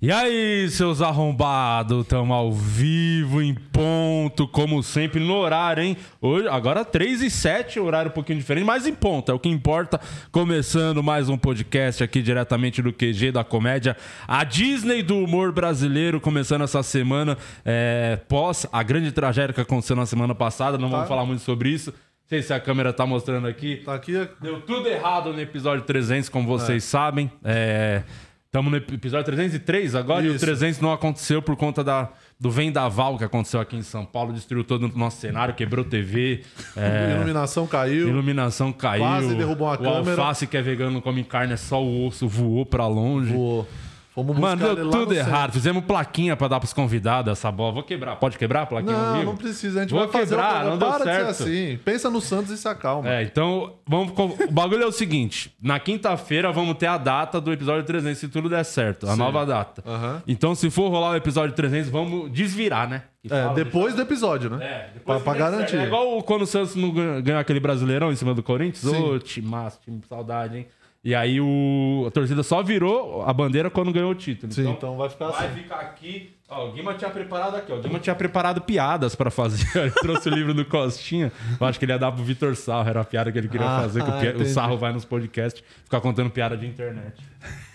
E aí, seus arrombados, tamo ao vivo, em ponto, como sempre, no horário, hein? Hoje, agora 3 e 7, horário um pouquinho diferente, mas em ponto, é o que importa. Começando mais um podcast aqui diretamente do QG da Comédia. A Disney do humor brasileiro, começando essa semana, é, pós a grande tragédia que aconteceu na semana passada, não Tá. vamos falar muito sobre isso. Não sei se a câmera tá mostrando aqui. Tá aqui. Deu tudo errado no episódio 300, como vocês sabem. Estamos no episódio 303 agora e o Isso. 300 não aconteceu por conta da, do vendaval que aconteceu aqui em São Paulo. Destruiu todo o nosso cenário, quebrou TV. é, Iluminação caiu. iluminação caiu. Quase derrubou a o câmera. alface que é vegano não come carne, é só o osso, voou pra longe. Voou. Fomos Mano, deu tudo errado. Fizemos plaquinha pra dar pros convidados essa bola. Vou quebrar. Pode quebrar a plaquinha ao Não, vivo? não precisa. A gente Vou vai fazer quebrar, o não deu Para de certo. ser assim. Pensa no Santos e se acalma. É, então, vamos, o bagulho é o seguinte: na quinta-feira vamos ter a data do episódio 300, se tudo der certo, a nova data. Aham. Então, se for rolar o episódio 300, vamos desvirar, né? É, fala, depois do episódio, né? É, Pra, depois pra der garantir. É igual quando o Santos não ganhou aquele brasileirão em cima do Corinthians. Sim. Ô, time massa, time saudade, hein? E aí o, a torcida só virou a bandeira quando ganhou o título. Sim, então vai ficar Vai assim. ficar aqui. Ó, o Guima tinha preparado aqui, ó. O Guima tinha preparado piadas pra fazer. Ele trouxe o livro do Costinha. Eu acho que ele ia dar pro Vitor Sarro. Era a piada que ele queria Ah, fazer. Que o, pi- o. Sarro vai nos podcasts ficar contando piada de internet.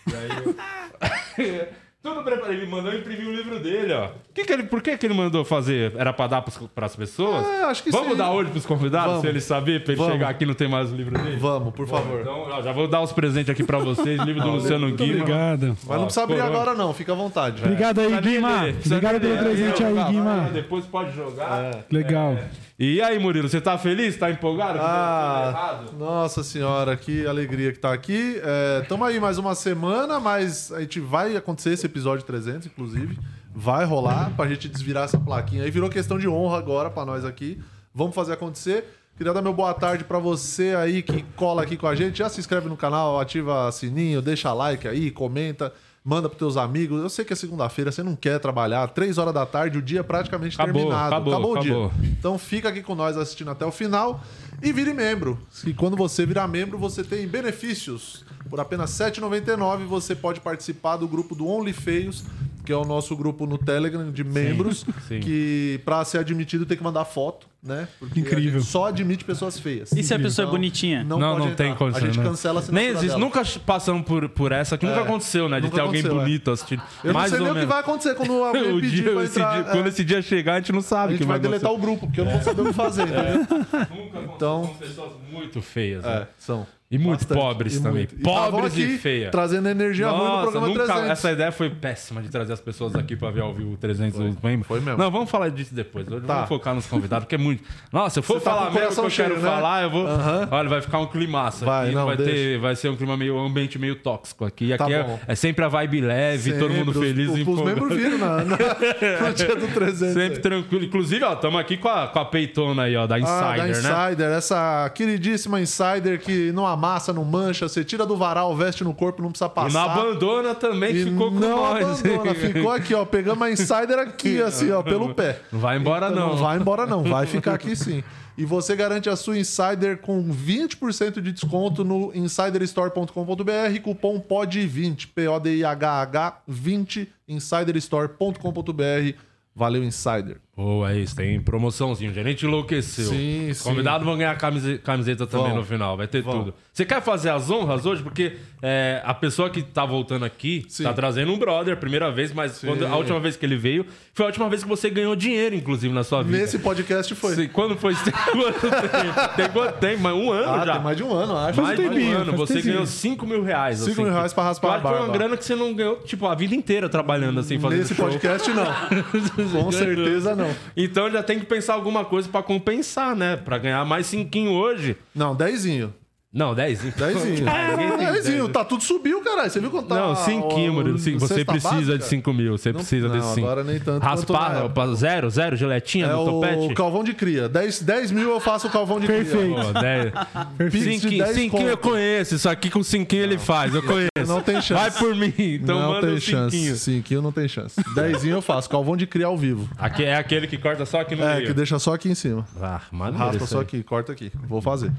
E aí eu... Tudo preparado. Ele mandou imprimir o livro dele, ó. Que que ele, por que, que ele mandou fazer? Era pra dar pros, pras pessoas? É, acho que Vamos sim. dar hoje pros convidados, Vamos. se ele saber, pra ele Vamos. chegar aqui e não ter mais o livro dele? Vamos, por favor. Então, ó, já vou dar os presentes aqui pra vocês. Livro do Luciano Guima. Obrigado. Mas não precisa abrir Corona. agora, não. Fica à vontade. Obrigado aí, Guima. Obrigado pelo presente aí, Vai, Guima. Depois pode jogar. Legal. E aí, Murilo, você tá feliz? Tá empolgado? Ah, nossa senhora, que alegria que tá aqui. É, tamo aí mais uma semana, mas a gente vai acontecer esse episódio 300, inclusive. Vai rolar pra gente desvirar essa plaquinha aí. Virou questão de honra agora pra nós aqui. Vamos fazer acontecer. Queria dar meu boa tarde pra você aí que cola aqui com a gente. Já se inscreve no canal, ativa sininho, deixa like aí, comenta. Manda pros teus amigos. Eu sei que é segunda-feira, você não quer trabalhar. Três horas da tarde, o dia é praticamente Acabou, terminado. acabou, o dia. acabou. Então fica aqui com nós assistindo até o final e vire membro. E quando você virar membro, você tem benefícios. Por apenas R$ 7,99 você pode participar do grupo do Only Feios, que é o nosso grupo no Telegram de membros, sim. que para ser admitido tem que mandar foto, né? Porque Incrível. só admite pessoas feias. E se a pessoa é bonitinha? Não, pode não entrar. tem condição. A gente né? cancela a Nem existe. dela. Nunca passamos por, por essa, que nunca aconteceu, né? De nunca ter alguém é. bonito assistindo. Eu não Mais sei ou nem o que vai acontecer quando alguém O pedir dia- pra esse entrar. dia- é. Quando esse dia chegar, a gente não sabe a gente vai deletar acontecer. o grupo, porque eu não vou saber o que fazer, entendeu? Nunca aconteceu. Então- São pessoas muito feias. né? É, são. E muito Bastante. pobres E também. muito. E Pobres e aqui feias. Trazendo energia ruim no Nossa, programa nunca, 300. essa ideia foi péssima de trazer as pessoas aqui pra ver ao vivo o 300 membros. foi mesmo. Não, vamos falar disso depois. Hoje Tá. vamos focar nos convidados, porque é muito. Nossa, se eu for Você tá falar o mesmo que eu coração quero né? falar, eu vou. Aham. Olha, vai ficar um climaço Vai, aqui. não, vai, deixa. ter, vai ser um clima meio um ambiente meio tóxico aqui. E Tá aqui é, é sempre a vibe leve, todo mundo Sempre, feliz os, e os, membros viram na, na, no dia do 300. Sempre aí. tranquilo. Inclusive, ó, estamos aqui com a, com a peitona aí, ó, da Insider, Ah, da né? Insider, essa queridíssima Insider que não amassa, não mancha, você tira do varal, veste no corpo, não precisa passar. E não abandona também, E ficou com não nós. abandona, ficou aqui, ó. Pegamos a Insider aqui, assim, ó, pelo pé. Não vai embora, Então, não. Não vai embora, não. Vai ficar aqui sim. E você garante a sua Insider com 20% de desconto no insiderstore.com.br, cupom POD20, P-O-D-I-H-H 20, insiderstore.com.br. Valeu, Insider. Boa, é isso. Tem promoçãozinho. O gerente enlouqueceu. Sim, Os sim. convidados vão ganhar camise- camiseta também Vão. no final. Vai ter Vão. tudo. Você quer fazer as honras hoje? Porque é, a pessoa que tá voltando aqui Sim. tá trazendo um brother, primeira vez, mas quando- a última vez que ele veio foi a última vez que você ganhou dinheiro, inclusive, na sua vida. Nesse podcast foi. Sim, Quando foi? Tem quanto tempo? Tem quanto tempo? Mas Um ano Ah, já. tem mais de um ano, acho. Mais de um tempinho, ano. Você tempinho. ganhou 5 mil reais. Cinco assim, mil reais pra raspar Eu a que foi uma barba. grana que você não ganhou, tipo, a vida inteira trabalhando assim, fazendo Nesse show. podcast, não. Com certeza, não. Então já tem que pensar alguma coisa pra compensar, né? Pra ganhar mais cinquinho hoje. Não, dezinho. Não, 10. Dezinho. Dezinho, tá tudo subiu, caralho. Você viu quanto tá? Não, cinquinho, o- Murilo. Sim, Você precisa básica? de 5 mil. Você precisa não, desse 5. agora nem tanto Raspar, zero, zero, giletinha É no o topete. calvão de cria. 10, 10 mil eu faço o calvão de Perfeito. cria. 10. 10 cinquinho eu conto. conheço. Isso aqui com cinquinho ele faz. Eu conheço. Não tem chance. Vai por mim. Então não manda tem um chance. cinquinho. Cinquinho não tem chance. Dezinho eu faço. Calvão de cria ao vivo. Aqui é aquele que corta só aqui no É, meio. que deixa só aqui em cima. Ah, maneiro Raspa só aqui, corta aqui. Vou fazer.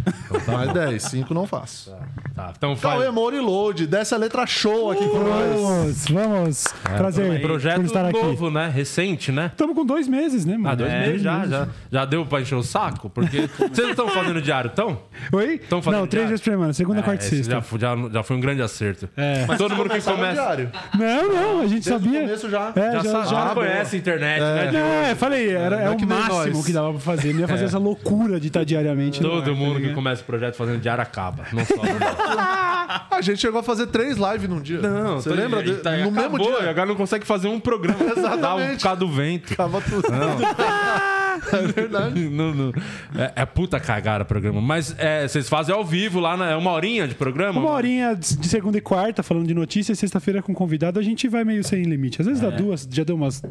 Mais 10. 5 5 não faço. Tá, então faz. Cauê Moura e Load, desce a letra show aqui com nós. Vamos, vamos. Prazer Projeto por estar aqui. novo, né? Recente, né? Estamos com dois meses, né, mano? Ah, dois É, meses já, já. Já deu pra encher o saco? Porque vocês não estão fazendo diário, tão? Oi? Tão fazendo Não, três diário? vezes por semana. Segunda, quarta e sexta. já, foi- já, já foi um grande acerto. É. Mas todo mundo que começa. diário. Não, não, a gente Desde o sabia. começo já. É, Já, já, já. já Ah, conhece a internet, né? de- Não, é, falei, era, é é o que máximo nós. que dava pra fazer. Não ia fazer essa loucura de estar diariamente. Todo tá mundo que ligado? começa o projeto fazendo diário acaba. Não só. A gente chegou a fazer três lives num dia. Não, Você lembra? e De, tá- no mesmo acabou, dia. e agora não consegue fazer um programa. Exatamente. Por causa do vento. Acaba tudo. é verdade. Não, não. É, é puta cagada o programa. Mas é, vocês fazem ao vivo lá, na, é uma horinha de programa? Uma horinha de de segunda e quarta, falando de notícias, sexta-feira com convidado, a gente vai meio sem limite. Às vezes É. dá duas, já deu umas.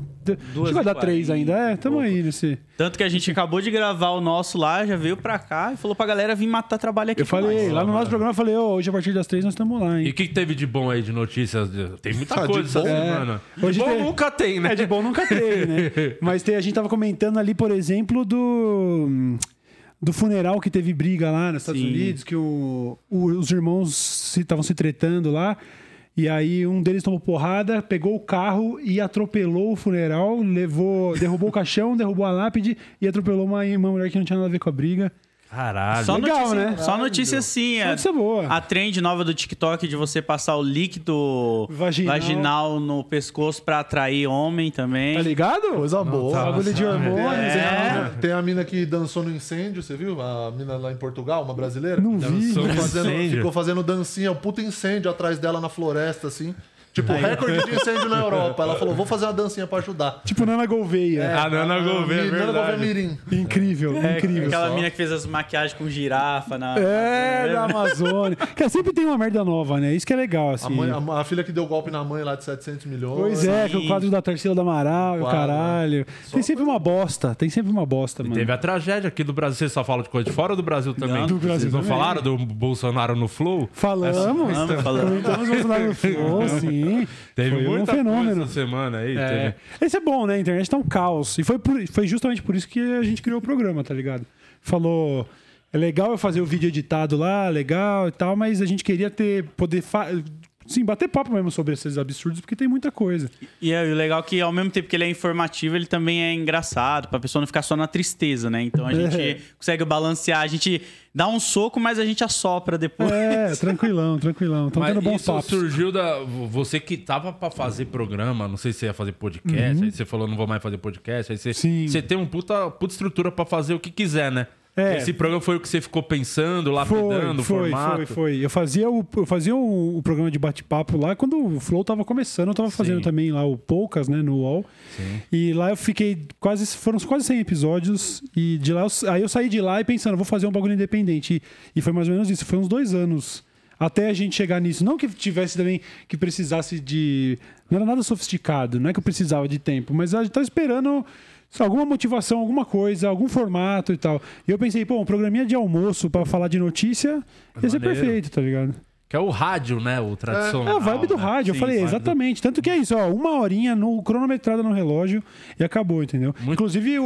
Duas a e dar três ainda. É, tamo aí nesse. Tanto que a gente acabou de gravar o nosso lá, já veio pra cá e falou pra galera vir matar trabalho aqui Eu falei, lá no nosso programa, eu falei, ô, hoje a partir das três nós estamos lá, E hein? o que, que teve de bom aí de notícias? Tem muita Ah, de coisa essa semana. De Hoje bom tem- nunca tem, né? É, de bom nunca teve, né? Mas tem- a gente tava comentando ali, por exemplo, do. Do funeral que teve briga lá nos Estados Sim. Unidos, que o, o- os irmãos estavam se, tretando lá. E aí um deles tomou porrada, pegou o carro e atropelou o funeral, levou, derrubou o caixão, derrubou a lápide e atropelou uma, uma mulher que não tinha nada a ver com a briga. Caralho. Só Legal, notícia, né? Só notícia sim. Só É, notícia boa. a trend nova do TikTok de você passar o líquido Vaginal. vaginal, no pescoço pra atrair homem também. Tá ligado? Coisa boa. Bagulho de hormônios. Tem, né? a mina, tem a mina que dançou no incêndio, você viu? A mina lá em Portugal, uma brasileira. Não vi. Dançou Ficou fazendo, incêndio. ficou fazendo dancinha, um puta incêndio atrás dela na floresta, assim. Tipo, recorde de incêndio na Europa. Ela falou, vou fazer uma dancinha pra ajudar. Tipo Nana Gouveia. A Nana Gouveia, é Nana Gouveia. Mirim. Incrível, incrível. Aquela mina que fez as maquiagens com girafa na. É, da Amazônia. Cara, sempre tem uma merda nova, né? Isso que é legal, assim. A, mãe- a- a filha que deu golpe na mãe lá de 700 milhões. Pois é, que o quadro da Tarsila do Amaral, e o Quadro, caralho. Tem sempre uma bosta, tem sempre uma bosta, mano. Teve a tragédia aqui do Brasil. Vocês só falam de coisa de fora do Brasil também? Não, do Brasil Vocês não também. falaram do Bolsonaro no Flow? Falamos, comentamos o Bolsonaro no Flow, sim. Teve Foi um muita fenômeno. coisa essa semana aí. É. Teve... Esse é bom, né? A internet tá um caos. E foi, por- foi justamente por isso que a gente criou o programa, tá ligado? Falou. É legal eu fazer o vídeo editado lá, legal e tal, mas a gente queria ter. poder. Sim, bater papo mesmo sobre esses absurdos, porque tem muita coisa. E é, o legal é que, ao mesmo tempo que ele é informativo, ele também é engraçado, pra pessoa não ficar só na tristeza, né? Então a gente É. consegue balancear, a gente dá um soco, mas a gente assopra depois. É, tranquilão, tranquilão. Estão Mas tendo bons isso papos. surgiu da. Você que tava pra fazer programa, não sei se ia fazer podcast, aí você falou não vou mais fazer podcast, aí você, Uhum. Sim. você tem um puta, puta estrutura pra fazer o que quiser, né? É. Esse programa foi o que você ficou pensando, lapidando, Foi, foi, formato. foi, foi. Eu fazia o, eu fazia o, o programa de bate-papo lá quando o Flow tava começando. Eu tava fazendo Sim. também lá o Poucas, né, no UOL. E lá eu fiquei quase, foram quase 100 episódios. E de lá, eu- aí eu saí de lá e pensando, vou fazer um bagulho independente. E, e foi mais ou menos isso, foi uns dois anos. Até a gente chegar nisso. Não que tivesse também que precisasse de. Não era nada sofisticado, não é que eu precisava de tempo, mas a gente tava esperando alguma motivação, alguma coisa, algum formato e tal. E eu pensei, pô, um programinha de almoço pra falar de notícia ia ser Maneiro. perfeito, tá ligado? Que é o rádio, né? O tradicional. É a vibe do né? rádio. eu Sim, falei, vibe do- exatamente. Tanto que é isso, ó, uma horinha no, cronometrada no relógio e acabou, entendeu? Inclusive, o,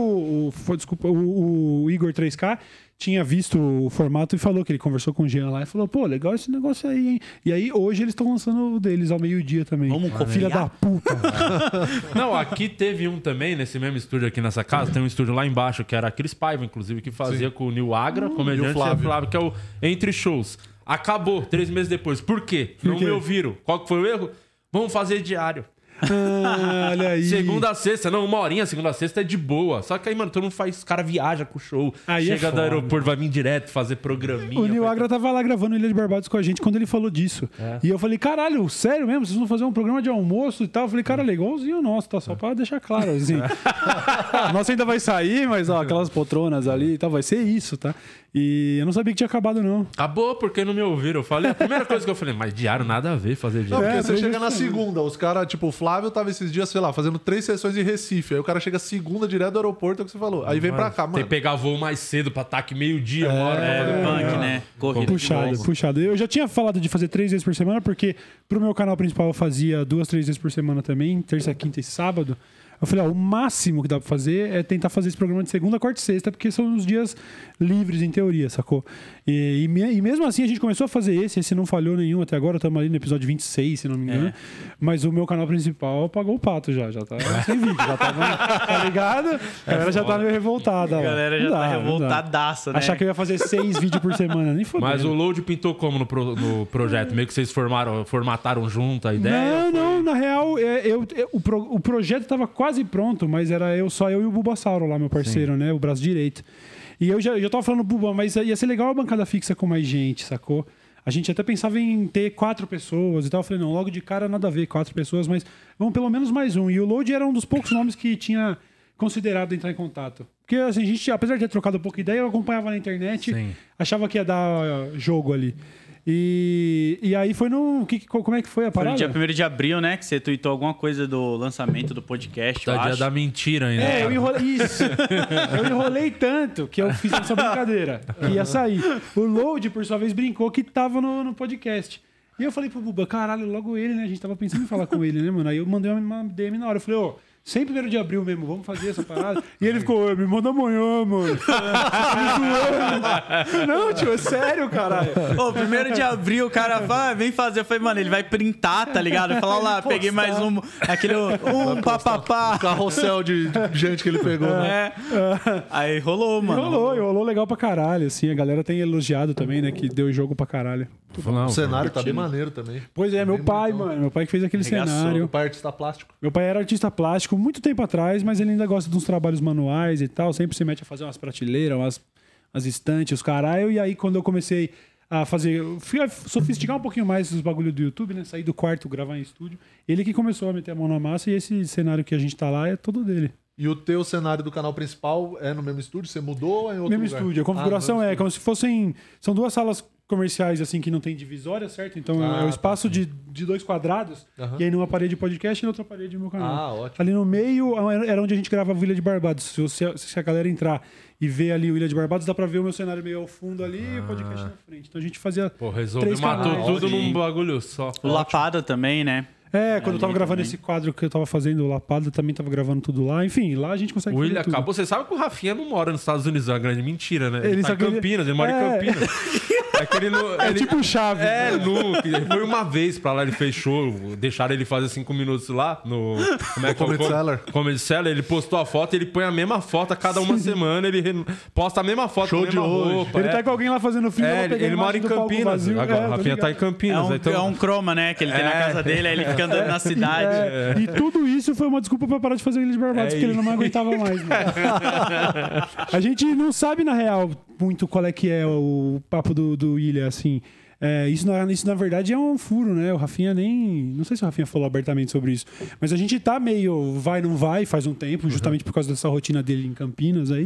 o- foi- desculpa, o, o Igor 3K tinha visto o formato e falou que ele conversou com o Jean lá e falou, pô, legal esse negócio aí, hein? E aí, hoje eles estão lançando o deles ao meio-dia também. Vamos Ô, Filha da puta. Não, aqui teve um também, nesse mesmo estúdio aqui nessa casa, tem um estúdio lá embaixo, que era a Cris Paiva, inclusive, que fazia com o Nil Agra, comediante, e o Flávio. Flávio, que é o Entre Shows. Acabou, três meses depois. Por quê? Não quê? me ouviram. Qual que foi o erro? Vamos fazer diário. Ah, olha aí. Segunda a sexta, não, uma horinha, segunda a sexta é de boa. Só que aí, mano, todo mundo faz, os cara viaja com o show. Aí é chega do foda. aeroporto, vai vir direto fazer programinha. O Nil vai- Agra tava lá gravando Ilha de Barbados com a gente quando ele falou disso. É. E eu falei, caralho, sério mesmo? Vocês vão fazer um programa de almoço e tal? Eu falei, caralho, é igualzinho o nosso, tá? Só pra deixar claro, assim. É. Nossa ainda vai sair, mas ó, aquelas poltronas ali e tal, vai ser isso, tá? E eu não sabia que tinha acabado, não. Acabou porque não me ouviram. Eu falei, a primeira coisa que eu falei, mas diário nada a ver fazer Não, diário. porque É, você chega na segunda, os caras, tipo, o Flávio tava esses dias, sei lá, fazendo três sessões em Recife. Aí o cara chega segunda direto do aeroporto, é o que você falou. Aí vem pra cá, Tem mano. que pegar voo mais cedo pra estar aqui meio-dia, uma hora pra fazer É, punk, né? Corrida Puxado, puxado. Eu já tinha falado de fazer três vezes por semana, porque pro meu canal principal eu fazia duas, três vezes por semana também, terça, quinta e sábado. Eu falei, ó, o máximo que dá pra fazer é tentar fazer esse programa de segunda, quarta e sexta, porque são os dias livres, em teoria, sacou? E, e, me- e mesmo assim a gente começou a fazer esse, esse não falhou nenhum até agora, estamos ali no episódio 26, se não me engano. Mas o meu canal principal pagou o pato já, já tá sem vídeo, já tá, tá ligado? A galera já tá meio revoltada A galera já tá dá, dá. revoltadaça, né? Achar que eu ia fazer seis vídeos por semana, nem fodendo. Mas o load pintou como no, pro- no projeto? Meio que vocês formaram, formataram junto a ideia? Não, não, na real, é, eu, eu- o, pro- o projeto estava quase pronto, mas era eu só eu e o Bulbasauro lá, meu parceiro, né? O braço direito. E eu já, já tava falando, Buba, mas ia ser legal a bancada fixa com mais gente, sacou? A gente até pensava em ter quatro pessoas e tal. Eu falei, não, logo de cara nada a ver, quatro pessoas, mas vamos pelo menos mais um. E o Load era um dos poucos nomes que tinha considerado entrar em contato. Porque assim, a gente, apesar de ter trocado de ideia, eu acompanhava na internet, Sim. achava que ia dar uh, jogo ali. E, e aí foi no. que- como é que foi a Foi no parada? dia 1 de abril, né? Que você tweetou alguma coisa do lançamento do podcast, eu Tá dia acho. da mentira ainda. É, eu enrolei. Isso! eu enrolei tanto que eu fiz essa brincadeira. Que ia sair. O Load, por sua vez, brincou que tava no, no podcast. E eu falei pro Buba, caralho, logo ele, né? A gente tava pensando em falar com ele, né, mano? Aí eu mandei uma, DM na hora. Eu falei, ô. Sem primeiro de abril mesmo, vamos fazer essa parada. E ele ficou, "Ô, me manda amanhã, mano. Não, tio, é sério, caralho. Ô, primeiro de abril, o cara fala, ah, vem fazer. Eu falei, mano, ele vai printar, tá ligado? Falar lá, peguei mais um, aquele, um papapá. Carrossel de de gente que ele pegou, né? É. Aí rolou, mano. rolou, e rolou legal pra caralho, assim. A galera tem elogiado também, né? Que deu jogo pra caralho. Não, O cenário tá bem maneiro também. Pois é, meu pai, mano. Meu pai que fez aquele Arregaçou. cenário. O pai artista plástico. Meu pai era artista plástico muito tempo atrás, mas ele ainda gosta de uns trabalhos manuais e tal. Sempre se mete a fazer umas prateleiras, umas, umas estantes, os caralho. E aí, quando eu comecei a fazer. Fui a sofisticar um pouquinho mais os bagulho do YouTube, né? Sair do quarto, gravar em estúdio. Ele que começou a meter a mão na massa e esse cenário que a gente tá lá é todo dele. E o teu cenário do canal principal é no mesmo estúdio? Você mudou ou é em outro mesmo lugar? estúdio. A configuração Ah, é como se fossem. São duas salas comerciais, assim, que não tem divisória, certo? Então Ah, é o tá. espaço de, de dois quadrados. Aham. E aí numa parede podcast e na outra parede meu canal. Ah, ótimo. Ali no meio era onde a gente gravava o Ilha de Barbados. Se, você- se a galera entrar e ver ali o Ilha de Barbados, dá pra ver o meu cenário meio ao fundo ali e o podcast na frente. Então a gente fazia. Pô, resolveu, matou tudo num bagulho só. O Lapada também, né? É, quando eu tava gravando também. esse quadro que eu tava fazendo, o Lapada, também tava gravando tudo lá. Enfim, lá a gente consegue O William acabou. Você sabe que o Rafinha não mora nos Estados Unidos, é uma grande mentira, né? Ele, Ele tá em Campinas, ele mora É. em Campinas. É que ele não. É ele- tipo chave. É, nu. que Ele foi uma vez pra lá, ele fechou. Deixaram ele fazer cinco minutos lá no. Como é que é Comedy co- Cellar. Comedy Cellar. Ele postou a foto, ele põe a mesma foto a cada uma semana. Ele re- posta a mesma foto, Show de hoje. roupa. Ele é. tá com alguém lá fazendo filme. É, ele, ele mora em Campinas. Agora, o Rafinha tá em É Campinas. um, então... é um croma, né? Que ele tem na É. casa dele, aí ele fica andando na cidade. É, E tudo isso foi uma desculpa pra parar de fazer Ilha de Barbados, É porque ele não aguentava mais. mano. a gente não sabe, na real, muito qual é que é o papo do, do Ilha, assim. É, isso, na, isso, na verdade, é um furo, né? O Rafinha nem. Não sei se o Rafinha falou abertamente sobre isso. Mas a gente tá meio vai, não vai faz um tempo, justamente por causa dessa rotina dele em Campinas aí.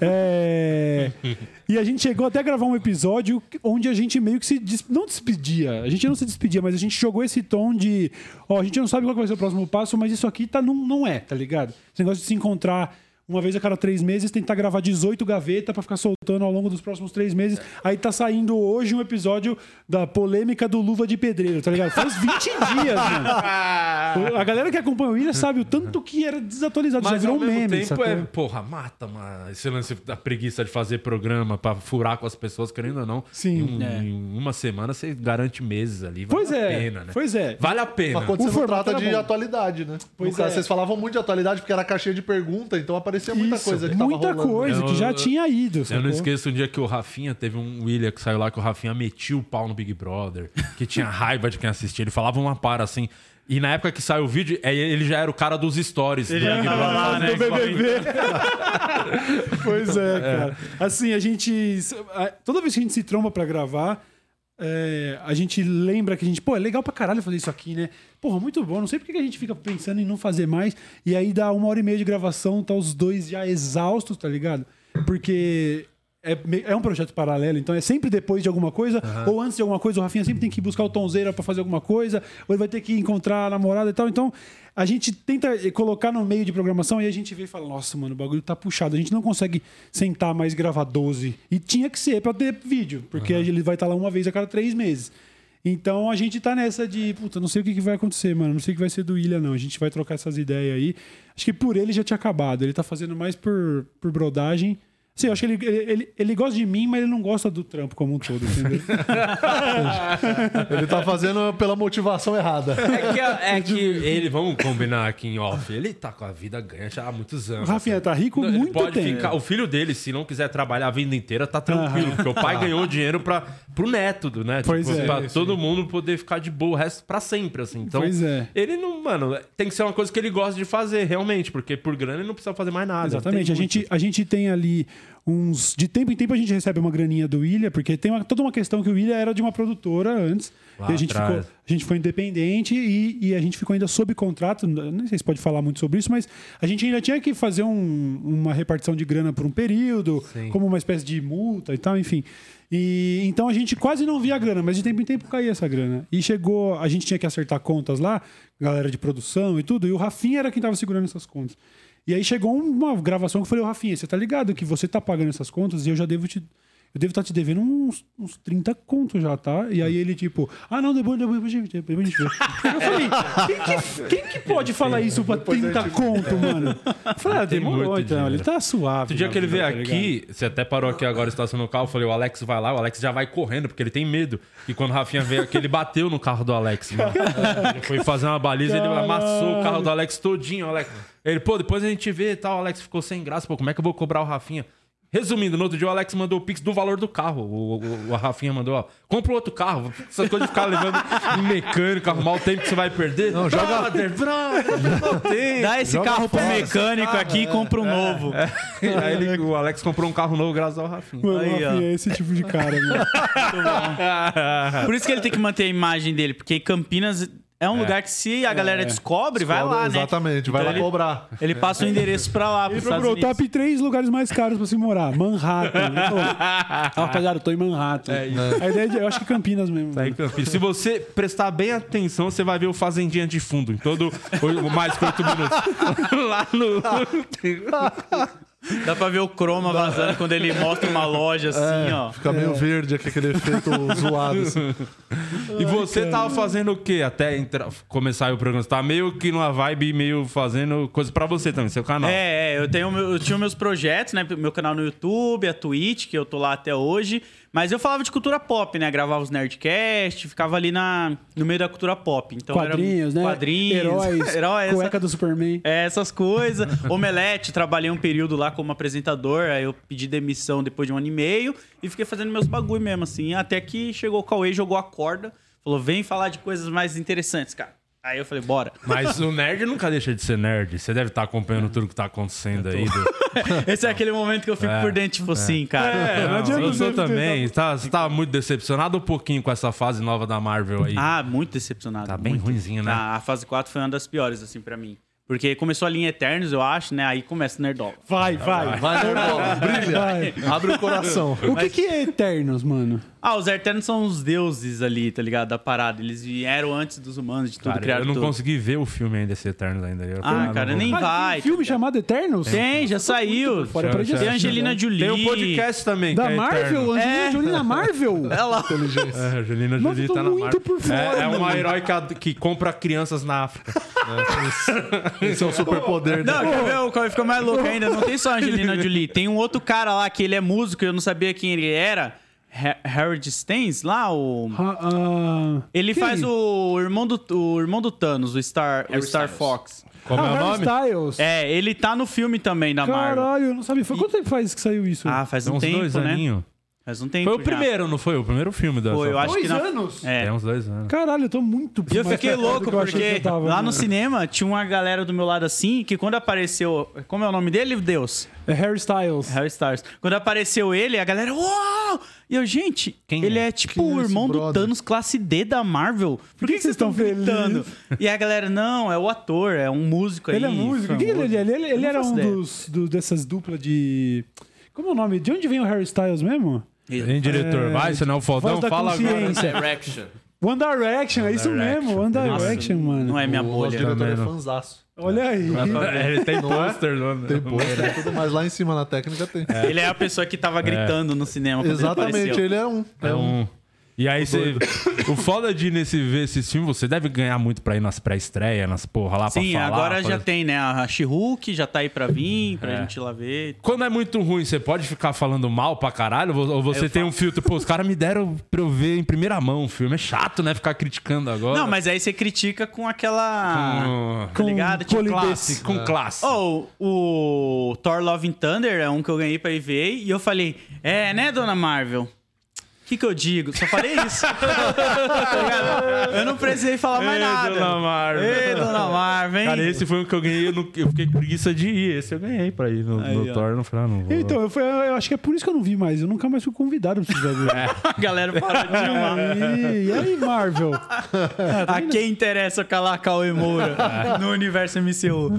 É, e a gente chegou até a gravar um episódio onde a gente meio que se. des- Não despedia. A gente não se despedia, mas a gente jogou esse tom de. Ó, a gente não sabe qual vai ser o próximo passo, mas isso aqui tá, não, não é, tá ligado? Esse negócio de se encontrar. Uma vez a cada três meses, tentar gravar 18 gavetas pra ficar soltando ao longo dos próximos três meses. Aí tá saindo hoje um episódio da polêmica do Luva de Pedreiro, tá ligado? Faz 20 dias, mano. A galera que acompanha o William sabe o tanto que era desatualizado. Mas já ao virou um mesmo meme, tempo é, porra, mata mano, esse lance da preguiça de fazer programa pra furar com as pessoas, querendo ou não. Sim. Em, um- É. em uma semana você garante meses ali. Vale Pois a é, pena, né? pois é. Vale a pena. Mas quando O você trata de bom. atualidade, né? Pois No caso, é. Vocês falavam muito de atualidade porque era caixinha de pergunta, então aparecia muita Isso, coisa que tava muita rolando. coisa que já tinha ido. Eu sacou? não esqueço um dia que o Rafinha teve um William que saiu lá que o Rafinha metia o pau no Big Brother, que tinha raiva de quem assistia. Ele falava uma para assim. E na época que saiu o vídeo, é, ele já era o cara dos stories do Big Brother. Ah, fazendo do BBB. pois é, cara. Assim, a gente. Toda vez que a gente se tromba pra gravar, é, a gente lembra que a gente, pô, é legal pra caralho fazer isso aqui, né? Porra, muito bom. Não sei por que a gente fica pensando em não fazer mais. E aí dá uma hora e meia de gravação, tá os dois já exaustos, tá ligado? Porque. É, é um projeto paralelo, então é sempre depois de alguma coisa, ou antes de alguma coisa, o Rafinha sempre tem que buscar o Tonzeira pra fazer alguma coisa, ou ele vai ter que encontrar a namorada e tal. Então, a gente tenta colocar no meio de programação e a gente vê e fala: Nossa, mano, o bagulho tá puxado. A gente não consegue sentar mais e gravar 12. E tinha que ser pra ter vídeo, porque ele vai estar lá uma vez a cada três meses. Então a gente tá nessa de, puta, não sei o que, que vai acontecer, mano. Não sei o que vai ser do William, não. A gente vai trocar essas ideias aí. Acho que por ele já tinha acabado. Ele tá fazendo mais por, por brodagem. Sim, eu acho que ele, ele, ele, ele gosta de mim, mas ele não gosta do trampo como um todo, entendeu? Ele tá fazendo pela motivação errada. É que, é que ele, vamos combinar aqui em off, ele tá com a vida ganha já há muitos anos. O Rafinha tá rico Não, muito pode tempo. ficar. O filho dele, se não quiser trabalhar a vida inteira, tá tranquilo. Porque o pai ganhou dinheiro pra, pro neto, do, né? Pois é. Pra todo mundo poder ficar de boa o resto pra sempre, assim. Então, Pois é. ele não, mano, tem que ser uma coisa que ele gosta de fazer, realmente. Porque por grana ele não precisa fazer mais nada. Exatamente. A gente, a gente tem ali uns. De tempo em tempo a gente recebe uma graninha do William, porque tem uma- toda uma questão que o William era de uma produtora antes. Lá e a gente, ficou, a gente foi independente e, e a gente ficou ainda sob contrato. Nem sei se pode falar muito sobre isso, mas a gente ainda tinha que fazer um- uma repartição de grana por um período, Sim. como uma espécie de multa e tal, enfim. E então a gente quase não via a grana, mas de tempo em tempo caía essa grana. E chegou, a gente tinha que acertar contas lá, galera de produção e tudo, e o Rafinha era quem tava segurando essas contas. E aí chegou uma gravação que eu falei, ô Rafinha, você tá ligado que você tá pagando essas contas e eu já devo te. Eu devo estar te devendo uns, uns 30 contos já, tá? E aí ele, tipo, ah, não, depois, depois, depois, depois a gente vê. Eu falei, quem que, quem que pode falar isso pra 30 conto, mano? Eu falei, ah, demorou então, ele tá suave. Outro dia que ele veio tá aqui, você até parou aqui agora, estacionou o carro, eu falei, o Alex vai lá, o Alex já vai correndo, porque ele tem medo. E quando o Rafinha veio aqui, ele bateu no carro do Alex, mano. Ele foi fazer uma baliza, ele amassou o carro do Alex todinho, Alex. Ele, pô, depois a gente vê e tal, o Alex ficou sem graça, pô, como é que eu vou cobrar o Rafinha? Resumindo, no outro dia o Alex mandou o pix do valor do carro. O, o, o Rafinha mandou, ó, compra outro carro. Essa coisa de ficar levando em mecânico, arrumar o tempo que você vai perder. Não, joga- Brother, brother. Dá esse carro pro mecânico aqui e compra um novo. Aí ele- o Alex comprou um carro novo graças ao Rafinha. Mano, o Aí, ó. Rafinha é esse tipo de cara, mano. Por isso que ele tem que manter a imagem dele, porque Campinas é um lugar que se a galera descobre, vai lá, né? Exatamente, vai Então lá ele- cobrar. Ele passa o endereço pra lá, Ele procurou top 3 lugares mais caros pra se morar. Manhattan. "Ah, Rapaziada, eu tô em Manhattan. A ideia de, eu acho que Campinas mesmo. Tá aí, Campinas. Se você prestar bem atenção, você vai ver o Fazendinha de fundo em todo o mais que oito minutos. Lá no. Dá pra ver o croma vazando quando ele mostra uma loja assim, ó. Fica meio verde aqui, aquele efeito zoado. assim. E você tava fazendo o quê até entra- começar o programa? Você tava meio que numa vibe, meio fazendo coisa pra você também, seu canal. É, é, eu, tenho, eu tinha meus projetos, né? Meu canal no YouTube, a Twitch, que eu tô lá até hoje. Mas eu falava de cultura pop, né? Gravava os Nerdcast, ficava ali na, no meio da cultura pop. Então Quadrinhos, né? Quadrinhos. Heróis. Herói, essa- cueca do Superman. É, essas coisas. Omelete, trabalhei um período lá como apresentador, aí eu pedi demissão depois de um ano e meio e fiquei fazendo meus bagulho mesmo, assim, até que chegou o Cauê, jogou a corda, falou, vem falar de coisas mais interessantes, cara. Aí eu falei, bora. Mas o nerd nunca deixa de ser nerd. Você deve estar acompanhando tudo que tá acontecendo aí. Do... Esse é aquele momento que eu fico É, por dentro, tipo assim, cara. É, não, adianta eu sou também. Tá, você tá muito decepcionado um pouquinho com essa fase nova da Marvel aí? Ah, muito decepcionado. Tá bem muito. ruinzinho, né? Ah, a fase 4 foi uma das piores, assim, pra mim. Porque começou a linha Eternos, eu acho, né? Aí começa o Nerdola. Vai, vai. Vai, Nerdola, brilha. Vai. Abre o coração. O que, que é Eternos, mano? Ah, os Eternos são os deuses ali, tá ligado? Da parada. Eles vieram antes dos humanos, de tudo Cara, criado eu não tudo. consegui ver o filme ainda, esse Eternos ainda. Eu Ah, não cara, nem. Ah, vai. tem um filme tá chamado Eternos? Tem, já saiu. Fora pra Tem Angelina? Jolie. Tem um podcast também. Da que é Marvel? Eterno. Angelina É. Jolie na Marvel? É lá. É, Angelina Jolie tá na muito Marvel. por fora, é, é uma mano. heróica que compra crianças na África. Esse é o superpoder Não, dele. quer ver o qual fica mais louco ainda? Não tem só a Angelina Jolie. Tem um outro cara lá que ele é músico e eu não sabia quem ele era. Ha- Harold Staines, lá, o. Ah, Ele quem? faz o irmão do, o irmão do Thanos, o Star, o Star Styles. Fox. Como ah, é o Harry nome? Styles. É, ele tá no filme também da Marvel. Caralho, eu não sabia. Foi quanto tempo faz que saiu isso? Ah, faz Tem um uns tempo, dois né? aninhos. Faz um tempo. Foi o já. primeiro, não foi? O primeiro filme da Foi, eu acho Dois que na- anos? É. Tem uns dois anos. Caralho, eu tô muito E eu fiquei preparado louco do que eu que porque tava, lá mano. no cinema tinha uma galera do meu lado assim que quando apareceu. Como é o nome dele, Deus? É Harry Styles. Harry Stars. Quando apareceu ele, a galera. Uau! E eu, gente, Quem ele é? é, tipo Quem é o esse irmão do brother? Thanos classe D da Marvel. Por que, que vocês estão felizes? gritando? E a galera, não, é o ator, é um músico aí. Ele é músico. Que que ele, ele, ele, ele não era um ideia. dos, do- dessas duplas de. Como é o nome? De onde vem o Harry Styles mesmo? Diretor? É, Vai, você não é o fodão? Voz da Fala agora. consciência. Direction. One Direction, é isso Direction. mesmo, One Nossa, Direction, mano. Não é minha O nosso bolha. diretor é fanzaço. Olha aí. É, ele tem pôster, não Tem pôster e tudo mais. Lá em cima na técnica tem. Ele é a pessoa que tava gritando no cinema. Quando Exatamente, Ele apareceu. ele é um. É um. E aí você. o foda de ir nesse, ver esses filmes, você deve ganhar muito pra ir nas pré-estreias, nas porra lá Sim, pra falar. agora já fazer- tem, né? A She-Hulk já tá aí pra vir, pra É. gente ir lá ver. Quando é muito ruim, você pode ficar falando mal pra caralho? Ou você tem falo. um filtro, pô, os caras me deram pra eu ver em primeira mão o filme. É chato, né? Ficar criticando agora. Não, mas aí você critica com aquela. Com- Tá ligado? Tipo, polidez. classe, com classe. Oh, o Thor Love and Thunder é um que eu ganhei pra ir ver e eu falei, é, né, dona Marvel? O que, que eu digo? Só falei isso. Tá eu não precisei falar mais Ei, nada. dona Marvel. Ei, dona Marvel, hein? Cara, esse foi o que eu ganhei, eu, não- eu fiquei com preguiça de ir. Esse eu ganhei pra ir no, Aí, no. Thor, não falei, ah, não vou. Então, eu, fui- eu acho que é por isso que eu não vi mais. Eu nunca mais fui convidado pra vocês verem. A galera parou de chamar. E, e aí, Marvel? A quem interessa calar Cauê Moura no universo MCU?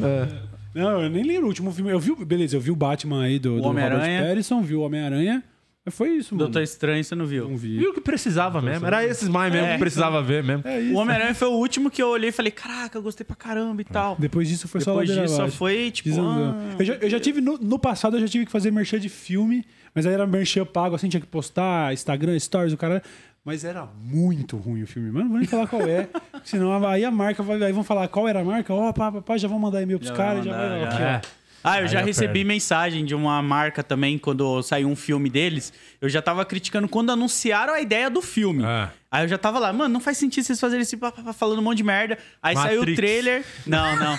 Não, eu nem lembro o último filme. Eu vi, beleza, eu vi o Batman aí do, do Robert Homem-Aranha. Pattinson, vi o Homem-Aranha. Foi isso, mano. Doutor Estranho, você não viu? Não vi. Viu o que precisava mesmo. Era esses mais mesmo É. que precisava ver mesmo. É O isso. Homem-Aranha foi o último que eu olhei e falei, caraca, eu gostei pra caramba e tal. Depois disso foi só Depois disso só foi, tipo, ah. Eu, já, eu já tive, no, no passado, eu já tive que fazer merchan de filme, mas aí era merchan pago, assim, tinha que postar, Instagram, Stories, o cara... Mas era muito ruim o filme, mano. Não vou nem falar qual é. senão aí a marca vai. Aí vão falar qual era a marca. Ó, pá, pá, pá, já vão mandar e-mail pros Já caras. Já vai. já. Aqui, É. ó. Ah, eu Aí já já recebi perde. mensagem de uma marca também quando saiu um filme deles. Eu já tava criticando quando anunciaram a ideia do filme. É. Aí eu já tava lá, mano, não faz sentido vocês fazerem esse papá falando um monte de merda. Aí saiu o Matrix. trailer. Não, não.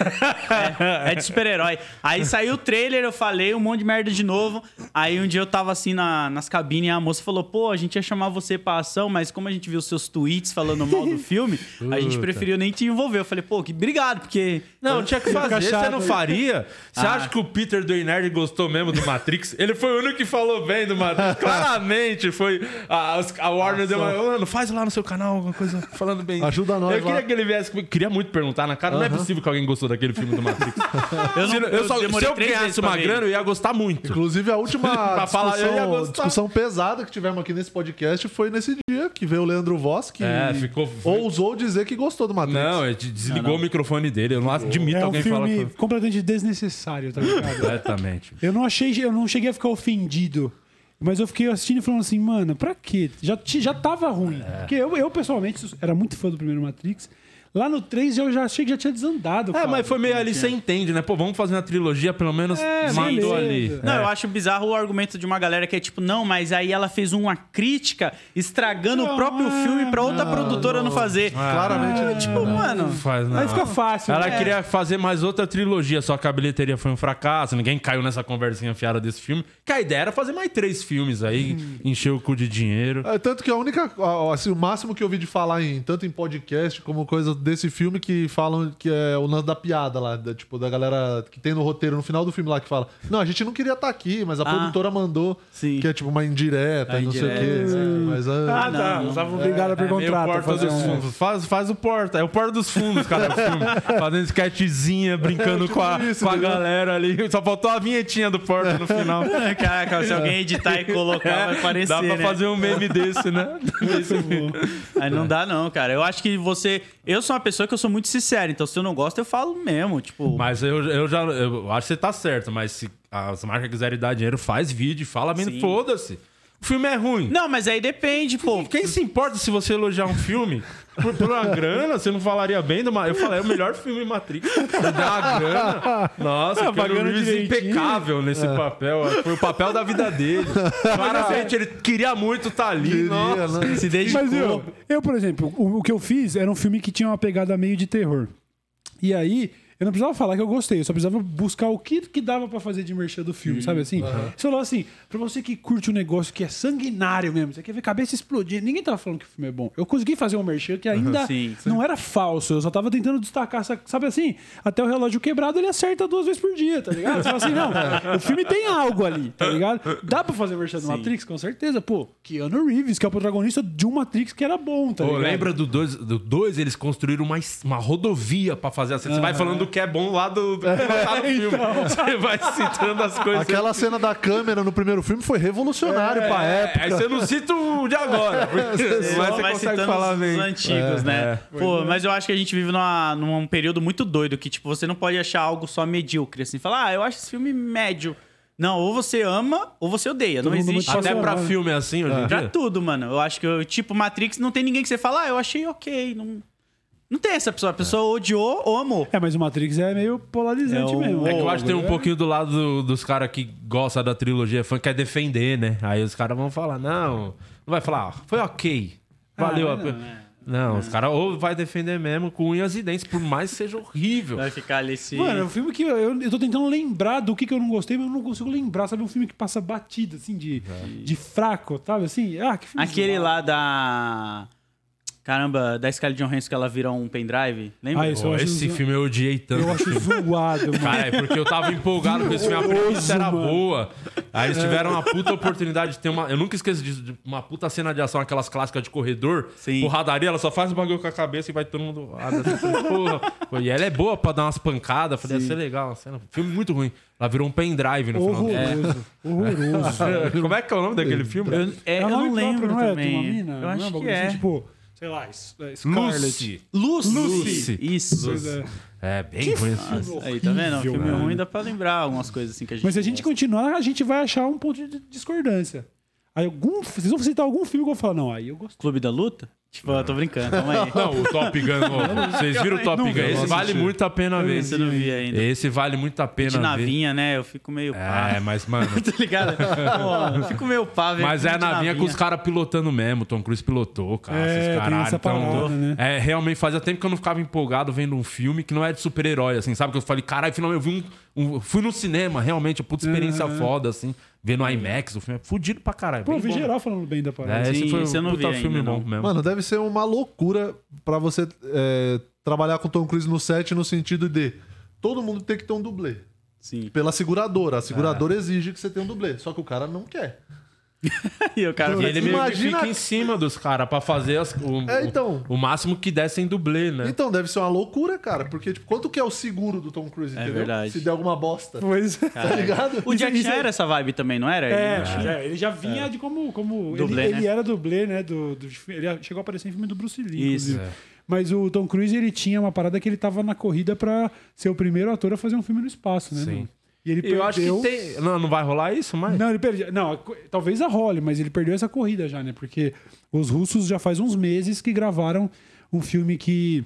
É, é de super-herói. Aí saiu o trailer, eu falei um monte de merda de novo. Aí um dia eu tava assim na, nas cabines e a moça falou: pô, a gente ia chamar você pra ação, mas como a gente viu seus tweets falando mal do filme, a gente preferiu nem te envolver. Eu falei, pô, que obrigado, porque. Não, tinha que fazer, você não faria? Você Ah. acha que o Peter do Nerd gostou mesmo do Matrix? Ele foi o único que falou bem do Matrix. Claramente foi. A, a Warner deu uma. Mano, faz lá no seu canal alguma coisa falando bem. Ajuda nós Eu queria lá. que ele viesse. comigo. Queria muito perguntar na cara. Não é possível que alguém gostou daquele filme do Matrix. Eu, se, não, eu só- se eu três vezes ganhasse uma grana, eu ia gostar muito. Inclusive, a última Pra falar, eu ia discussão, discussão pesada que tivemos aqui nesse podcast foi nesse dia que veio o Leandro Voss, que É, ficou- ousou dizer que gostou do Matrix. Não, ele desligou o microfone dele. Eu não admito É um alguém falar filme com... completamente desnecessário, tá ligado? Completamente. Eu não achei, eu não cheguei a ficar ofendido. Mas eu fiquei assistindo e falando assim, mano, pra quê? Já, já tava ruim. É. Porque eu, eu, pessoalmente, era muito fã do primeiro Matrix. Lá no 3 eu já achei que já tinha desandado. É, cara. mas foi meio ali, você entende, né? Pô, vamos fazer uma trilogia, pelo menos É, matou ali. Não, É. eu acho bizarro o argumento de uma galera que é tipo, não, mas aí ela fez uma crítica estragando o próprio Não, filme pra outra não, produtora não, não. fazer. Claramente. Ah, tipo, mano. Não faz, não. Aí fica fácil. Ela né? queria fazer mais outra trilogia, só que a bilheteria foi um fracasso. Ninguém caiu nessa conversinha fiada desse filme. Que a ideia era fazer mais três filmes aí, encher o cu de dinheiro. É, tanto que a única. Assim, o máximo que eu ouvi de falar em tanto em podcast como coisa desse filme que falam que é o lance da piada lá, da, tipo, da galera que tem no roteiro, no final do filme lá, que fala: Não, a gente não queria estar aqui, mas a Ah. produtora mandou. Sim. Que é tipo uma indireta A não sei o quê. indireta, Mas, Ah, ah, tá. não. Estavam obrigados a É per meio contrato. porta fazer dos um- fundos. Faz, faz o porta. É o porta dos fundos, cara, do filme. Fazendo sketchzinha, brincando É, tipo com a, isso, com a galera ali. Só faltou a vinhetinha do porta no final. Caraca, se alguém editar e colocar, vai parecer. Dá pra né? fazer um meme desse, né? Aí não dá, não, cara. Eu acho que você. Eu sou uma pessoa que eu sou muito sincero, então se eu não gosto, eu falo mesmo. Tipo, Mas eu, eu já eu acho que você tá certo, mas se as marcas quiserem dar dinheiro, faz vídeo, fala Sim. foda-se. O filme é ruim. Não, mas aí depende, pô. Quem se importa se você elogiar um filme? Por, por uma grana, você não falaria bem do Ma- Eu falei, é o melhor filme Matrix. Você dá uma grana. Nossa, Keanu pagando Reeves impecável nesse papel. Foi o papel da vida dele. Claramente, ele queria muito estar ali. queria, Nossa. né? Se dedicou. Mas eu, eu, por exemplo, o, o que eu fiz era um filme que tinha uma pegada meio de terror. E aí, eu não precisava falar que eu gostei, eu só precisava buscar o que, que dava pra fazer de merchan do filme, sabe assim? Você falou assim, pra você que curte um negócio que é sanguinário mesmo, você quer ver cabeça explodir, ninguém tava falando que o filme é bom. Eu consegui fazer um merchan que ainda Sim, sim. não era falso, eu só tava tentando destacar, sa- sabe assim? Até o relógio quebrado ele acerta duas vezes por dia, tá ligado? Você fala assim, não, o filme tem algo ali, tá ligado? Dá pra fazer merchan do Matrix, com certeza. Pô, Keanu Reeves, que é o protagonista de um Matrix que era bom, tá Pô, ligado? lembra do 2? Do dois, eles construíram uma, uma rodovia pra fazer assim. Você vai falando do que é bom lá do, do que no filme. Você vai citando as coisas. Aquela cena da câmera no primeiro filme foi revolucionário pra É, época. Aí você não cita o de agora. mas você vai citando falar os bem. antigos, né? é. Pô, mas eu acho que a gente vive numa, num período muito doido que, tipo, você não pode achar algo só medíocre, assim. Falar, ah, eu acho esse filme médio. Não, ou você ama ou você odeia. Todo não existe. Até pra apaixonado. filme é assim hoje em Pra tudo, mano. Eu acho que, eu, tipo, Matrix não tem ninguém que você fala, ah, eu achei ok. Não, não tem essa pessoa. A pessoa odiou ou amou. É, mas o Matrix é meio polarizante É o- mesmo. É que eu acho que tem um é- pouquinho do lado do- dos caras que gostam da trilogia fã, que quer defender, né? Aí os caras vão falar, não, não vai falar, ah, foi ok, valeu Ah, a não, pena. é. Não, os caras ou vai defender mesmo com unhas e dentes, por mais que seja horrível. Vai ficar ali esse. Mano, é um filme que eu, eu, eu tô tentando lembrar do que, que eu não gostei, mas eu não consigo lembrar. Sabe, um filme que passa batido, assim, de, de fraco, sabe? Assim, ah, que filme Aquele zoado. lá da. Caramba, da Scarlett Johansson que ela vira um pendrive. Lembra? Ah, isso Pô, eu acho esse zo- filme eu odiei tanto. Eu acho zoado, mano. Cara, é porque eu tava empolgado com esse filme. A premissa era mano. boa. Aí eles tiveram uma puta oportunidade de ter uma. Eu nunca esqueço disso, de uma puta cena de ação, aquelas clássicas de corredor. Sim. Porradaria, ela só faz o bagulho com a cabeça e vai todo mundo. abre assim, Porra. E ela é boa pra dar umas pancadas. Falei, ia ser legal. Uma cena. Filme muito ruim. Ela virou um pendrive no final. Horroroso. Horroroso. Como é que é o nome daquele filme? Eu, é, É eu o nome não lembro próprio, não é? também. Mina? eu Não é acho que bagulho é. assim, tipo, sei lá, é Scarlett. Lucy. Lucy. Lucy. Isso. Pois é. É, bem filme. Nossa, Aí, tá vendo? Um horrível, filme mano. ruim dá pra lembrar algumas coisas assim que a gente. Mas se a gente gosta. continuar, a gente vai achar um ponto de discordância. Aí algum, vocês vão citar algum filme que eu vou falar, não, aí eu gostei. Clube da Luta? Tipo, eu tô brincando, calma aí. Não, o Top Gun. ó, Vocês viram o Top Não Gun? Esse vale muito a pena ver. Esse eu não vi ainda. Esse vale muito a pena De ver. navinha, né? Eu fico meio pá. É, mas, mano. Tá ligado? Pô, eu fico meio pá, velho. Mas é a de navinha com os caras pilotando mesmo. Tom Cruise pilotou, cara. É, esses caralho. essa Então, parada, né? é, realmente fazia tempo que eu não ficava empolgado vendo um filme que não é de super-herói, assim, sabe? Que eu falei, caralho, finalmente eu vi um, um- Fui no cinema, realmente, puta experiência Uhum. foda, assim. Vendo IMAX, o filme é fudido pra caralho. Pô, vi bom. geral falando bem da parada. É, esse Sim, foi esse eu um não puta vi filme ainda, bom não. mesmo. Mano, deve ser uma loucura pra você é, trabalhar com Tom Cruise no set no sentido de todo mundo tem que ter um dublê. Sim. Pela seguradora. A seguradora É. exige que você tenha um dublê. Só que o cara não quer. E o cara E ele meio que fica em cima dos caras pra fazer as- o, É, então. o, o máximo que der sem dublê, né? Então, deve ser uma loucura, cara. Porque, tipo, quanto que é o seguro do Tom Cruise, entendeu? verdade. Se der alguma bosta. Pois é. Tá ligado? O Jack Chan era essa vibe também, não era? É, Ele é, ele já vinha de como. como Dublê, ele, né? ele era dublê, né? Do, do- ele chegou a aparecer em filme do Bruce Lee. Isso. inclusive. É. Mas o Tom Cruise, ele tinha uma parada que ele tava na corrida pra ser o primeiro ator a fazer um filme no espaço, né? Sim. E ele Eu perdeu... acho que tem. Não, não vai rolar isso, mas. Não, ele perdeu. Não, talvez a role, mas ele perdeu essa corrida já, né? Porque os russos já faz uns meses que gravaram um filme que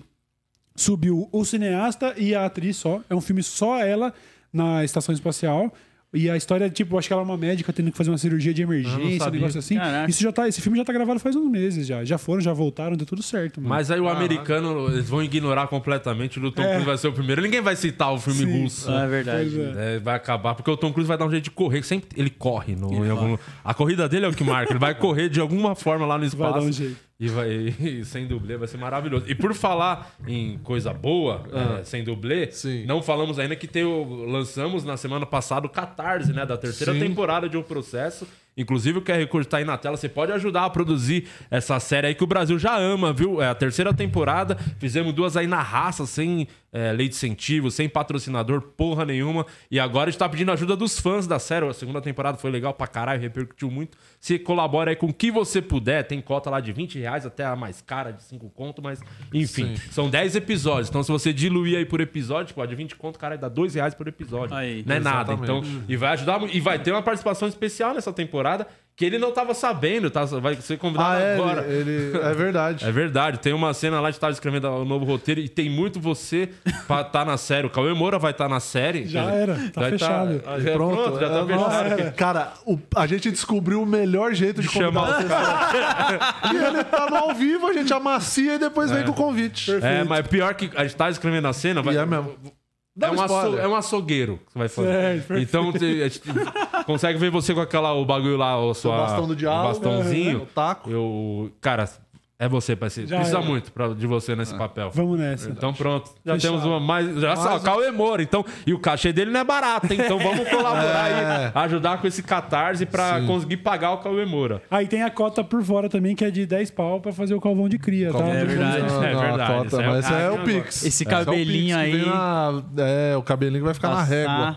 subiu o cineasta e a atriz só. É um filme só ela na estação espacial. E a história, tipo, acho que ela é uma médica tendo que fazer uma cirurgia de emergência, um negócio assim. Caraca. Isso já tá, esse filme já tá gravado faz uns meses já. Já foram, já voltaram, deu tudo certo, mano. Mas aí o americano, eles vão ignorar completamente. O Tom É. Cruise vai ser o primeiro. Ninguém vai citar o filme Sim. russo. Ah, é verdade. É. É, vai acabar, porque o Tom Cruise vai dar um jeito de correr. Sempre ele corre. No, em algum- a corrida dele é o que marca. Ele vai correr de alguma forma lá no espaço. Vai dar um jeito. E, vai, e sem dublê vai ser maravilhoso. E por falar em coisa boa, é, sem dublê, Sim. não falamos ainda que tem o- lançamos na semana passada o Catarse, né? Da terceira Sim. temporada de Um Processo. Inclusive o QR Code tá aí na tela. Você pode ajudar a produzir essa série aí que o Brasil já ama, viu? É a terceira temporada. Fizemos duas aí na raça, sem é, lei de incentivo, sem patrocinador, porra nenhuma. E agora a gente tá pedindo ajuda dos fãs da série. A segunda temporada foi legal pra caralho, repercutiu muito. Se colabora aí com o que você puder. Tem cota lá de 20 reais até a mais cara de 5 conto, mas enfim. São 10 episódios. Então se você diluir aí por episódio, pode 20 conto, cara, dá 2 reais por episódio. Aí. não é nada. Então, Exatamente. e vai ajudar. E vai ter uma participação especial nessa temporada que ele não tava sabendo, tá? Vai ser convidado Ah, é, agora. ele, ele- é verdade. É verdade, tem uma cena lá de estar escrevendo o novo roteiro e tem muito você pra estar na série. O Cauê Moura vai estar na série. Já dizer, era, tá vai fechado. Ah, já- pronto, já tá é, fechado. nossa, Cara, o- a gente descobriu o melhor jeito de Chamar os você. E ele tá no ao vivo, a gente amacia e depois vem com o convite. É, mas pior que a gente tá escrevendo a cena, vai, E é mesmo. Dá é, um aço- é um açougueiro que você vai fazer. Perfeito. então te- a gente consegue ver você com aquela, o bagulho lá, o, sua, bastão do diálogo, o bastãozinho. o taco. Eu, cara, é você, parceiro. Já Precisa é. muito pra- de você nesse papel. Vamos nessa. Então pronto, já Fechado. temos uma mais. Já só, Cauê Moura, então. E o cachê dele não é barato, hein? Então vamos colaborar É. aí, ajudar com esse catarse pra conseguir pagar o Cauê Moura. Aí tem a cota por fora também, que é de 10 pau pra fazer o calvão de cria, tá? É verdade. Não, É não, a verdade, cota, esse é o- mas é Ah, o. Pix. Esse É, esse é o cabelinho aí. na- é, o cabelinho que vai ficar na Passar. régua.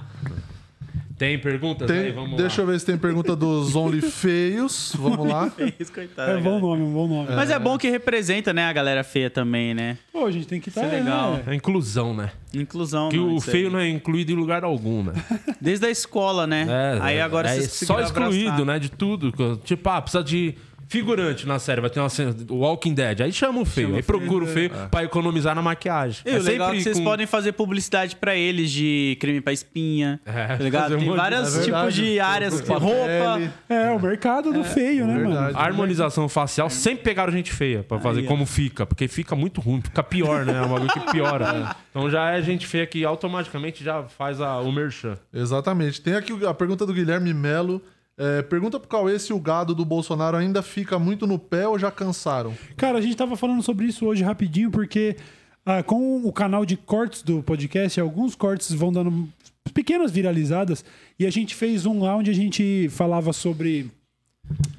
Tem perguntas Tem- aí? Vamos deixa lá. eu ver se tem pergunta dos Only Feios. Vamos lá. Isso, coitado. É bom galera. nome, um bom nome. Mas é bom que representa, né, a galera feia também, né? Pô, a gente tem que estar. é legal. É inclusão, né? Inclusão. Que não, o isso aí. feio não é incluído em lugar algum, né? Desde a escola, né? É, Aí é, agora é você só excluído, abraçar. né? De tudo. Tipo, ah, precisa de figurante na série. Vai ter uma cena, o Walking Dead. Aí chama o feio. aí procura o feio pra economizar na maquiagem. E o legal é que vocês podem fazer publicidade pra eles de creme pra espinha. É, tá ligado? um Tem de- vários É tipos verdade. de áreas. Roupa Roupa. É, o mercado do feio, né, mano? Verdade. Harmonização facial, sempre pegaram gente feia pra fazer como fica, porque fica muito ruim, fica pior, né? É um bagulho que piora. Então já é gente feia que automaticamente já faz a, o merchan. Exatamente. Tem aqui a pergunta do Guilherme Melo. É, pergunta pro Cauê se o gado do Bolsonaro ainda fica muito no pé ou já cansaram. Cara, a gente tava falando sobre isso hoje rapidinho, porque ah, com o canal de cortes do podcast, alguns cortes vão dando pequenas viralizadas. E a gente fez um lá onde a gente falava sobre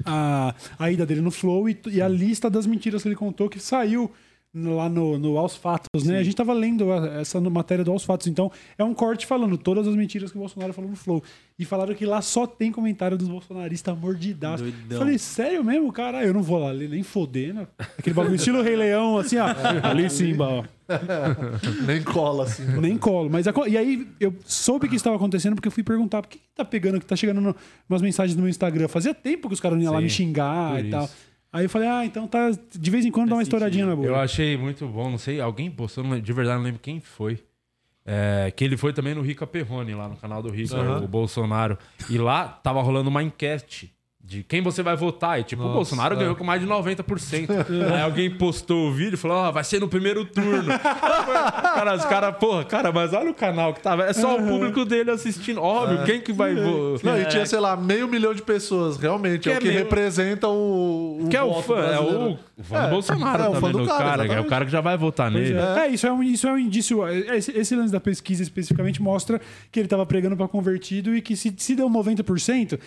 a, a ida dele no Flow e, e a lista das mentiras que ele contou que saiu lá no, no Aos Fatos, né? A gente tava lendo a- essa matéria do Aos Fatos, então é um corte falando todas as mentiras que o Bolsonaro falou no Flow. E falaram que lá só tem comentário dos bolsonaristas mordidaço. Doidão. Falei, sério mesmo, cara? Eu não vou lá ler nem fodendo. Aquele bagulho estilo Rei Leão, assim, ó. Ali Simba, ó. Nem cola, assim. Nem colo. Mas aco- e aí eu soube que isso estava acontecendo porque eu fui perguntar por que, que tá pegando, que tá chegando no- umas mensagens no meu Instagram. Fazia tempo que os caras não iam lá me xingar por e tal. Aí eu falei, ah, então tá. De vez em quando dá uma estouradinha na boca. Eu achei muito bom, não sei, alguém postou, não de verdade não lembro quem foi. É, que ele foi também no Rica Perrone, lá no canal do Rica, Aham. o Bolsonaro. E lá tava rolando uma enquete de quem você vai votar. E tipo, o Bolsonaro é. ganhou com mais de 90%. Aí alguém postou o vídeo e falou: Ó, vai ser no primeiro turno. cara, os caras, porra, cara, mas olha o canal que tava. É só o público dele assistindo. Óbvio, quem que vai votar? Não, e tinha, sei lá, meio milhão de pessoas. Realmente, é, Que o é que meio- representa o, o Que é o fã, é brasileiro. o, o fã do É, Bolsonaro é o fã também, do cara, cara, é o cara que já vai votar Pois nele. é. É, isso é um, isso é um indício. Esse, esse lance da pesquisa especificamente mostra que ele estava pregando para convertido e que se, se deu 90%,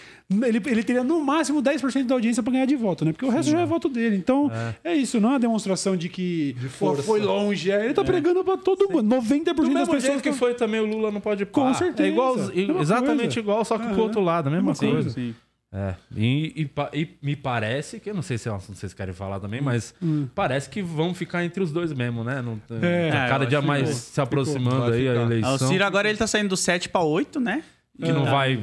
ele, ele teria no máximo 10% da audiência para ganhar de voto, né? Porque o resto já é voto dele. Então, é, isso, não é uma demonstração de que pô, força. foi longe. É, ele tá pregando para todo mundo. 90% Do das mesmo pessoas. jeito que tão- foi também o Lula não pode Com pá. certeza. É igual, exatamente coisa. igual, só que pro Aham. outro lado, a mesma Mesma coisa. Sim. É. E, e e me parece que, eu não sei se é um assunto que vocês querem falar também, mas parece que vão ficar entre os dois mesmo, né? Não, É. tá É, cada dia mais que se aproximando Vai aí a ficar. Ah, eleição. o Ciro agora ele tá saindo do 7 pra 8, né? que não vai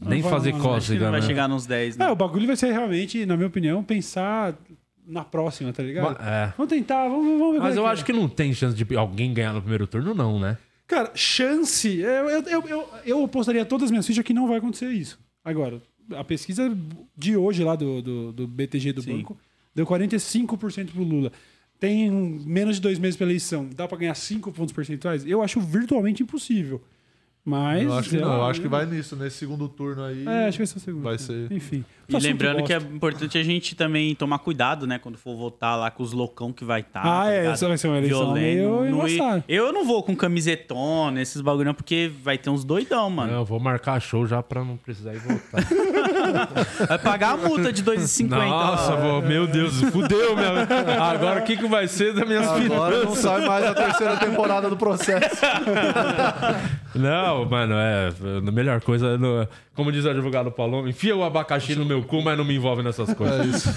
nem fazer não, Acho que cócega, não vai né? chegar nos 10, né? É, o bagulho vai ser realmente, na minha opinião, pensar na próxima, tá ligado? É. Vamos tentar, vamos, vamos ver. Mas como eu é acho que não tem chance de alguém ganhar no primeiro turno, não, né? Cara, chance. Eu, eu, eu, eu, eu apostaria todas as minhas fichas que não vai acontecer isso. Agora, a pesquisa de hoje lá do, do, do BTG do Sim. banco deu 45% pro Lula. Tem menos de dois meses pra eleição. Dá pra ganhar 5 pontos percentuais? Eu acho virtualmente impossível. Mas. Eu acho que não, eu acho que vai nisso, nesse segundo turno aí. É, acho que vai ser o segundo. Vai ser. Enfim. E lembrando que é importante a gente também tomar cuidado, né? Quando for votar lá com os loucão que vai estar. Ah, é, essa vai ser uma eleição meio Não embaçada. Eu não vou com camisetona, esses bagulho, não, porque vai ter uns doidão, mano. Eu vou marcar show já pra não precisar ir votar. Vai pagar a multa de 2,50. Nossa, meu Deus, fudeu, meu. Agora o que, que vai ser das minhas Agora não finanças? sai mais a terceira temporada do processo. Não, mano, é. A melhor coisa, é no- como diz o advogado Paloma, enfia o abacaxi no meu cu, mas não me envolve nessas coisas. É isso.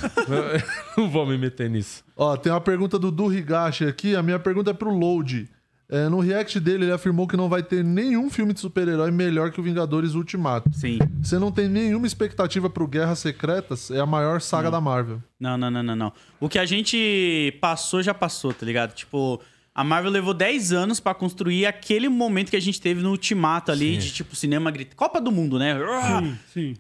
não vou me meter nisso. Ó, tem uma pergunta do Du Higashi aqui. A minha pergunta é pro Load. É, no react dele, ele afirmou que não vai ter nenhum filme de super-herói melhor que o Vingadores Ultimato. Sim. Você não tem nenhuma expectativa pro Guerras Secretas? É a maior saga da Marvel. Não, não, não, não, não. O que a gente passou, já passou, tá ligado? Tipo, a Marvel levou 10 anos pra construir aquele momento que a gente teve no Ultimato ali, de tipo, cinema grita. Copa do Mundo, né? Sim, sim.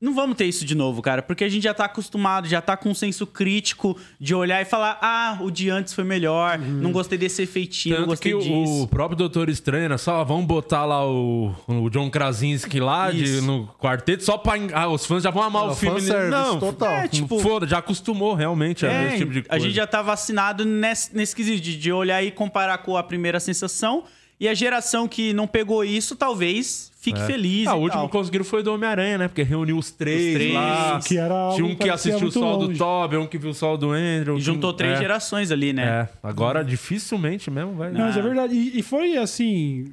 Não vamos ter isso de novo, cara, porque a gente já tá acostumado, já tá com um senso crítico de olhar e falar: ah, o de antes foi melhor, não gostei desse efeitinho, não Tanto gostei que disso. o próprio Doutor Estranho era só, vamos botar lá o, o John Krasinski lá de- no quarteto, só pra. Ah, os fãs já vão amar Não, o filme. fanservice Não, total. É, tipo, foda, já acostumou realmente a ver É, esse tipo de a coisa. gente já tá vacinado nesse, nesse quesito de, de olhar e comparar com a primeira sensação. E a geração que não pegou isso, talvez fique feliz. Ah, o último que conseguiram foi do Homem-Aranha, né? Porque reuniu os três, Os três, lá. que era Tinha um que assistiu o sol do longe. Toby, um que viu o sol do Andrew. E juntou um- três é, gerações ali, né? É, agora dificilmente mesmo vai. Não, mas é verdade. E, e foi assim.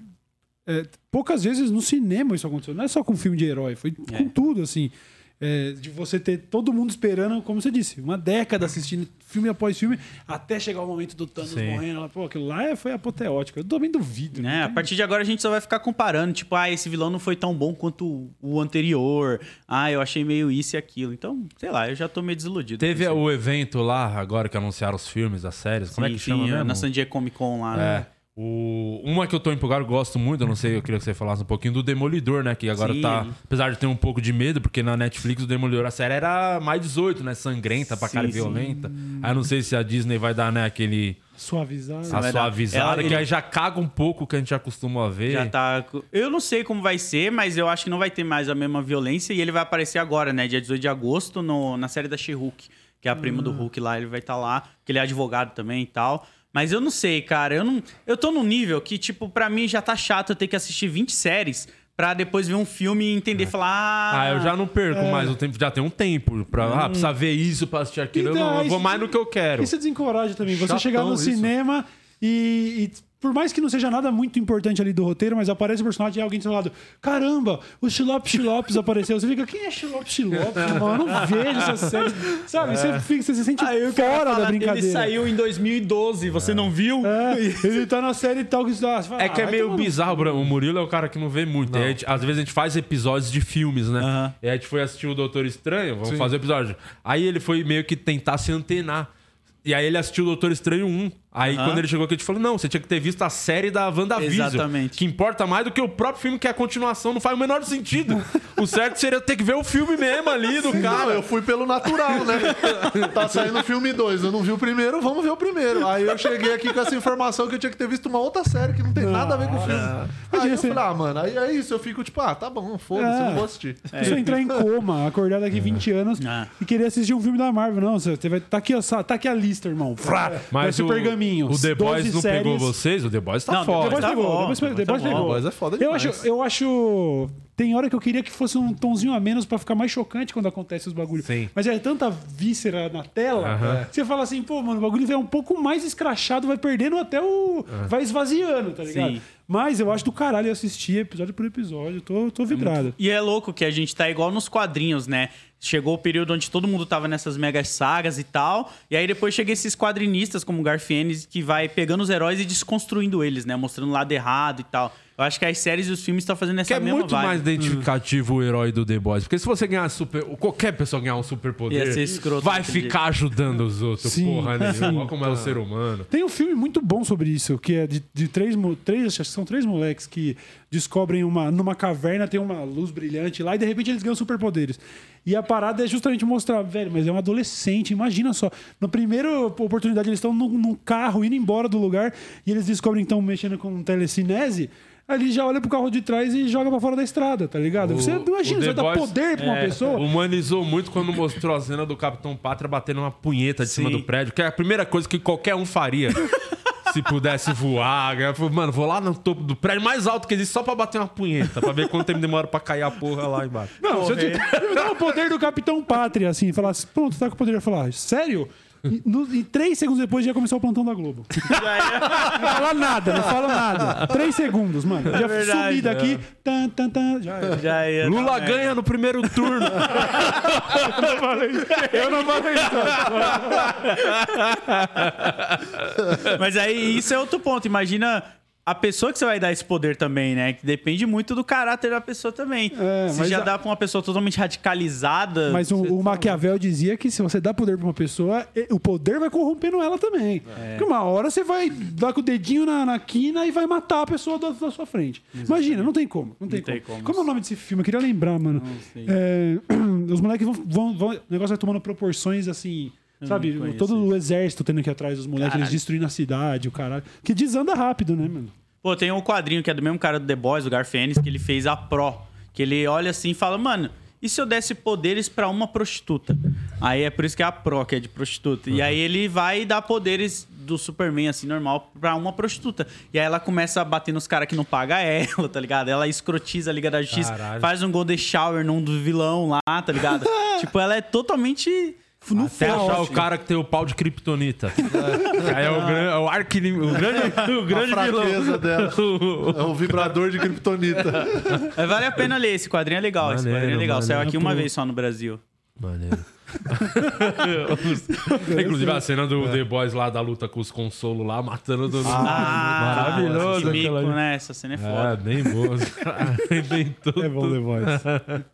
é, poucas vezes no cinema isso aconteceu. Não é só com filme de herói, foi É. com tudo, assim. É, de você ter todo mundo esperando, como você disse, uma década assistindo filme após filme, até chegar o momento do Thanos Sim. morrendo. Lá, Pô, aquilo lá é- foi apoteótico. Eu também duvido. Né? não A partir de agora a gente só vai ficar comparando, tipo, ah, esse vilão não foi tão bom quanto o- anterior. Ah, eu achei meio isso e aquilo. Então, sei lá, eu já tô meio desiludido. Teve o evento lá, agora que anunciaram os filmes, as séries. Como é Sim, que sim, chama mesmo? Na San Diego Comic Con lá, É. né? O... Uma que eu tô empolgado, eu gosto muito, eu não sei, eu queria que você falasse um pouquinho do Demolidor, né? Que agora Sim. tá. Apesar de ter um pouco de medo, porque na Netflix o Demolidor, a série era mais 18, né? Sangrenta pra Sim, cara sim. violenta. Aí eu não sei se a Disney vai dar, né, aquele. Suavizar. A vai sua dar. avisada, Ela- que ele- aí já caga um pouco o que a gente já costuma ver. Já tá. Eu não sei como vai ser, mas eu acho que não vai ter mais a mesma violência e ele vai aparecer agora, né? Dia 18 de agosto, no, na série da She-Hulk, que é a prima do Hulk lá, ele vai estar lá, que ele é advogado também e tal. Mas eu não sei, cara. Eu não. Eu tô num nível que, tipo, pra mim já tá chato eu ter que assistir 20 séries pra depois ver um filme e entender e falar. Ah, eu já não perco É. mais o tempo, já tem um tempo pra Hum. ah, precisar ver isso pra assistir aquilo. Então, eu, não, eu vou mais no que eu quero. Isso desencoraja também. Você Chatão chegar no isso. cinema e, e por mais que não seja nada muito importante ali do roteiro, mas aparece o personagem e alguém do seu lado. Caramba, o Xilop Xilopes apareceu. Você fica, quem é Xilop Xilopes? Mano, eu não vejo essa série. Sabe, você, fica, você se sente Aí fora da brincadeira. Ele saiu em 2012, você não viu? É, ele tá na série e tal. Que você fala, É que é ah, meio no bizarro, Bruno. O Murilo é o cara que não vê muito. A gente- às vezes a gente faz episódios de filmes, né? Aham. E aí a gente foi assistir o Doutor Estranho, vamos Sim. fazer o episódio. Aí ele foi meio que tentar se antenar. E aí ele assistiu o Doutor Estranho 1. Aí Aham. quando ele chegou aqui, a gente falou: não, você tinha que ter visto a série da WandaVision. Exatamente. Que importa mais do que o próprio filme, que é a continuação, não faz o menor sentido. o certo seria ter que ver o filme mesmo ali do Não, cara. eu fui pelo natural, né? tá saindo o filme 2, eu não vi o primeiro, vamos ver o primeiro. Aí eu cheguei aqui com essa informação que eu tinha que ter visto uma outra série que não tem nada a ver com o filme. Aí Imagina eu falei, ah, mano, aí é isso, eu fico tipo, ah, tá bom, foda-se, eu não vou assistir. A pessoa entrar em coma, acordar daqui 20 anos Ah. e querer assistir um filme da Marvel. Não, você vai. Tá aqui, ó, tá aqui a lista, irmão. Vai Mas o, pergaminho. o The Boys 12 não pegou séries. vocês? O The Boys tá Não, The foda. The Boys Tá pegou, bom, The Boys, The tá bom. pegou. The Boys é foda eu demais. acho, eu acho. Tem hora que eu queria que fosse um tonzinho a menos pra ficar mais chocante quando acontece os bagulhos. Sim. Mas é tanta víscera na tela, Aham. que você fala assim, pô, mano, o bagulho vai um pouco mais escrachado, vai perdendo até o. Vai esvaziando, tá ligado? Sim. Mas eu acho do caralho assistir episódio por episódio. Tô, tô vidrado. E é louco que a gente tá igual nos quadrinhos, né? Chegou o período onde todo mundo tava nessas mega sagas e tal. E aí depois chega esses quadrinistas como Garfienes que vai pegando os heróis e desconstruindo eles, né? Mostrando o lado errado e tal. Eu acho que as séries e os filmes estão fazendo essa Que é mesma muito vibe. mais identificativo o herói do The Boys. Porque se você ganhar super. Qualquer pessoa ganhar um super poder. Ia ser escroto vai ficar ajudando os outros. Sim, porra nenhuma. sim. Olha como é o ser humano. Tem um filme muito bom sobre isso, que é de, de três, três, acho que são três moleques que descobrem uma numa caverna tem uma luz brilhante lá e de repente eles ganham superpoderes. E a parada é justamente mostrar, velho, mas é um adolescente, imagina só. Na primeira oportunidade eles estão num, num carro indo embora do lugar e eles descobrem que estão mexendo com telecinese. Ali já olha pro carro de trás e joga pra fora da estrada, tá ligado? O- você imagina, você The vai dar Boys- poder pra uma é, pessoa. Humanizou muito quando mostrou a cena do Capitão Pátria batendo uma punheta de cima Sim. do prédio, que é a primeira coisa que qualquer um faria. Se pudesse voar, mano, vou lá no topo do prédio mais alto que existe só pra bater uma punheta, pra ver quanto tempo demora pra cair a porra lá embaixo. Não, se eu te eu dar o poder do Capitão Pátria, assim, falar assim, pronto, tá com o poder. Eu falar, sério? E, no- e três segundos depois já começou o plantão da Globo. Não fala nada, não fala nada. Três segundos, mano. Já verdade, sumi daqui. Tan, tan, tan, já era. Já ia Lula merda. ganha no primeiro turno. Eu não falei isso. Mas aí isso é outro ponto. Imagina a pessoa que você vai dar esse poder também, né? Que depende muito do caráter da pessoa também. É, Se já a- dá pra uma pessoa totalmente radicalizada. Mas o, o Maquiavel dizia que se você dá poder pra uma pessoa, o poder vai corrompendo ela também. Porque uma hora você vai dar com o dedinho na, na quina e vai matar a pessoa da, da sua frente. Imagina, não tem como. Não tem, Não tem como. como. Como é o nome desse filme? Eu queria lembrar, mano. É, os moleques vão, vão, vão- O negócio vai tomando proporções assim. Sabe, conheço todo o exército tendo que ir atrás dos moleques, eles destruindo a cidade, o caralho. Que desanda rápido, né, mano? Pô, tem um quadrinho que é do mesmo cara do The Boys, o Garfienes, que ele fez a Pro. Que ele olha assim e fala, mano, e se eu desse poderes pra uma prostituta? Aí é por isso que é a Pro, que é de prostituta. E aí ele vai dar poderes do Superman, assim, normal, pra uma prostituta. E aí ela começa a bater nos caras que não pagam ela, tá ligado? Ela escrotiza a Liga da Justiça, Caralho. faz um Golden Shower num do vilão lá, tá ligado? tipo, ela é totalmente no Até achar o cara que tem o pau de kryptonita. Aí é o, gran, é o o grande, o grande A vilão. dela. É um vibrador de kryptonita. Mas vale a pena ler, esse quadrinho é legal. esse Maneiro, quadrinho é legal. Saiu maneiro. aqui uma vez só no Brasil. Maneiro. Inclusive a cena do The Boys lá da luta com os consolos lá, matando todo mundo. Ah, Maravilhoso Que mico, né? Essa cena é É, foda. bem boa. Inventou É bom, The Voice.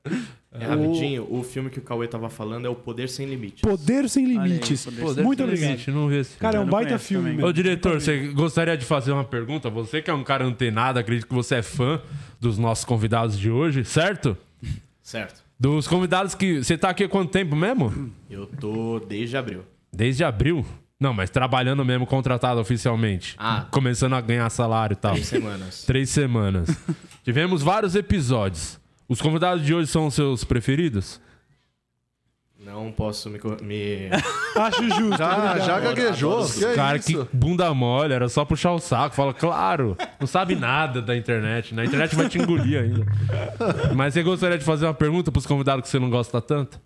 É, rapidinho, o filme que o Cauê tava falando é O Poder Sem Limites. Poder sem Olha aí, limites. Poder Sem Muito obrigado. limite, não vi esse Cara, é um baita filme. também. Ô, diretor, você gostaria de fazer uma pergunta? Você que é um cara antenado, acredito que você é fã dos nossos convidados de hoje, certo? Certo. Dos convidados que. Você tá aqui há quanto tempo mesmo? Eu tô desde abril. Desde abril? Não, mas trabalhando mesmo, contratado oficialmente. Ah. Começando a ganhar salário e tal. Três semanas. Três semanas. Tivemos vários episódios. Os convidados de hoje são os seus preferidos? Não posso me. co- me... Acho justo. Já, obrigado. já gaguejou? Que é Cara, isso? que bunda mole, era só puxar o saco. Fala, claro, não sabe nada da internet. Na internet vai te engolir ainda. Mas você gostaria de fazer uma pergunta pros convidados que você não gosta tanto?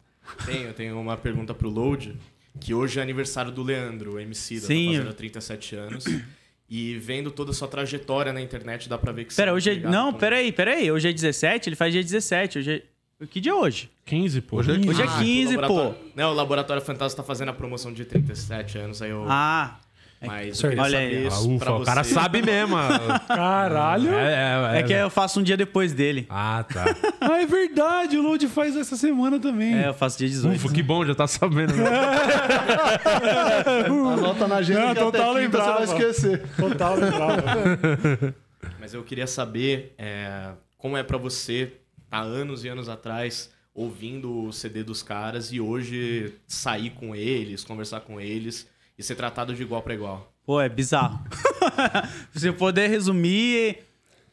Tenho, tenho uma pergunta pro Load, que hoje é aniversário do Leandro, o MC, da Sim. tá fazendo 37 anos. E vendo toda a sua trajetória na internet, dá pra ver que Pera, você hoje é. ligado Não, com- pera aí, pera aí. Hoje é 17, ele faz dia 17. Hoje é. Que dia é hoje? 15, pô. Hoje é Hoje é Ah, 15, o pô. Não, o Laboratório Fantasma tá fazendo a promoção de 37 anos, aí eu. Ah, mas certo. eu queria Olha aí. Ah, isso pra ufa, o cara sabe mesmo. Caralho. É, é, é que eu faço um dia depois dele. Ah, tá. Ah, é verdade. O Load faz essa semana também. É, eu faço dia 18. Ufa, que bom, já tá sabendo. né? Anota na agenda Não, que até total quinta você vai esquecer. Total, lembrava. Mas eu queria saber é, como é pra você há anos e anos atrás ouvindo o CD dos caras e hoje sair com eles, conversar com eles e ser tratado de igual pra igual. Pô, é bizarro. Eu poder resumir,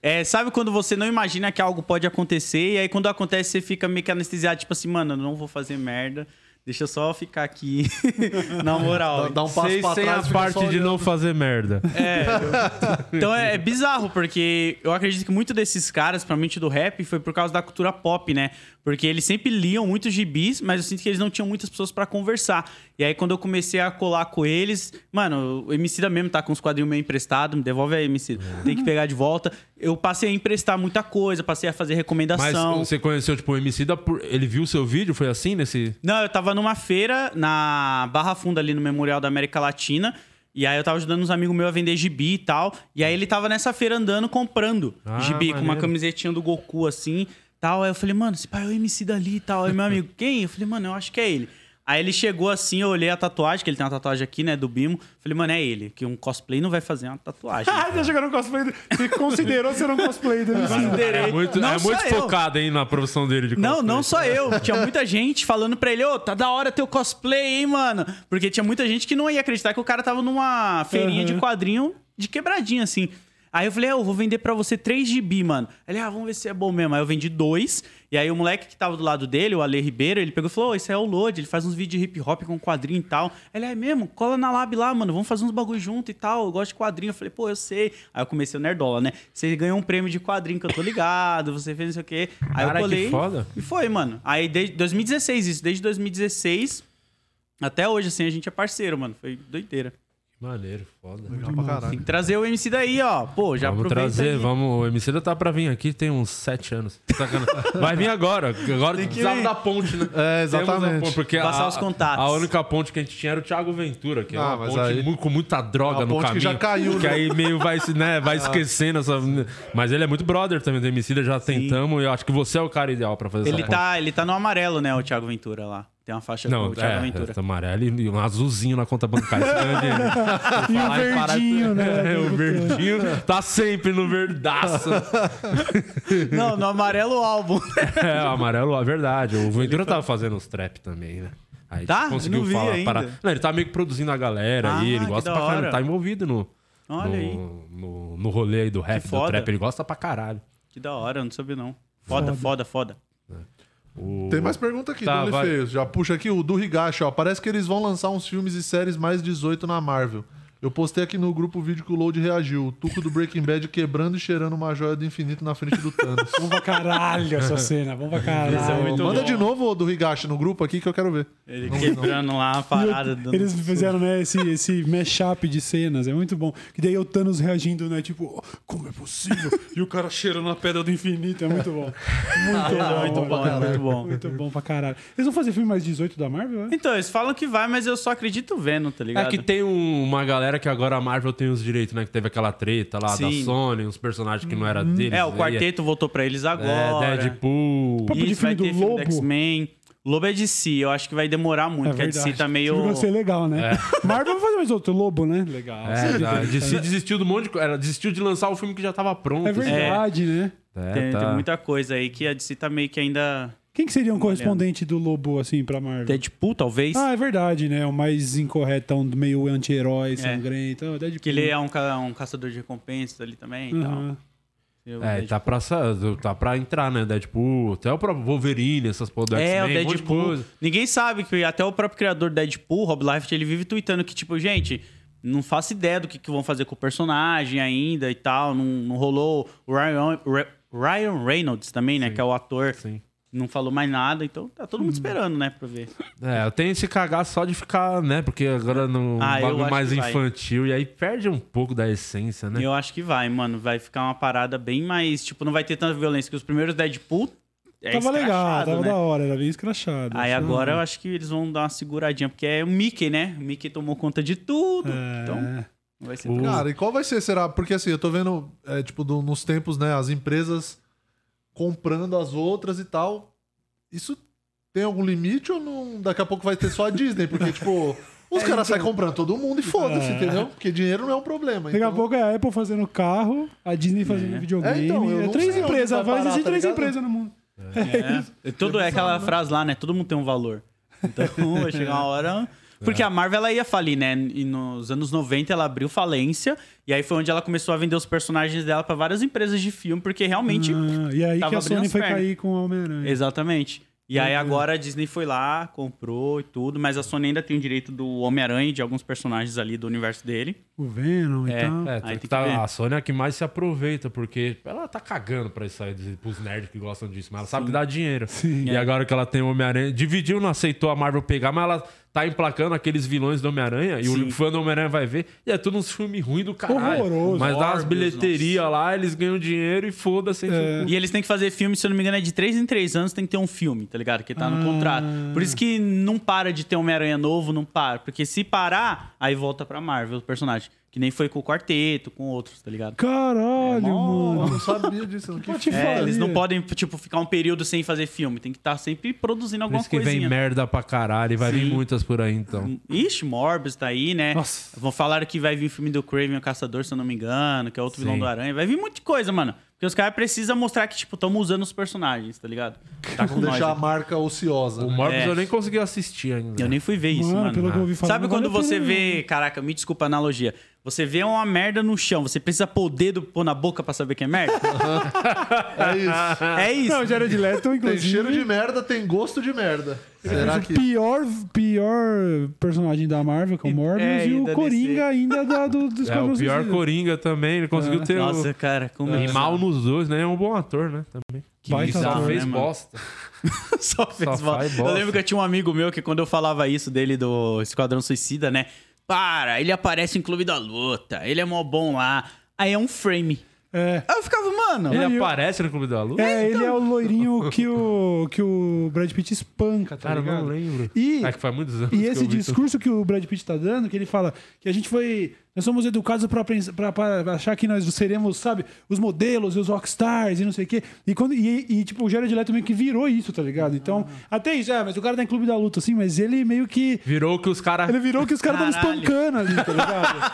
é, sabe quando você não imagina que algo pode acontecer e aí quando acontece você fica meio que anestesiado, tipo assim, mano, eu não vou fazer merda. Deixa eu só ficar aqui na moral. Dá, dá um passo Sem, pra sem trás. a parte de não fazer merda. Então é, é bizarro, porque eu acredito que muito desses caras, principalmente do rap, foi por causa da cultura pop, né? Porque eles sempre liam muitos gibis, mas eu sinto que eles não tinham muitas pessoas pra conversar. E aí, quando eu comecei a colar com eles, mano, o Emicida mesmo tá com os quadrinhos meio emprestados, me devolve aí, Emicida. Tem que pegar de volta. Eu passei a emprestar muita coisa, passei a fazer Mas recomendação. você conheceu, tipo, o MC da. Ele viu o seu vídeo? Foi assim nesse. Não, eu tava numa feira na Barra Funda, ali no Memorial da América Latina. E aí eu tava ajudando uns amigos meus a vender gibi e tal. E aí ele tava nessa feira andando, comprando Ah, gibi, com uma maneiro. camisetinha do Goku, assim, tal. Aí eu falei, mano, esse pai é o MC dali e tal. Aí meu amigo, quem? Eu falei, mano, eu acho que é ele. Aí ele chegou assim, eu olhei a tatuagem, que ele tem uma tatuagem aqui, né, do Bimo. Falei, mano, é ele, que um cosplay não vai fazer uma tatuagem. Ah, você chegou no cosplay. do- Você considerou ser um cosplay do É muito, Não é muito eu. focado, hein, na produção dele de Não, cosplay. não só eu. Tinha muita gente falando pra ele, ô, tá da hora teu cosplay, hein, mano? Porque tinha muita gente que não ia acreditar que o cara tava numa feirinha de quadrinho de quebradinha, assim. Aí eu falei, é, eu vou vender pra você três GB, mano. Ele, ah, vamos ver se é bom mesmo. Aí eu vendi dois. E aí o moleque que tava do lado dele, o Ale Ribeiro, ele pegou e falou, ô, esse é o Load, ele faz uns vídeos de hip hop com quadrinho e tal. Ele, é mesmo? Cola na lab lá, mano, vamos fazer uns bagulho junto e tal. Eu gosto de quadrinho. Eu falei, pô, eu sei. Aí eu comecei o Nerdola, né? Você ganhou um prêmio de quadrinho que eu tô ligado, você fez não sei o quê. Aí Cara, eu que colei. foda. E foi, mano. Aí desde 2016, isso, desde 2016 até hoje, assim, a gente é parceiro, mano. Foi doideira. Maneiro, foda. Legal pra caralho. Tem que trazer o MC daí, ó. Pô, já vamos aproveita trazer, aí. vamos. O MC da tá pra vir aqui, tem uns sete anos. Sacana. Vai vir agora. Agora Tem que precisava da ponte, né? É, exatamente. ponte, porque Passar a, os contatos. A única ponte que a gente tinha era o Thiago Ventura, que é Ah, uma mas ponte aí- mu- com muita droga Uma no ponte que caminho. já caiu, Que né? aí meio vai, se- né, vai esquecendo essa. Mas ele é muito brother também do MC, já tentamos. E eu acho que você é o cara ideal pra fazer Ele essa ponte. tá, ele tá no amarelo, né, o Thiago Ventura lá. Tem uma faixa Não, com o Thiago é, Ventura. é, amarelo e um azulzinho na conta bancária. Grande- E o verdinho, né? É, o verdinho tá sempre no verdaço. Não, no amarelo o álbum. É, o amarelo, é verdade. O Ventura tava fazendo os trap também, né? Aí Tá? conseguiu Não vi falar. ainda. parar- Não, ele tá meio que produzindo a galera Ah, aí. Ele que gosta pra caralho. Tá envolvido no, Olha no, aí. no, no rolê aí do rap, do foda. trap. Ele gosta pra caralho. Que da hora, eu não sabia não. Foda, foda, foda. O- Tem mais pergunta aqui Tá, do vai. Já puxa aqui o do Higashi, ó. Parece que eles vão lançar uns filmes e séries mais 18 na Marvel. Eu postei aqui no grupo o vídeo que o Load reagiu. O Tuco do Breaking Bad quebrando e cheirando uma joia do infinito na frente do Thanos. Vamos pra caralho essa cena, vamos pra caralho. Isso é muito Manda bom. de novo o do Higashi no grupo aqui que eu quero ver. Ele quebrando lá a parada. dando- Eles fizeram, né, esse, esse mashup de cenas, é muito bom. Que daí o Thanos reagindo, né, tipo, como é possível? e o cara cheirando a pedra do infinito, é muito bom. Muito bom, muito bom, cara. muito bom. Muito bom pra caralho. Eles vão fazer filme mais 18 da Marvel, né? Então, eles falam que vai, mas eu só acredito vendo, tá É ligado? que tem um- uma galera que agora a Marvel tem os direitos, né? Que teve aquela treta lá Sim. da Sony, uns personagens que não era deles. É, o aí quarteto voltou pra eles agora. É, Deadpool. Papo de filme do ter filme Lobo. do X-Men. Lobo é de si, eu acho que vai demorar muito, É porque a. DC tá meio... Vai ser legal, né? Marvel vai fazer mais outro Lobo, né? Legal. É, a DC desistiu do monte de coisa. Ela desistiu de lançar o filme que já tava pronto. É verdade, né? É, Tem, tá. tem muita coisa aí que a DC tá meio que ainda... Quem que seria um correspondente do Lobo, assim, pra Marvel? Deadpool, talvez? Ah, é verdade, né? O mais incorretão, meio anti-herói, sangrento. Ah, Deadpool. Que ele é um, ca- um caçador de recompensas ali também e tal. É, Deadpool. tá pra, sa- tá pra entrar, né? Deadpool, até o próprio Wolverine, essas porra É, o um de Deadpool. coisa. Ninguém sabe que até o próprio criador do Deadpool, Rob Liefeld, ele vive tweetando que, tipo, gente, não faço ideia do que, que vão fazer com o personagem ainda e tal. Não, não rolou. O Ryan, Ryan Reynolds também, né? Que é o ator. Sim. Não falou mais nada, então tá todo mundo Hum. esperando, né, pra ver. É, eu tenho esse cagar só de ficar, né? Porque agora no Ah, eu bagulho acho mais que vai. infantil, e aí perde um pouco da essência, né? Eu acho que vai, mano. Vai ficar uma parada bem mais. Tipo, não vai ter tanta violência. Que os primeiros Deadpool. É tava legal, escrachado, tava né? da hora, era bem escrachado. Aí agora da eu acho que eles vão dar uma seguradinha, porque é o Mickey, né? O Mickey tomou conta de tudo. Então, É. não vai ser Cara, e qual vai ser, será? Porque assim, eu tô vendo, é, tipo, do- nos tempos, né, as empresas comprando as outras e tal. Isso tem algum limite ou não? Daqui a pouco vai ter só a Disney? Porque, tipo, os caras saem comprando todo mundo e foda-se, É. entendeu? Porque dinheiro não é um problema. Daqui a então- pouco é a Apple fazendo carro, a Disney fazendo É. videogame. É, então, eu É, três empresas, vai existir tá três ligado? empresas no mundo. É. Tudo é aquela frase lá, né? Todo mundo tem um valor. Então vai chegar uma hora. Porque a Marvel ela ia falir, né? E nos anos 90 ela abriu falência. E aí foi onde ela começou a vender os personagens dela pra várias empresas de filme, porque realmente. Ah, e aí Tava que a Sony foi cair com o Homem-Aranha. Exatamente. E aí agora a Disney foi lá, comprou e tudo, mas a Sony ainda tem o direito do Homem-Aranha e de alguns personagens ali do universo dele. O Venom É. e tal. É, Aí tá- tem que tá- ver. a Sony é a que mais se aproveita, porque ela tá cagando pra isso aí, de- pros nerds que gostam disso, mas ela sabe que dá dinheiro. Sim. E agora que ela tem o Homem-Aranha, dividiu, não aceitou a Marvel pegar, mas ela tá emplacando aqueles vilões do Homem-Aranha, e Sim. o fã do Homem-Aranha vai ver, e é tudo uns filmes ruins do caralho. Horroroso. Mas dá umas bilheterias lá, eles ganham dinheiro e foda-se. É. E eles têm que fazer filme, se eu não me engano, é de 3 em 3 anos tem que ter um filme, tá ligado? Que tá no Ah. contrato. Por isso que não para de ter Homem-Aranha novo, não para. Porque se parar, aí volta pra Marvel o personagem. Que nem foi com o quarteto, com outros, tá ligado? Caralho, É mó- Eu mano. não sabia disso. não. Que foda. É, eles não podem, tipo, ficar um período sem fazer filme. Tem que estar sempre produzindo alguma isso que vem coisinha. merda pra caralho, e vai vir Sim. muitas por aí, então. Ixi, Morbius tá aí, né? Nossa. Vão falar que vai vir o filme do Craven, o Caçador, se eu não me engano, que é outro Sim. vilão do Aranha. Vai vir muita coisa, mano. Porque os caras precisam mostrar que, tipo, estamos usando os personagens, tá ligado? Tá com Vamos nós deixar a aqui. marca ociosa. O né? Morbius É. eu nem consegui assistir ainda. Eu nem fui ver isso, Mano, mano. pelo que eu ouvi falar, Sabe não quando vale a você pena, vê. Caraca, me desculpa a analogia. Você vê uma merda no chão, você precisa pôr o dedo pôr na boca pra saber que é merda? É isso. é isso. Não, Jared Leto, Tem inclusive. cheiro de merda, tem gosto de merda. Será o que. pior, pior personagem da Marvel, que é o Morbius, É, e o Coringa ainda da, do, do É, o pior. Coringa também, ele conseguiu ter Nossa, o... cara, como E mal nos dois, né? É um bom ator, né? Também. Que Baita Só ator, fez né, bosta. Só fez Só bosta. Eu lembro que eu tinha um amigo meu que quando eu falava isso dele do Esquadrão Suicida, né? Para, ele aparece em Clube da Luta, ele é mó bom lá. Aí é um frame. É. Aí eu ficava, mano. Ele aparece no Clube da Luz? É, ele é o loirinho que o, que o Brad Pitt espanca, tá Cara, eu ligado? não lembro. E, É que faz muitos anos e que eu esse discurso que o Brad Pitt tá dando, que ele fala que a gente foi. Nós somos educados pra achar que nós seremos, sabe, os modelos e os rockstars e não sei o quê. E, quando, e, e, tipo, o Jared Leto meio que virou isso, tá ligado? Então, até isso, é, mas o cara tá em clube da luta, assim, mas ele meio que. Virou que os caras... Ele virou que os caras estavam espancando ali, tá ligado?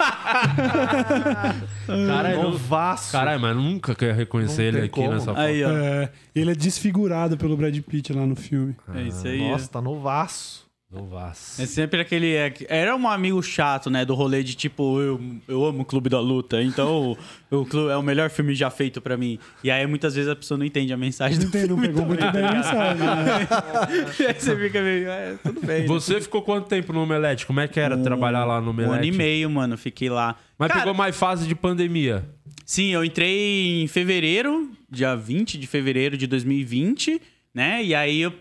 Caralho, Novaço. Caralho, mas nunca quer reconhecer Não ele aqui como. nessa foto. Aí, ó. É, ele é desfigurado pelo Brad Pitt lá no filme. É isso aí. Nossa, tá novaço. Vasco. É sempre aquele. é- Era um amigo chato, né? Do rolê de tipo, eu, eu amo o Clube da Luta, então o clube é o melhor filme já feito pra mim. E aí muitas vezes a pessoa não entende a mensagem Não, do tem, não filme. pegou muito bem a mensagem. Né? e aí você fica meio. É, tudo bem. né? Você ficou quanto tempo no Omelete? Como é que era trabalhar lá no Um Omelete? ano e meio, mano, fiquei lá. Mas Cara, pegou mais fase de pandemia. Sim, eu entrei em fevereiro, dia 20 de fevereiro de 2020, né? E aí eu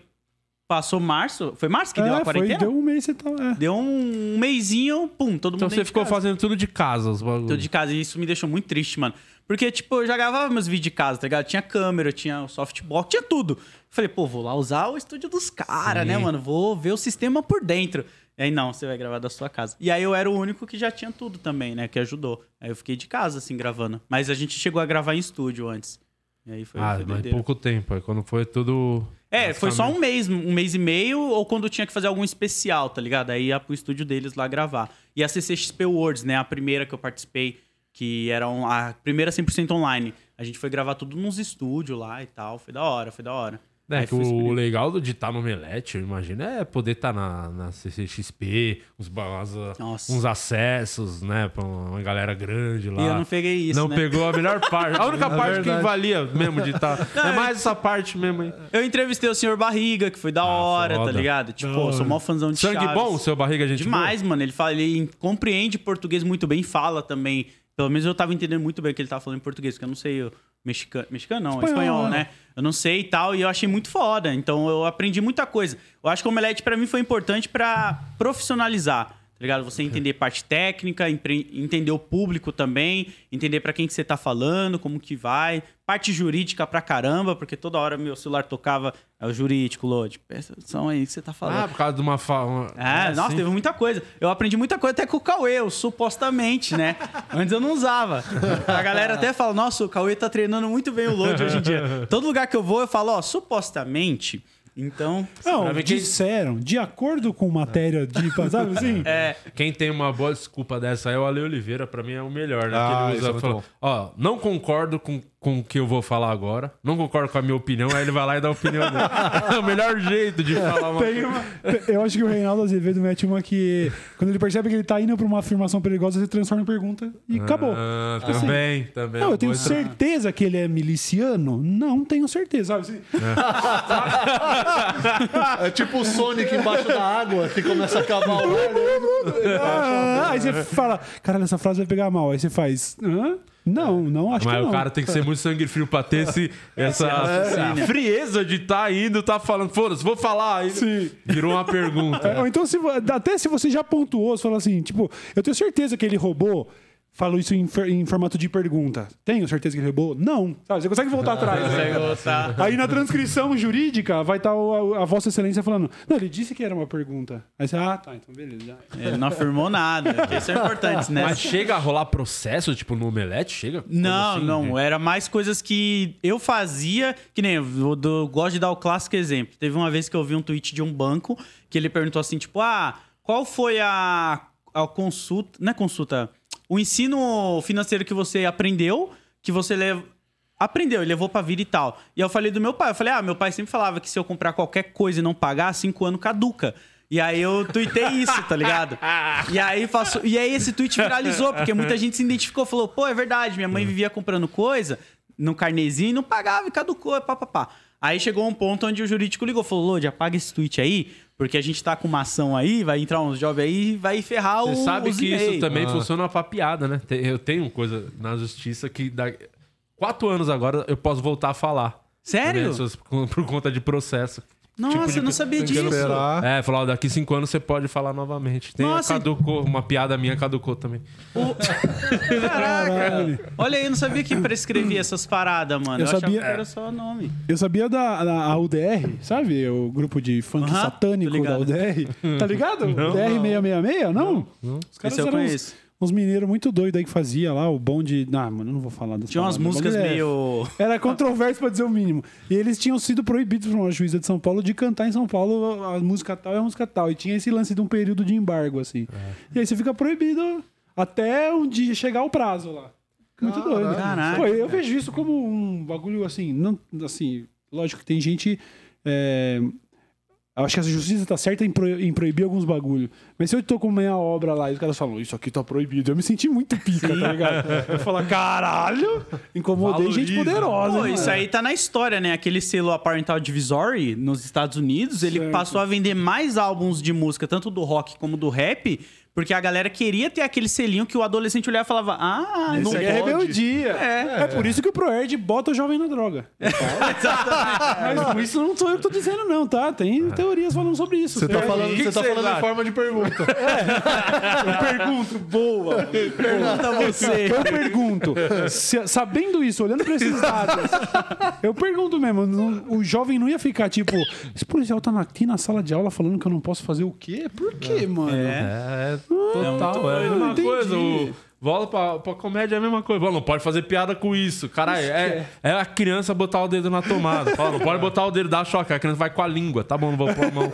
passou março. Foi março que deu a É, foi, quarentena? deu um mês você tava. É. Deu um mêsinho, pum, todo Então mundo você dentro de ficou casa. fazendo tudo de casa, os bagulhos. Tudo de casa. E isso me deixou muito triste, mano. Porque, tipo, eu já gravava meus vídeos de casa, tá ligado? Tinha câmera, tinha o softbox, tinha tudo. Falei, pô, vou lá usar o estúdio dos caras, né, mano? Vou ver o sistema por dentro. E aí, não, você vai gravar da sua casa. E aí eu era o único que já tinha tudo também, né? Que ajudou. Aí eu fiquei de casa, assim, gravando. Mas a gente chegou a gravar em estúdio antes. E aí foi. Ah, foi mas pouco tempo. Aí quando foi tudo. É, foi só um mês, um mês e meio, ou quando tinha que fazer algum especial, tá ligado? Aí ia pro estúdio deles lá gravar. E a CCXP Awards, né? A primeira que eu participei, que era um- a primeira 100% online. A gente foi gravar tudo nos estúdios lá e tal. Foi da hora, foi da hora. É, Aí que o legal de estar no Omelete, eu imagino, é poder estar na, na CCXP, uns, as- Nossa. uns acessos, né? Pra uma galera grande lá. E eu não peguei isso, Não né? pegou a melhor parte. A única parte que verdade. valia mesmo de estar. é mais essa parte mesmo aí. Eu entrevistei o senhor Barriga, que foi da hora, foda. tá ligado? Tipo, eu sou mó fãzão de Sangue Chaves. bom, seu barriga, gente. Demais, mano. Ele, fala, ele compreende português muito bem, fala também. Pelo menos eu tava entendendo muito bem o que ele tava falando em português, porque eu não sei o mexicano. Mexicano não, Espanhol, espanhol, né? né? Eu não sei e tal, e eu achei muito foda. Então eu aprendi muita coisa. Eu acho que o Omelete pra mim foi importante pra profissionalizar. Tá ligado? Você entender parte técnica, entender o público também, entender pra quem que você tá falando, como que vai. Parte jurídica pra caramba, porque toda hora meu celular tocava. É o jurídico, Lodi. Presta atenção aí que você tá falando. Ah, por causa de uma. Fa... uma... É, Ah, nossa, teve muita coisa. Eu aprendi muita coisa até com o Cauê, eu, supostamente, né? Antes eu não usava. A galera até fala, nossa, o Cauê tá treinando muito bem o load hoje em dia. Todo lugar que eu vou, eu falo, ó, supostamente. Então, Não, disseram, de acordo com matéria de. Sabe assim? é. Quem tem uma boa desculpa dessa é o Ale Oliveira, pra mim é o melhor, né? Ah, que ele é usa fala, bom. ó, não concordo com, com o que eu vou falar agora, não concordo com a minha opinião, aí ele vai lá e dá a opinião dele. É o melhor jeito de falar uma Tem uma- eu acho que o Reinaldo Azevedo mete uma que. Quando ele percebe que ele tá indo pra uma afirmação perigosa, ele transforma em pergunta e acabou. Ah, também, também. Não, eu tenho certeza que ele é miliciano? Não tenho certeza. Sabe? assim? É tipo o Sonic embaixo da água que começa a cavar o ar. Ah, aí você fala, caralho, essa frase vai pegar mal. Aí você faz, hã? Não, não, acho Mas que não. o cara tem que ser muito sangue frio pra ter esse, essa raciocínio. frieza de tá indo, tá falando, foda-se, vou falar. Aí Sim. virou uma pergunta. É, Ou então, se, até se você já pontuou, você fala assim, tipo, eu tenho certeza que ele roubou. Falo isso em, em formato de pergunta. Tenho certeza que ele roubou? Não. Sabe, você consegue voltar atrás. né? Aí na transcrição jurídica vai estar o- a, a Vossa Excelência falando: Não, ele disse que era uma pergunta. Aí você, ah, tá, então beleza. já." Ele não afirmou nada. Isso é importante, né? Mas chega a rolar processo, tipo, no omelete? Chega? Não, assim, não. de- Era mais coisas que eu fazia, que nem eu do- gosto de dar o clássico exemplo. Teve uma vez que eu vi um tweet de um banco que ele perguntou assim, tipo, ah, qual foi a, a consulta, não é consulta, o ensino financeiro que você aprendeu, que você aprendeu e levou pra vida e tal. E eu falei do meu pai, eu falei, ah, meu pai sempre falava que se eu comprar qualquer coisa e não pagar, cinco anos caduca. E aí eu tuitei isso, tá ligado? E aí faço. E aí esse tweet viralizou, porque muita gente se identificou, falou, pô, é verdade, minha mãe vivia comprando coisa no carnezinho e não pagava e caducou, pá, pá, pá. Aí chegou um ponto onde o jurídico ligou, falou, Lodi, apaga esse tweet aí, porque a gente tá com uma ação aí, vai entrar uns jobs aí e vai ferrar o Você sabe os que isso também funciona pra piada, né? Eu tenho coisa na justiça que dá quatro anos agora eu posso voltar a falar. Sério? Por conta de processo. Nossa, Tipo de- eu não sabia disso. esperar. É, falar, ó, daqui cinco anos você pode falar novamente. Tem Nossa, caducou, uma piada minha caducou também. O- Caraca. Olha aí, eu não sabia que prescrevia essas paradas, mano. Eu Eu, achava sabia- que era só nome. Eu sabia da, da a UDR, sabe? O grupo de funk satânico da. UDR. Tá ligado? UDR 666, não? Os caras Esse eu eram uns, conheço. Uns mineiros muito doidos aí que fazia lá o bonde. Ah, mano, eu não vou falar das Tinha umas palavras, músicas é- meio. Era controverso pra dizer o mínimo. E eles tinham sido proibidos por uma juíza de São Paulo de cantar em São Paulo a música tal e a música tal. E tinha esse lance de um período de embargo, assim. E aí você fica proibido até um dia chegar o prazo lá. Muito doido. Caraca, Pô, eu vejo isso como um bagulho assim, não assim, lógico que tem gente é, acho que a justiça tá certa em, pro- em proibir alguns bagulho. Mas se eu tô com meia obra lá e os caras falam, isso aqui tá proibido, eu me senti muito pica, tá ligado? Eu falo, caralho, incomodei gente Valoriza. poderosa. Pô, hein, isso mano?" aí tá na história, né? Aquele selo Apparental Divisory nos Estados Unidos, ele Certo. passou a vender mais álbuns de música, tanto do rock como do rap, porque a galera queria ter aquele selinho que o adolescente olhava e falava: Ah, Isso não é pode. rebeldia. É. por isso que o Proerd bota o jovem na droga. Mas com isso não sou eu que tô dizendo, não, tá? Tem teorias falando sobre isso. Você tá falando, você que tá falando em forma de pergunta. Eu pergunto, boa. Pergunta você. Eu pergunto, se- sabendo isso, olhando pra esses dados, eu pergunto mesmo, não- o jovem não ia ficar tipo, esse policial tá na- aqui na sala de aula falando que eu não posso fazer o quê? Por quê, mano? É, total. É, a doido, mesma entendi. coisa. O, volta pra, pra comédia é a mesma coisa. Bom, não pode fazer piada com isso. Caralho, é, é a criança botar o dedo na tomada. Fala, não pode botar o dedo, dá choque. A criança vai com a língua. Tá bom, não vou pôr a mão.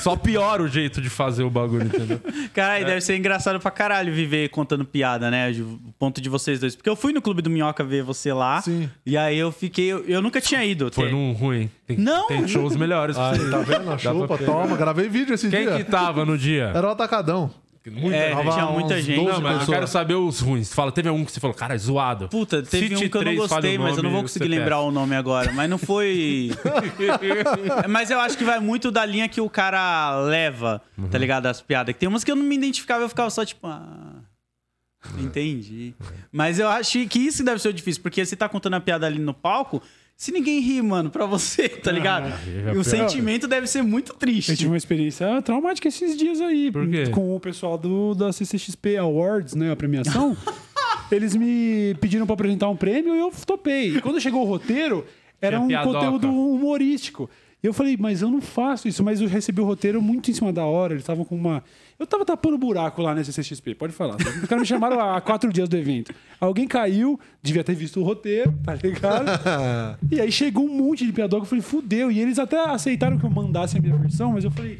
Só piora o jeito de fazer o bagulho, entendeu? Cara, deve ser engraçado pra caralho viver contando piada, né? O ponto de vocês dois. Porque eu fui no Clube do Minhoca ver você lá. Sim. E aí eu fiquei. Eu, eu nunca tinha ido. Foi num ruim. Tem, Não! Tem shows melhores. Aí, você. tá vendo? A chupa, toma. Gravei vídeo esse Quem dia. que tava no dia? Era o Atacadão. Muita É, gente. tinha muita gente. 12 Não, mas eu quero saber os ruins. Fala, teve um que você falou, cara, é zoado. Puta, teve Cite um que eu não gostei, mas eu não vou conseguir lembrar o nome agora. Mas não foi. mas eu acho que vai muito da linha que o cara leva, Uhum. tá ligado? As piadas. Que tem umas que eu não me identificava, eu ficava só tipo. Ah, entendi. Mas eu acho que isso deve ser o difícil, porque você tá contando a piada ali no palco. Se ninguém ri, mano, pra você, tá ligado? é E pior. o sentimento deve ser muito Eu triste. tive uma experiência traumática esses dias aí. Por quê? Com o pessoal do, da CCXP Awards, né? A premiação. eles me pediram pra apresentar um prêmio e eu topei. E quando chegou o roteiro, era um conteúdo humorístico. E eu falei, mas eu não faço isso. Mas eu recebi o roteiro muito em cima da hora. Eles estavam com uma. Eu tava tapando buraco lá nesse CXP, pode falar. Os caras me chamaram há quatro dias do evento. Alguém caiu, devia ter visto o roteiro, tá ligado? e aí chegou um monte de piadoca, eu falei, fudeu. E eles até aceitaram que eu mandasse a minha versão, mas eu falei,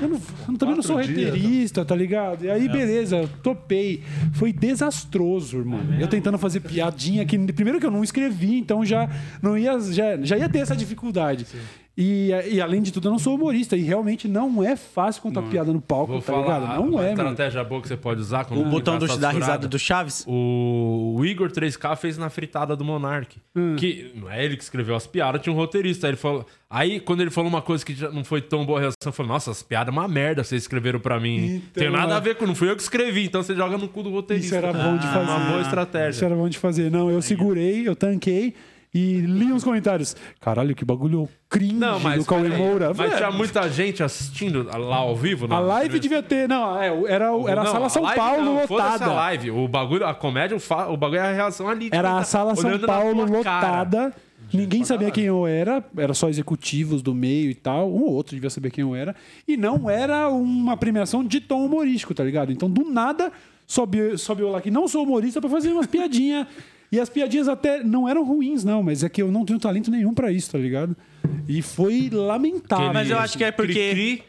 eu, não, eu também não sou dias, roteirista, tá ligado? E aí, beleza, topei. Foi desastroso, irmão. Eu tentando fazer piadinha que primeiro que eu não escrevi, então já não ia, já, já ia ter essa dificuldade. E, e além de tudo, eu não sou humorista. E realmente não é fácil contar piada no palco, Vou tá falar ligado? Não uma é, mano. estratégia boa que você pode usar. quando O tá botão do, da risada do Chaves. O, o Igor 3K fez na fritada do Monark. Hum. Que não é ele que escreveu as piadas, tinha um roteirista. Aí, ele falou, aí quando ele falou uma coisa que já não foi tão boa a reação, eu falei, nossa, as piadas é uma merda vocês escreveram pra mim. Então, Tem nada é. a ver com, não fui eu que escrevi, então você joga no cu do roteirista. Isso era bom de Ah, fazer. Uma boa estratégia. Isso era bom de fazer. Não, eu segurei, eu tanquei e li uns comentários. Caralho, que bagulho cringe Não, mas, do Cauê peraí, Moura. mas tinha muita gente assistindo lá ao vivo? A live devia ter. Não, é, era, era a Não, sala São live Paulo não, lotada. a live. O bagulho, a comédia, o, bagulho é a reação ali. Era Quem a sala São Paulo lotada. Ninguém sabia quem eu era, era só executivos do meio e tal. Um ou outro devia saber quem eu era. E não era uma premiação de tom humorístico, tá ligado? Então, do nada, sobe, sobe eu lá que não sou humorista pra fazer umas piadinhas. E as piadinhas até não eram ruins, não, mas é que eu não tenho talento nenhum pra isso, tá ligado? E foi lamentável. Mas eu acho que é porque- Cri-cri,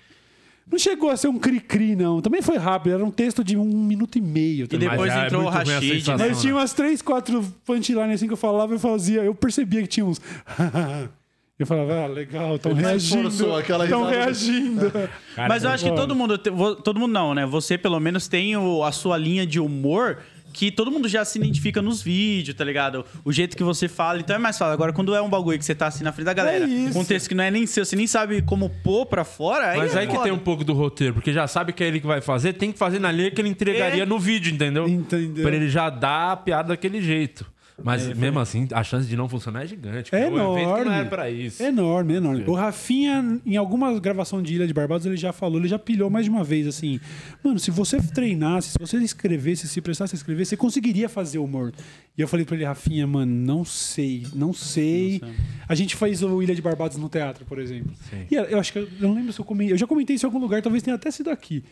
Não chegou a ser um cri-cri, não. Também foi rápido, era um texto de um minuto e meio. tá E depois Mas é entrou o ruim a Rashid. sensação. né? Mas tinha umas três, quatro punchlines assim que eu falava e fazia. Eu percebia que tinha uns. eu falava, ah, legal, estão reagindo. Estão reagindo. Cara, Mas eu acho que todo mundo, todo mundo não, né? Você pelo menos tem o- a sua linha de humor que todo mundo já se identifica nos vídeos, tá ligado? O jeito que você fala, então é mais fácil. Agora, quando é um bagulho que você tá assim na frente da galera, É isso. um texto que não é nem seu, você nem sabe como pôr pra fora, aí Mas é aí que foda. tem um pouco do roteiro, porque já sabe que é ele que vai fazer, tem que fazer na linha que ele entregaria É. no vídeo, entendeu? Entendeu. Pra ele já dar a piada daquele jeito. Mas mesmo assim, a chance de não funcionar é gigante. É porque o evento enorme. não é pra isso. Enorme, enorme. O Rafinha, em alguma gravação de Ilha de Barbados, ele já falou, ele já pilhou mais de uma vez assim: Mano, se você treinasse, se você escrevesse, se prestasse a escrever, você conseguiria fazer humor. E eu falei pra ele, Rafinha, mano, não sei, não sei. A gente fez o Ilha de Barbados no teatro, por exemplo. E eu acho que eu não lembro se eu comentei. Eu já comentei isso em algum lugar, talvez tenha até sido aqui.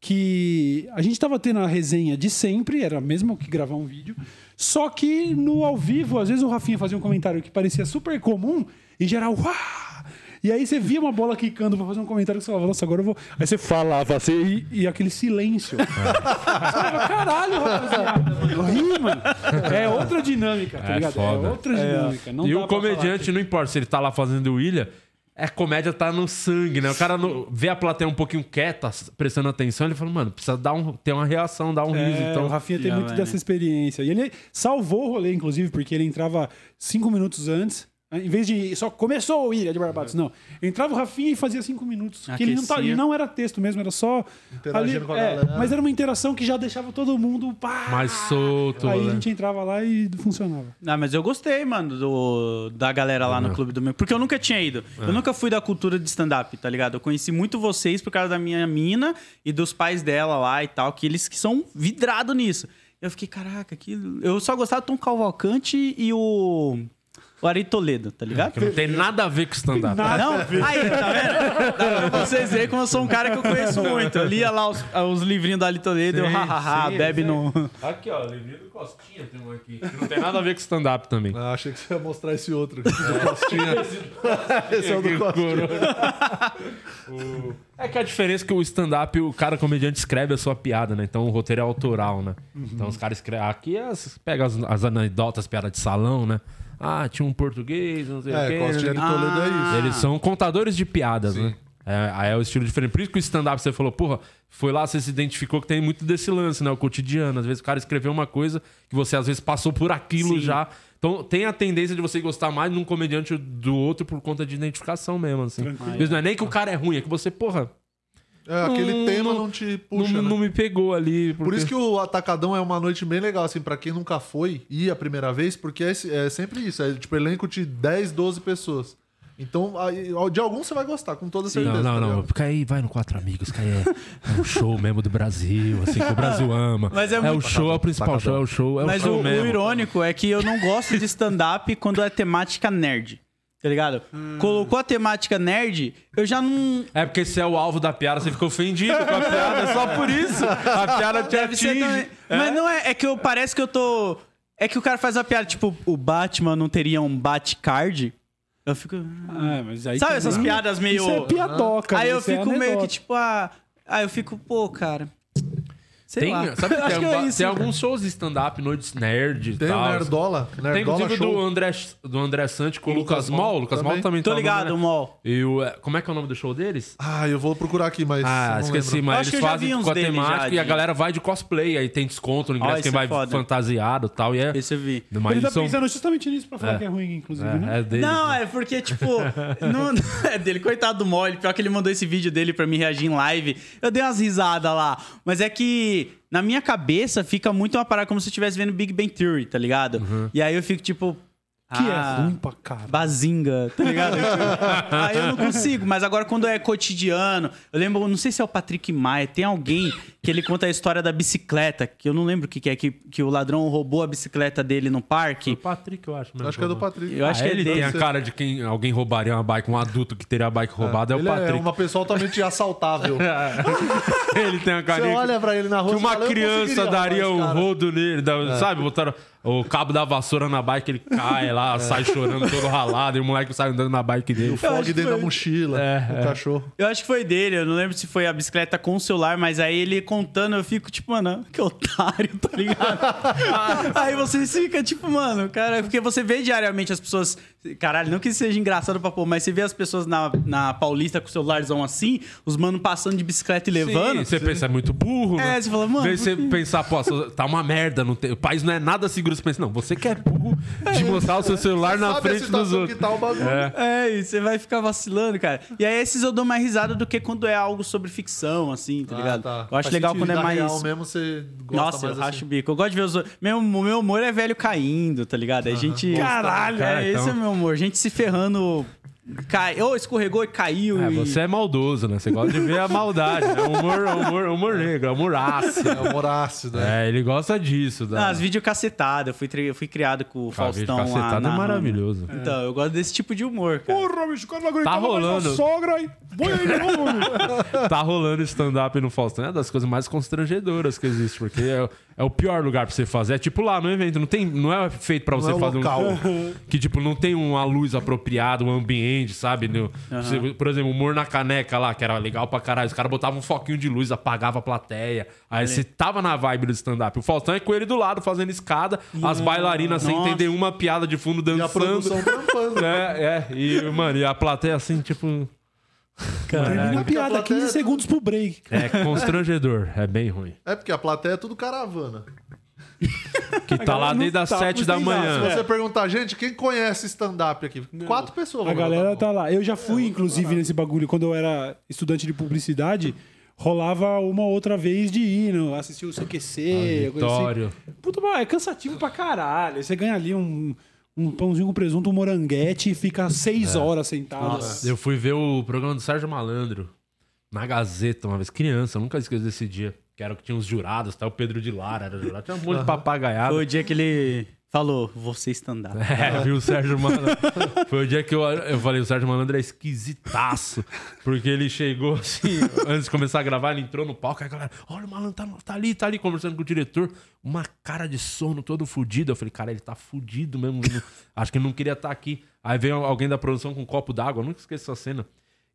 Que a gente tava tendo a resenha de sempre, era mesmo que gravar um vídeo. Só que no ao vivo, às vezes o Rafinha fazia um comentário que parecia super comum e geral, uau! E aí você via uma bola quicando pra fazer um comentário que você falava, nossa, agora eu vou. Aí você falava assim e, e aquele silêncio. Você falava, Caralho, rapaziada, mano. Ri, mano. É outra dinâmica, tá É ligado? foda. É outra dinâmica. Não e dá o comediante, não importa se ele tá lá fazendo o Ilha, É, comédia tá no sangue, né? O cara no- vê a plateia um pouquinho quieta, prestando atenção, ele fala, mano, precisa dar um, ter uma reação, dar um riso. É, Então, o Rafinha tem Já muito vai, dessa experiência. E ele salvou o rolê, inclusive, porque ele entrava cinco minutos antes. Em vez de só começou o Ilha de Barbados, não. Entrava o Rafinha e fazia cinco minutos. Que ele não, tá, ele não era texto mesmo, era só. Interagindo com a é, galera. Mas era uma interação que já deixava todo mundo. Pá, mais solto. Aí né? a gente entrava lá e funcionava. Ah, mas eu gostei, mano, do, da galera lá no Clube do Meu. Porque eu nunca tinha ido. Eu nunca fui da cultura de stand-up, tá ligado? Eu conheci muito vocês por causa da minha mina e dos pais dela lá e tal, que eles que são vidrados nisso. Eu fiquei, caraca, que. Eu só gostava do Tom Cavalcante e o. O Ari Toledo, tá ligado? Que não tem nada a ver com stand-up. Não? Aí, tá vendo? Dá pra vocês verem como eu sou um cara que eu conheço muito. Eu lia lá os, os livrinhos do Ali Toledo e eu, hahaha, sim, bebe sim. no. Aqui, ó, livrinho do Costinha tem um aqui. Que não tem nada a ver com stand-up também. Ah, achei que você ia mostrar esse outro aqui, do Costinha. esse é o do Costinha. O- É que a diferença é que o stand-up, o cara comediante escreve a sua piada, né? Então o roteiro é autoral, né? Então os caras escrevem. Aqui as, pega as, as anedotas, piada de salão, né? Ah, tinha um português, não sei o É, quê. Costinha de né? Toledo é isso. Eles são contadores de piadas, né? É, aí é o estilo diferente. Por isso que o stand-up você falou, porra, foi lá, você se identificou que tem muito desse lance, né? O cotidiano. Às vezes o cara escreveu uma coisa que você às vezes passou por aquilo Sim. já. Então tem a tendência de você gostar mais de um comediante do outro por conta de identificação mesmo, assim. Vezes não é nem que o cara é ruim, é que você, porra, É, aquele Não- tema não- não te puxa, não, né? não me pegou ali. Por isso que o Atacadão é uma noite bem legal, assim, pra quem nunca foi, ir a primeira vez, porque é, é sempre isso, é tipo elenco de 10, 12 pessoas. Então, aí, de algum você vai gostar, com toda certeza. Não, não, tá não. Fica aí, vai no Quatro Amigos, que aí é, é um show mesmo do Brasil, assim, que o Brasil ama. Mas é é muito- o show, é o principal show, é o show, é o Mas show o, o irônico é que eu não gosto de stand-up quando é temática nerd. Tá ligado? Colocou a temática nerd, eu já não. É porque se é o alvo da piada, você ficou ofendido com a piada, é só por isso. A piada te Deve atinge. também. Mas não é. É que eu parece que eu tô. É que o cara faz uma piada, tipo, o Batman não teria um Batcard. Eu fico. Ah, mas aí Sabe essas piadas meio. Isso é piadoca. Aí eu isso é fico meio que tipo, ah. Aí eu fico, pô, cara. Sei Tem, lá. sabe que tem, que é isso. tem alguns shows de stand-up, noites nerd e Tem o tal. Nerdola, Tem Nerdola inclusive Show. do André, do André Sante com o Lucas, Mol. Mol Lucas também. Mol também Tô tá ligado, né? Mol. E o, é, como é que é o nome do show deles? Ah, eu vou procurar aqui, mas Ah, não esqueci, lembro. mas Acho que eles eu já fazem vi uns com a temática já e a galera vai de cosplay, aí tem desconto no ingresso, Ah, quem é vai foda. fantasiado e tal. E é. Esse eu vi. Mas Ele tá são- pensando justamente nisso pra falar É. que é ruim, inclusive, né? É, é deles. Não, é porque, tipo, não, é dele, coitado do Mole, pior que ele mandou esse vídeo dele pra mim reagir em live. Eu dei umas risadas lá. Mas é que na minha cabeça fica muito uma parada como se eu estivesse vendo Big Bang Theory, tá ligado? Uhum. E aí eu fico, tipo. Que ah, é ruim pra caralho. Bazinga, tá ligado? Aí eu não consigo, mas agora quando é cotidiano, eu lembro, não sei se é o Patrick Maia, tem alguém que ele conta a história da bicicleta, que eu não lembro o que, que é, que, que o ladrão roubou a bicicleta dele no O parque. Patrick, eu acho. mesmo. Acho que é do Patrick. Eu acho Ah, que é ele tem a cara de quem alguém roubaria uma bike, um adulto que teria a bike roubada, é, o Ele Patrick. é uma pessoa totalmente assaltável. ele tem a Você carinha olha pra ele na rua que uma fala, "Eu criança daria um cara." rodo nele, sabe? Botaram o cabo da vassoura na bike, ele cai lá, sai chorando todo ralado, e o moleque sai andando na bike dele. O fog dentro foi- da mochila, É, o cachorro. Eu acho que foi dele, eu não lembro se foi a bicicleta com o celular, mas aí ele contando, eu fico tipo, mano, que otário, tá ligado? aí você fica tipo, mano, cara, porque você vê diariamente as pessoas. Caralho, não que isso seja engraçado pra pôr, mas você vê as pessoas na, na Paulista com o celularzão assim, os mano passando de bicicleta e levando. Sim, você pensa, é muito burro, né? É, você fala, mano, você pensar, pô, tá uma merda, não tem- o país não é nada seguro, você pensa, não, você que é burro de mostrar o seu celular na Sabe a frente dos outros. que tá o bagulho. É. É, e você vai ficar vacilando, cara. E aí esses eu dou mais risada do que quando é algo sobre ficção, assim, tá Ah, ligado? tá. Eu acho Faz legal quando é mais. real mesmo você gosta Nossa, eu mais racho assim. o bico. Eu gosto de ver os. Meu, o meu humor é velho caindo, tá ligado? A gente. Caralho, É, é, então. esse é o meu humor. Gente se ferrando. Cai... Ou escorregou e caiu. É, e... você é maldoso, né? Você gosta de ver a maldade, né? Humor, humor, humor negro, humor ácido. É humor ácido, né? É, ele gosta disso. Da... Não, as vídeos cacetadas. Eu fui, eu fui criado com o Cara, vídeo Faustão lá. cacetado é maravilhoso. Então, eu gosto desse tipo de humor, cara. Porra, bicho, o cara não aguentava Tá mais rolando. a sogra aí. Põe aí de novo, meu. Tá rolando stand-up no Faustão. É uma das coisas mais constrangedoras que existe, porque é, é o pior lugar pra você fazer. É tipo lá no evento, não, tem, não é feito pra você é fazer local. um. Que, tipo, não tem uma luz apropriada, um ambiente, sabe? No- por exemplo, o humor na caneca lá, que era legal pra caralho. Os caras botavam um foquinho de luz, apagava a plateia. Aí você tava na vibe do stand-up. O Faustão é com ele do lado, fazendo escada, as bailarinas sem Nossa. entender uma piada de fundo E a dançando. produção trampando. É, é. E, mano, e a plateia assim, tipo. Termina a piada, plateia 15 é segundos pro break. É constrangedor. É bem ruim. É porque a plateia é tudo caravana. Que tá lá desde não as tá 7 da acostumada. manhã. Se você perguntar, gente, quem conhece stand-up aqui? Quatro pessoas. A galera tá lá. Eu já fui, inclusive, nesse bagulho, quando eu era estudante de publicidade, rolava uma outra vez de ir, no- assistir o CQC, coisa assim. Vitório. Puta, mas é cansativo pra caralho. Você ganha ali um, um pãozinho com presunto, um moranguete e fica seis horas sentado. Eu fui ver o programa do Sérgio Malandro na Gazeta uma vez, criança, eu nunca esqueço desse dia. Que era o que tinha os jurados, tá? O Pedro de Lara era jurado. Tinha um monte de papagaiado. Foi o dia que ele falou, você stand-up. É, viu o Sérgio Malandro. Foi o dia que eu, eu falei, o Sérgio Malandro é esquisitaço. Porque ele chegou assim, antes de começar a gravar, ele entrou no palco, aí a galera, olha o malandro, tá, tá ali, tá ali, conversando com o diretor. Uma cara de sono todo fudido. Eu falei, cara, ele tá fudido mesmo. Acho que ele não queria estar aqui. Aí veio alguém da produção com um copo d'água, nunca esqueço essa cena.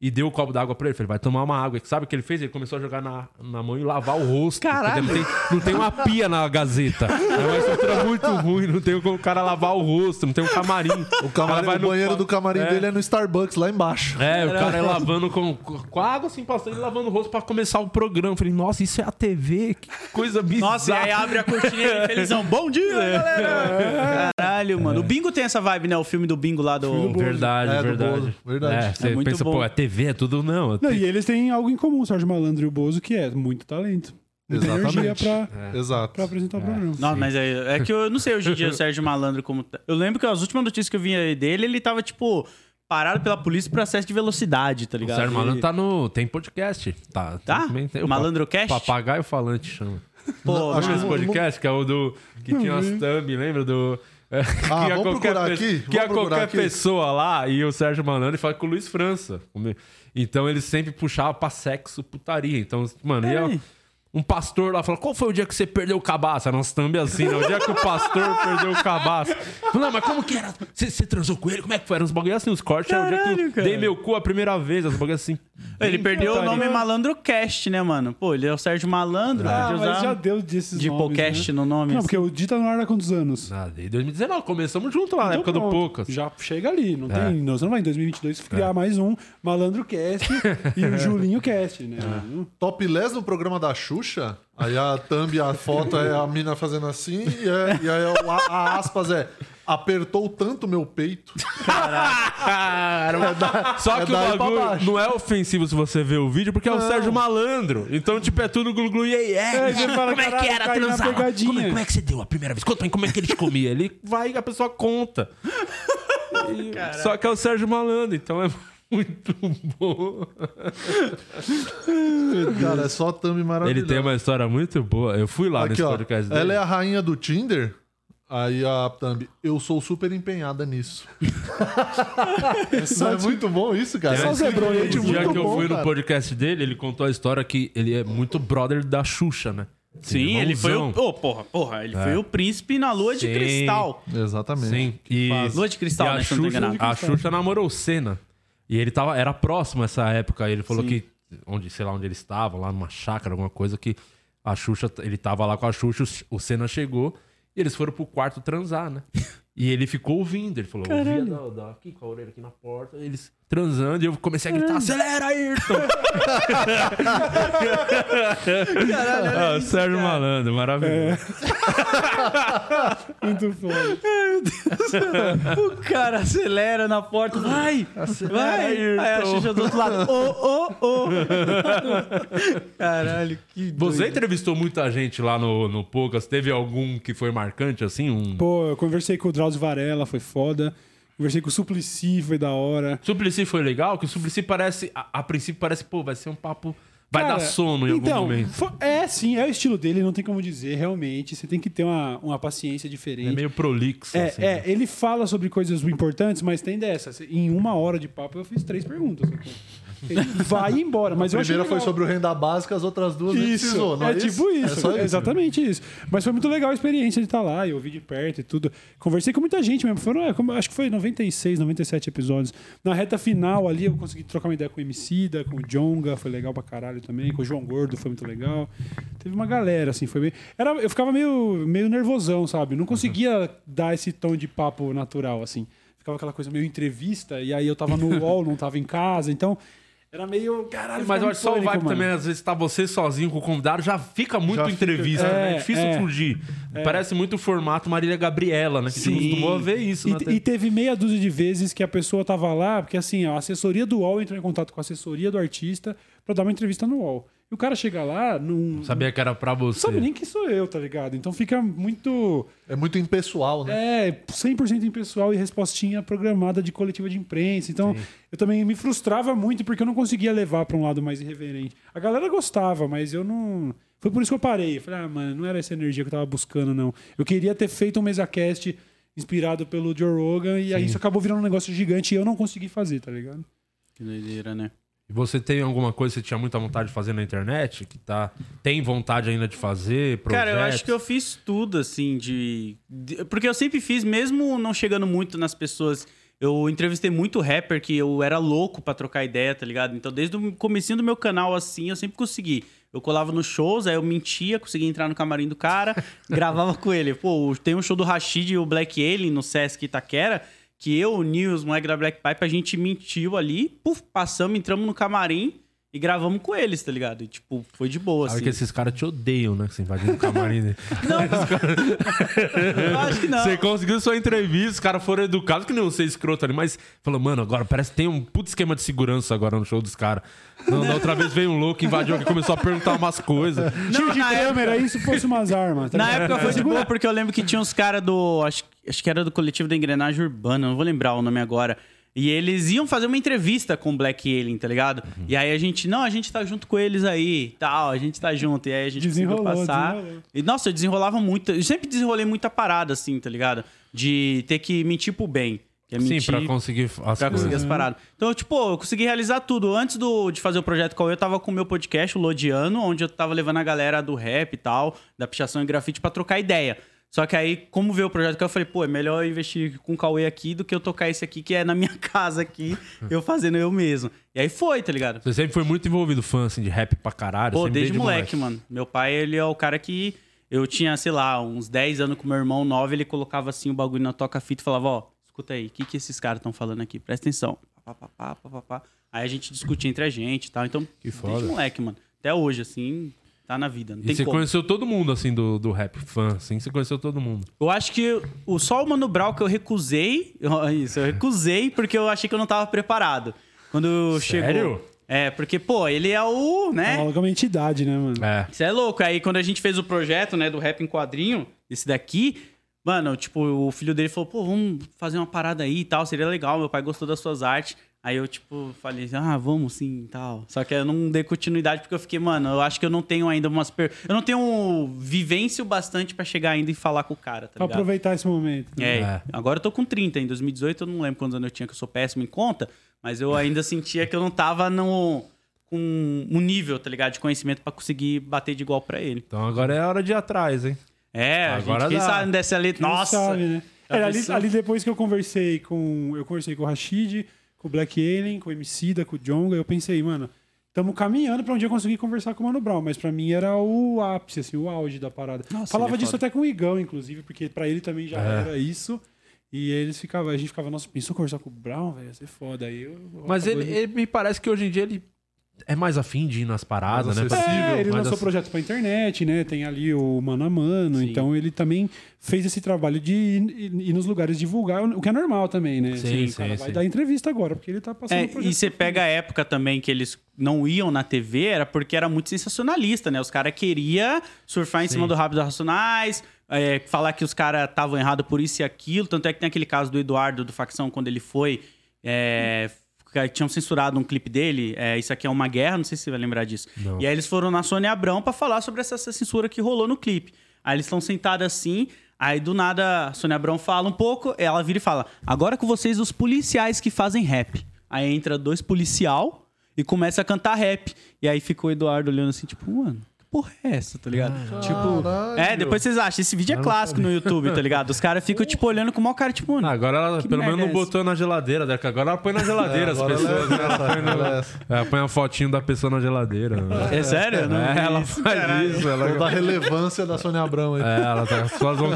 E deu o copo d'água pra ele. Falei, vai tomar uma água. E sabe o que ele fez? Ele começou a jogar na, na mão e lavar o rosto. Caralho. Não tem, não tem uma pia na Gazeta. É uma estrutura muito ruim. Não tem como o cara lavar o rosto, não tem um camarim. O, camarim, vai o no banheiro pa- do camarim É. dele é no Starbucks, lá embaixo. É, o cara é lavando com, com a água assim, passando e lavando o rosto pra começar o programa. Eu Falei, nossa, isso é a TV? Que coisa bizarra. Nossa, e aí abre a cortina e felizão. Bom dia, galera! Caralho, mano. O Bingo tem essa vibe, né? O filme do Bingo lá do... Verdade, É, do verdade. Bozo, verdade. É, você É muito pensa, bom. pô, é TV, é tudo não. Não, e eles têm algo em comum, o Sérgio Malandro e o Bozo, que é muito talento. Muita Exatamente. energia pra, Exato. pra apresentar o programa. Não, mas é, é que eu não sei hoje em dia o Sérgio Malandro como. tá. Eu lembro que as últimas notícias que eu vi dele, ele tava, tipo, parado pela polícia por excesso de velocidade, tá O ligado? Sérgio Malandro tá no. Tem podcast. Tá? Tá? Também tem o Malandrocast? pa- Papagaio falante chama. Pô, Acho Acho que esse podcast, que é o do. Que tinha as thumb, lembra do. Ah, que procurar pe- aqui? Que procurar qualquer aqui? pessoa lá e o Sérgio Malandro fala com o Luiz França. Então ele sempre puxava pra sexo, putaria. Então, mano, ia. Um pastor lá falou: Qual foi o dia que você perdeu o cabaço? Era umas thumb assim, né? O dia que o pastor perdeu o cabaço. Não, mas como que era? Você, você transou com ele? Como é que foi? Eram uns bagulho assim, os cortes. Era o dia que Caralho, eu dei meu cu a primeira vez, os bagulho assim. Ele perdeu o nome Malandrocast, né, mano? Pô, ele é o Sérgio Malandro. Ah, mas usar já deu desses de nomes, podcast né? no nome. Não, assim. porque o Dita no ar há quantos anos? Ah, desde 2019, começamos junto lá, na Então época do pronto, Poucas. Já chega ali, não É. tem. Não, você não vai em 2022 criar mais um Malandro Cast e o Julinho Cast, né? Topless no programa da Xuxa, aí a thumb, a foto é a mina fazendo assim, e, é- e aí a, a aspas é apertou tanto meu peito. Só É que o bagulho não é ofensivo se você ver o vídeo, porque é o Sérgio Malandro. Então, tipo, é tudo glu glu iê. É, fala, Como é que "Caralho, era na transar? lá? pegadinha." Como, é- como é que você deu a primeira vez? Conta pra mim como é que ele te comia. Ele vai e a pessoa conta. E- Só que é o Sérgio Malandro, então é muito bom. Cara, é só thumb maravilhosa. Ele tem uma história muito boa. Eu fui lá Aqui, nesse ó, podcast dele. ela é a rainha do Tinder. Aí a thumb, eu sou super empenhada nisso. É muito bom isso, cara. Só O dia muito que eu bom, fui no cara. podcast dele, ele contou a história que ele é muito brother da Xuxa, né? Sim, ele foi o. Ô, porra, porra, ele foi o príncipe na lua de Sim. cristal. Exatamente. Sim, e, Lua de cristal, e a né, tô Xuxa, a Xuxa namorou o Senna. E ele tava, era próximo essa época. Ele falou Sim. que, onde, sei lá onde eles estavam, lá numa chácara, alguma coisa, que a Xuxa, ele tava lá com a Xuxa, o Senna chegou e eles foram pro quarto transar, né? E ele ficou ouvindo, ele falou, ouvia da, da- aqui com a orelha aqui na porta, eles transando, e eu comecei a gritar, acelera, Ayrton! ah, Sérgio Malandro, maravilhoso. Muito foda. O cara acelera na porta, vai! vai! Aí a Ayrton. Xuxa do outro lado, ô, ô, ô! Caralho, que Você doido. entrevistou muita gente lá no, no Poucas. Teve algum que foi marcante, assim? Um... Pô, eu conversei com o Drauzio Varela, foi foda. Conversei com o Suplicy, foi da hora. Suplicy foi legal? Que o Suplicy parece... A, a princípio parece, pô, vai ser um papo... Vai Cara, dar sono em então, algum momento. fo- É, sim, é o estilo dele, não tem como dizer, realmente. Você tem que ter uma, uma paciência diferente. É meio prolixo, É, assim. né? é, ele fala sobre coisas importantes, mas tem dessa. Em uma hora de papo eu fiz três perguntas. Ele vai embora. Mas A primeira foi sobre o renda básica, as outras duas Isso, precisou, não é, é tipo isso, É só exatamente isso. Mas foi muito legal a experiência de estar lá, eu ouvi de perto e tudo. Conversei com muita gente mesmo, foram, é, acho que foi 96, 97 episódios. Na reta final ali eu consegui trocar uma ideia com o Emicida, com o Jonga, foi legal pra caralho também, com o João Gordo, foi muito legal. Teve uma galera, assim, foi meio... Era, eu ficava meio, meio nervosão, sabe? Não conseguia dar esse tom de papo natural, assim. Ficava aquela coisa meio entrevista, e aí eu tava no UOL, não tava em casa, então... Era meio. Caralho, Mas eu acho só o vibe mano. também, às vezes, tá você sozinho com o convidado, já fica muito Já fica- entrevista, né? É É, difícil é. fugir. Parece muito o formato Marília Gabriela, né? Que Sim. você costumou ver isso, né? E, e teve meia dúzia de vezes que a pessoa tava lá, porque assim, a assessoria do UOL entrou em contato com a assessoria do artista pra dar uma entrevista no UOL. E o cara chega lá, não Sabia que era pra não você. sabe nem quem sou eu, tá ligado? Então fica muito. É muito impessoal, né? É, 100% impessoal e respostinha programada de coletiva de imprensa. Então, eu também me frustrava muito porque eu não conseguia levar pra um lado mais irreverente. A galera gostava, mas eu não. Foi por isso que eu parei. Eu Falei, ah, mano, não era essa energia que eu tava buscando, não. Eu queria ter feito um MesaCast inspirado pelo Joe Rogan e aí isso acabou virando um negócio gigante e eu não consegui fazer, tá ligado? Que doideira, né? Você tem alguma coisa que você tinha muita vontade de fazer na internet? Que tá. Tem vontade ainda de fazer? Cara, eu projetos? acho que eu fiz tudo, assim, de... de- Porque eu sempre fiz, mesmo não chegando muito nas pessoas. Eu entrevistei muito rapper que eu era louco pra trocar ideia, tá ligado? Então, desde o comecinho do meu canal, assim, eu sempre consegui. Eu colava nos shows, aí eu mentia, conseguia entrar no camarim do cara, gravava com ele. Pô, tem um show do Rashid e o Black Alien no Sesc Itaquera, que eu, o Nil, os moleques da Black Pipe, a gente mentiu ali, puf, passamos, entramos no camarim e gravamos com eles, tá ligado? E, tipo, foi de boa, Sabe assim. que esses caras te odeiam, né? Que você invadiu o camarim dele. Eu acho que não. Você conseguiu sua entrevista, os caras foram educados, que nem você escroto ali, mas falou, mano, agora parece que tem um puto esquema de segurança agora no show dos caras. Não, Da outra vez veio um louco, invadiu aqui, começou a perguntar umas coisas. Tiro de na câmera aí se fosse umas armas. tá Na ligado? época foi de boa, porque eu lembro que tinha uns caras do. Acho, acho que era do coletivo da engrenagem urbana, não vou lembrar o nome agora. E eles iam fazer uma entrevista com o Black Alien, tá ligado? E aí a gente, não, a gente tá junto com eles aí, tal, a gente tá junto. E aí a gente Desenrolou, conseguiu passar. desenrolou. E nossa, eu desenrolava muito. Eu sempre desenrolei muita parada, assim, tá ligado? De ter que mentir pro bem. Que é Sim, mentir pra conseguir as pra coisas. conseguir as paradas. Então, tipo, eu consegui realizar tudo. Antes do, de fazer o projeto Cauê, eu tava com o meu podcast, o Lodiano, onde eu tava levando a galera do rap e tal, da pichação e grafite pra trocar ideia. Só que aí, como veio o projeto Cauê, eu falei, pô, é melhor eu investir com o Cauê aqui do que eu tocar esse aqui, que é na minha casa aqui, eu fazendo eu mesmo. E aí foi, tá ligado? Você sempre foi muito envolvido, fã, assim, de rap pra caralho. Pô, sempre desde moleque, mano. Meu pai, ele é o cara que. Eu tinha, sei lá, uns 10 anos com meu irmão 9, ele colocava assim o bagulho na toca-fita e falava, ó, escuta aí, o que, que esses caras estão falando aqui? Presta atenção. Pá, pá, pá, pá, pá. Aí a gente discutia entre a gente e tal. Então, foda. desde moleque, mano. Até hoje, assim, tá na vida. Não E tem você como. conheceu todo mundo, assim, do, do rap fã, assim, você conheceu todo mundo. Eu acho que o só o Mano Brown que eu recusei. Isso, eu recusei porque eu achei que eu não tava preparado. Quando Sério? chegou. É, porque, pô, ele é o, né? É uma entidade, né, mano? É. Isso é louco. Aí quando a gente fez o projeto, né, do rap em quadrinho, esse daqui, mano, tipo, o filho dele falou, pô, vamos fazer uma parada aí e tal, seria legal. Meu pai gostou das suas artes. Aí eu, tipo, falei, ah, vamos sim e tal. Só que eu não dei continuidade porque eu fiquei, mano, eu acho que eu não tenho ainda umas. Per... Eu não tenho vivência o bastante pra chegar ainda e falar com o cara, tá Pra ligado? aproveitar esse momento. né? É, É. agora eu tô com 30. Em 2018 eu não lembro quantos anos eu tinha, que eu sou péssimo em conta, mas eu ainda sentia que eu não tava no, com um nível, tá ligado? De conhecimento pra conseguir bater de igual pra ele. Então agora é hora de ir atrás, hein? É, a Agora gente, quem dá. sabe dessa letra. Nossa! sabe, né? É, ali, ali depois que eu conversei com. Eu conversei com o Rashid, com o Black Alien, com o Emicida, com o Jonga, eu pensei, mano, estamos caminhando pra um dia conseguir conversar com o Mano Brown, mas pra mim era o ápice, assim, o auge da parada. Nossa, Falava é disso foda. até com o Igão, inclusive, porque pra ele também já É. era isso. E eles ficavam, a gente ficava, nossa, pensou conversar com o Brown, velho, ia ser foda. Aí eu, Mas ele, ele me parece que hoje em dia ele é mais afim de ir nas paradas, Mais né? acessível. É, ele mais lançou ac- projetos pra internet, né? Tem ali o Mano a Mano. Sim. Então ele também fez esse trabalho de ir, ir nos lugares divulgar, o que é normal também, né? Sim, o cara sim, vai sim. dar entrevista agora, porque ele tá passando É, e você pega a época também que eles não iam na TV, era porque era muito sensacionalista, né? Os caras queriam surfar em cima do Rápido Racionais, é, falar que os caras estavam errados por isso e aquilo. Tanto é que tem aquele caso do Eduardo, do Facção, quando ele foi. é, tinham censurado um clipe dele, é, Isso Aqui é uma Guerra, não sei se você vai lembrar disso. Não. E aí eles foram na Sônia Abrão pra falar sobre essa, essa censura que rolou no clipe. Aí eles estão sentados assim, aí do nada a Sônia Abrão fala um pouco, ela vira e fala: Agora com vocês, os policiais que fazem rap. Aí entra dois policial e começa a cantar rap. E aí ficou o Eduardo olhando assim, tipo, mano, porra é essa, tá ligado? Tipo, Caralho. é, depois vocês acham. Esse vídeo é clássico no YouTube, tá ligado? Os caras ficam, tipo, olhando com o maior cara, tipo, mano. Ah, agora ela pelo menos merda não é botou na geladeira, né? Que agora ela põe na geladeira as pessoas, ela é né? Ela põe, essa, ela é na- essa. ela põe a fotinho da pessoa na geladeira. né? É sério? Não É, ela faz caralho. isso. Ela... Da relevância da Sônia Abrão aí. É, ela tá, as pessoas vão,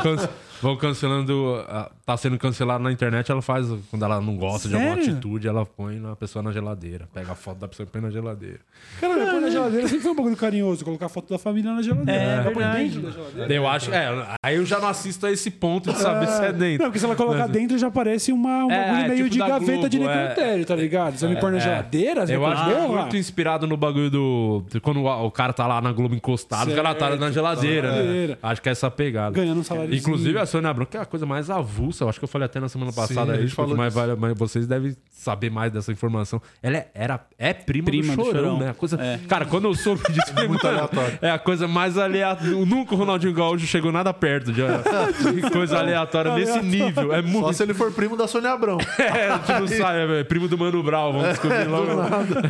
vão cancelando. ah, Tá sendo cancelado na internet, ela faz. Quando ela não gosta de alguma Sério? atitude, ela põe a pessoa na geladeira. Pega a foto da pessoa e põe na geladeira. Cara, põe na geladeira sempre foi um bagulho carinhoso. Colocar a foto da família na geladeira. É, Põe verdade. dentro da geladeira. Eu acho. É, aí eu já não assisto a esse ponto de saber se é dentro. Não, porque se ela colocar Mas- dentro já parece uma, um É, bagulho é, meio tipo de gaveta de Globo, é. necrotério, tá ligado? Você me põe na É. geladeira, você Eu acho é muito inspirado no bagulho do. de Quando o, cara tá lá na Globo encostado, o cara tá na geladeira, né? geladeira. Acho que é essa pegada. Ganhando um salário. Inclusive a Sônia Abrão, que é a coisa mais avulsa. Eu acho que eu falei até na semana passada a aí, gente falou mas, mas vocês devem saber mais dessa informação. Ela é, era, é prima, Prima do, do chorão, Chorão. né? A coisa, É. Cara, quando eu soube disso, foi Muito aleatório. É a coisa mais aleatória. Nunca o Ronaldinho Gaúcho chegou nada perto de, de coisa aleatória nesse nível. É Só muito. se ele for primo da Sônia Abrão. É, a gente não sabe, é primo do Mano Brown, vamos descobrir logo.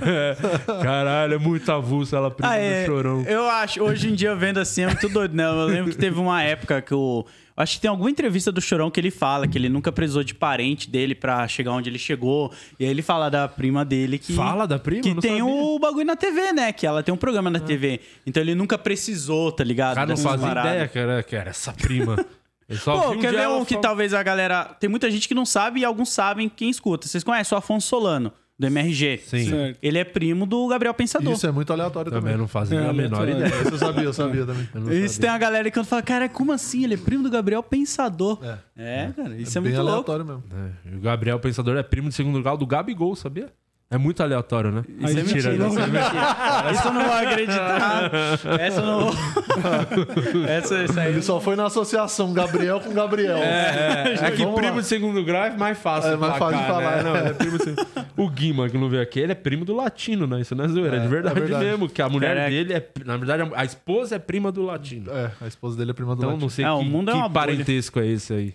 É. Caralho, é muito avulso ela prima Ah, é, do chorão. Eu acho, hoje em dia vendo assim é muito doido, né? Eu lembro que teve uma época que o. Acho que tem alguma entrevista do Chorão que ele fala que ele nunca precisou de parente dele pra chegar onde ele chegou. E aí ele fala da prima dele que. Fala da prima? Que Não tem sabia. o bagulho na TV, né? Que ela tem um programa na TV. Então ele nunca precisou, tá ligado? Cara não fazia paradas. ideia que era, que era essa prima. Ele só Pô, quer ver um que talvez a galera. Tem muita gente que não sabe e alguns sabem quem escuta. Vocês conhecem o Afonso Solano, do MRG? Sim. Certo. Ele é primo do Gabriel Pensador. Isso é muito aleatório Também também. não fazia É, a menor ideia. Isso eu sabia, eu sabia também. Eu Isso sabia. tem uma galera que fala, cara, como assim? Ele é primo do Gabriel Pensador. É, cara, isso é, Bem muito louco. aleatório mesmo. É, e o Gabriel Pensador é primo de segundo lugar do Gabigol, sabia? É muito aleatório, né? Aí Isso é mentira. mentira, né? não, Mentira. Isso eu não vou acreditar. Essa eu não vou. Essa, essa aí. Ele só foi na associação Gabriel com Gabriel. É, é que Vamos primo lá. de segundo grau é mais fácil. É mais fácil de placar, falar, né? Não, é primo de segundo- O Guima, que não veio aqui, ele é primo do latino, né? Isso não é zoeira, é, de verdade, é verdade. mesmo. Que a mulher Caraca. dele é. Na verdade, a esposa é prima do latino. É, a esposa dele é prima do Então latino. não sei É, o que, mundo é uma bolha. parentesco é esse aí.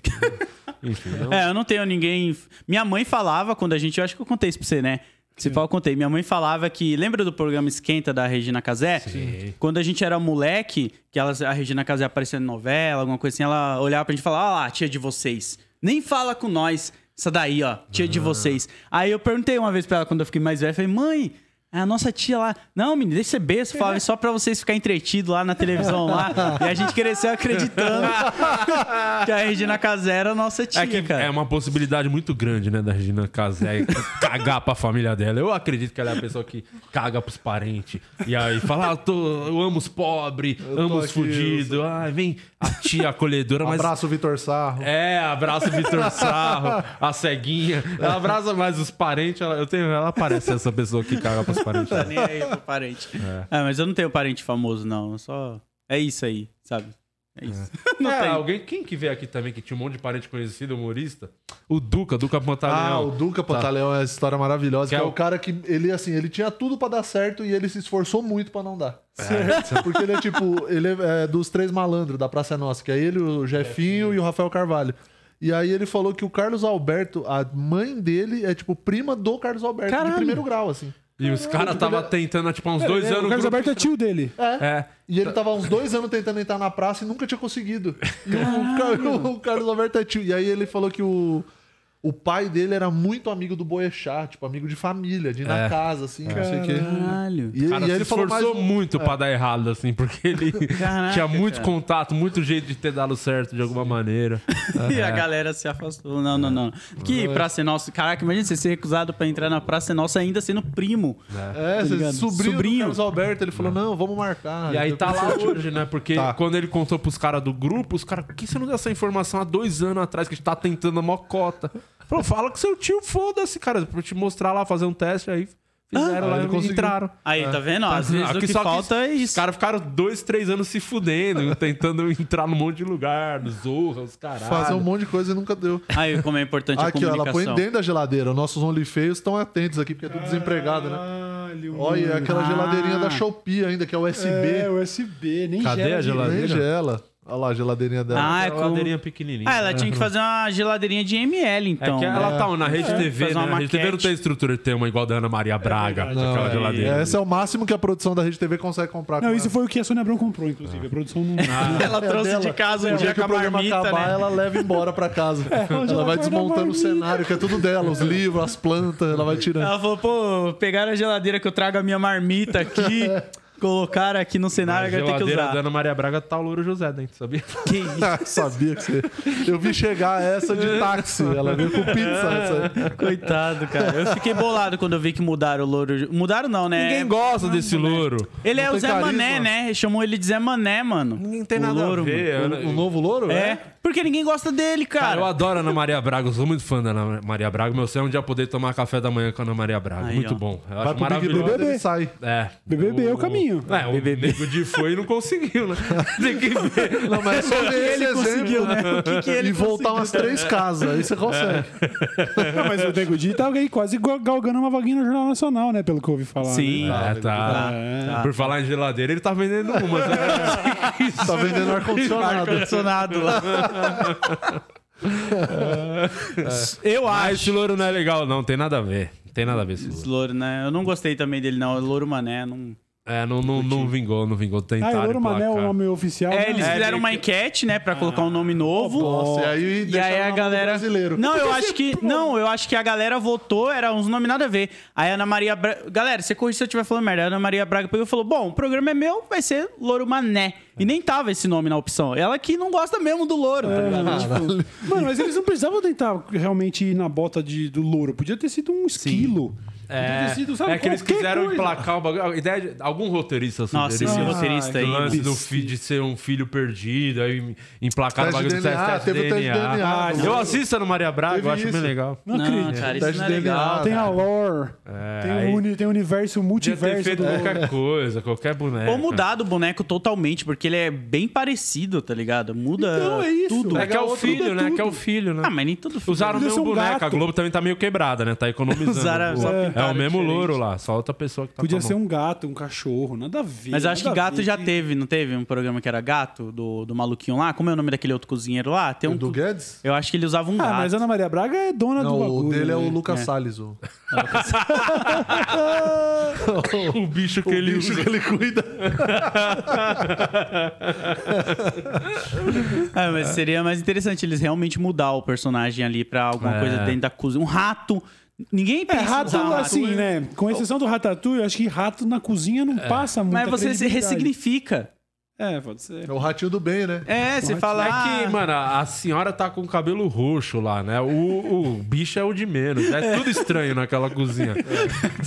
Enfim, não. É, eu não tenho ninguém. Minha mãe falava quando a gente. Eu acho que eu contei isso pra você, né? Se pau, eu contei. Minha mãe falava que. Lembra do programa Esquenta da Regina Casé? Sim. Quando a gente era moleque, que ela, a Regina Casé aparecia em novela, alguma coisa assim, ela olhava pra gente e falava: Ó lá, tia de vocês. Nem fala com nós. Essa daí, ó, tia de vocês. Aí eu perguntei uma vez pra ela quando eu fiquei mais velho, falei, mãe. É A nossa tia lá. Não, menino, deixa ser besta. Falava só pra vocês ficarem entretidos lá na televisão lá. e a gente cresceu acreditando que a Regina Casé era a nossa tia, É que cara. é uma possibilidade muito grande, né, da Regina Casé cagar pra família dela. Eu acredito que ela é a pessoa que caga pros parentes. E aí fala, ah, eu, tô- eu amo os pobres, amo os fudidos. Ah, vem a tia acolhedora, mas. Abraço, Vitor Sarro. É, abraça o Vitor Sarro, a ceguinha. Ela abraça mais os parentes. Ela, eu tenho, ela parece essa pessoa que caga pros parentes. Tá nem aí pro parente. É. mas eu não tenho parente famoso, não. Eu só. É isso aí, sabe? É isso. Não É, tem. alguém, quem que veio aqui também que tinha um monte de parente conhecido, humorista? O Duca, Duca Ah, Pantaleão. o Duca Pantaleão é uma história maravilhosa. Que Que, é é o- o cara que, ele, assim, ele tinha tudo pra dar certo e ele se esforçou muito pra não dar. Certo. Porque ele é tipo, ele é, é dos três malandros da Praça é Nossa, que é ele, o Jefinho e o Rafael Carvalho. E aí ele falou que o Carlos Alberto, a mãe dele é tipo prima do Carlos Alberto, Caralho. de primeiro grau, assim. E os caras estavam tentando há tipo uns dois É, anos. O Carlos grupo- Alberto é tio dele. É. E ele tava há uns dois anos tentando entrar na praça e nunca tinha conseguido. E o, o Carlos Alberto é tio. E aí ele falou que o, o pai dele era muito amigo do Boechat, tipo, amigo de família, de ir na É. casa, assim, não sei o quê. Caralho. E, O cara e se ele falou mais esforçou um- muito pra dar errado, assim, porque ele Caraca, tinha muito cara. contato, muito jeito de ter dado certo de alguma maneira. E a galera se afastou. Não, não, não. Que Praça é Nossa. Caraca, imagina você ser recusado pra entrar na Praça é Nossa ainda sendo primo. É, Tá você- ligado? sobrinho, Sobrinho. do Carlos Alberto. Ele falou, não, vamos marcar. E aí tá lá hoje, né? Porque Tá. quando ele contou pros caras do grupo, os caras, por que você não deu essa informação há dois anos atrás que a gente tá tentando a mocota? Falou, fala com seu tio, foda-se, cara, pra eu te mostrar lá, fazer um teste, aí fizeram Ah, lá e entraram. Aí, tá vendo? Às vezes o Aqui que só falta é Os isso. caras ficaram dois, três anos se fudendo, tentando entrar num monte de lugar, no Zorra, os caras. Fazer um monte de coisa e nunca deu. Aí, como é importante a Aqui, ó, ela comunicação. põe dentro da geladeira. Nossos OnlyFeios estão atentos aqui, porque é tudo desempregado, né? Olha, aquela Ah. geladeirinha da Shopee ainda, que é USB. É, USB, nem Cadê gela a geladeira? Nem gela. Olha lá a geladeirinha dela. Ah, é com... geladeirinha pequenininha. Ah, ela tinha que fazer uma geladeirinha de ml, É então. que ela tá na Rede TV, fazer né? uma A Rede TV não maquete. tem estrutura de ter uma igual da Ana Maria Braga, verdade. aquela Não, é- geladeira. Esse é o máximo que a produção da Rede TV consegue comprar. Não, com isso ela. foi o que a Sônia Abrão comprou, inclusive. A produção não. Ela É trouxe dela. de casa um O dia que com o a programa marmita, acabar, né? ela leva embora pra casa. onde ela ela vai guarda a desmontando o marmita. cenário, que é tudo dela, os livros, as plantas, ela vai tirando. Ela falou, pô, pegaram a geladeira que eu trago a minha marmita aqui, colocaram aqui no cenário, agora tem que usar. da Ana Maria Braga tá o Louro José dentro, sabia? Que isso? Sabia que você. Eu vi chegar essa de táxi. Ela veio com pizza. Essa aí. Coitado, cara. Eu fiquei bolado quando eu vi que mudaram o louro. Mudaram não, né? Ninguém gosta desse louro. Ele é Não o tem Zé carisma. Mané, né? Chamou ele de Zé Mané, mano. Ninguém tem O nada louro, a ver. mano. Ana- O novo louro? É, porque ninguém gosta dele, Cara, cara. eu adoro a Ana Maria Braga, eu sou muito fã da Ana Maria Braga. Meu sonho é um dia poder tomar café da manhã com a Ana Maria Braga. Aí, muito ó. bom. Eu Vai acho maravilhoso. E sai. É. BBB é o caminho. É, o Nego de foi e não conseguiu, né? Tem que ver. Não, mas é só ver esse exemplo. conseguiu, né? O que, que ele E voltar conseguiu? umas três casas. Aí você consegue. Não, mas o Nego Di tá aí quase gal- galgando uma vaguinha no Jornal Nacional, né? Pelo que eu ouvi falar. Sim. Né? É, tá. É. Por falar em geladeira, ele tá vendendo umas. Né? Tá vendendo ar-condicionado. Ar-condicionado lá. Eu Ah, acho. esse louro não é legal, não. Tem nada a ver. Não tem nada a ver esse Esse louro. louro, né? Eu não gostei também dele, não. O Louro Mané, não. É, não, não, não vingou, não vingou. Ah, Tentaram Louro Mané é o nome oficial. É, né? eles É, fizeram uma enquete, né, pra colocar um nome novo. Nossa, e aí E aí a galera. brasileiro. Não, eu acho que. Não, eu acho que a galera votou, era uns nomes nada a ver. Aí a Ana Maria Braga. Galera, você corrige se eu estiver falando merda. A Ana Maria Braga pegou e falou: Bom, o programa é meu, vai ser Louro Mané. E nem tava esse nome na opção. Ela que não gosta mesmo do louro, tá ligado? Tipo, Mano, mas eles não precisavam tentar realmente ir na bota de, do louro. Podia ter sido um esquilo. Podia É, ter é que eles quiseram coisa. emplacar o bagulho. A ideia de algum roteirista Nossa, esse Ah, roteirista aí. o lance do fi, de ser um filho perdido, aí emplacar o bagulho do teste, DNA, teste o DNA. DNA, Ah, eu assisto no Maria Braga, Teve eu acho bem legal. Não Não, acredito. cara, isso Teste não é legal. Tem a lore. É, tem, aí o uni, tem o universo ter multiverso feito do qualquer coisa, qualquer boneco. Ou mudar do boneco totalmente, porque ele é bem parecido, tá ligado? Muda Então, é isso. tudo. É que é o filho, é né? Que é o filho, né? Ah, mas nem tudo filho. Usaram o mesmo boneco. A. Globo também tá meio quebrada, né? Tá economizando. Usaram- só é, o mesmo diferente. louro lá, só outra pessoa que tá Podia ser um gato, um cachorro, nada a ver. Mas eu acho que gato ver. já teve, não teve um programa que era gato, do, do maluquinho lá? Como é o nome daquele outro cozinheiro lá? Tem um. O do Guedes? Eu acho que ele usava um Ah, gato. mas a Ana Maria Braga é dona do Não, bagulho. o dele é né? o Lucas É. Salles. O, O bicho que o ele bicho usa. que ele cuida. É, mas seria mais interessante eles realmente mudar o personagem ali pra alguma É. coisa dentro da cozinha. Um rato. Ninguém É, pensa em rato, usar um rato. assim, né? Com exceção do Ratatouille, eu acho que rato na cozinha não passa muito. Mas você se ressignifica. É, pode ser. É o ratinho do bem, né? É, você Pode fala. É ah, que, mano, a senhora tá com o cabelo roxo lá, né? O, o bicho é o de menos. É, tudo estranho naquela cozinha.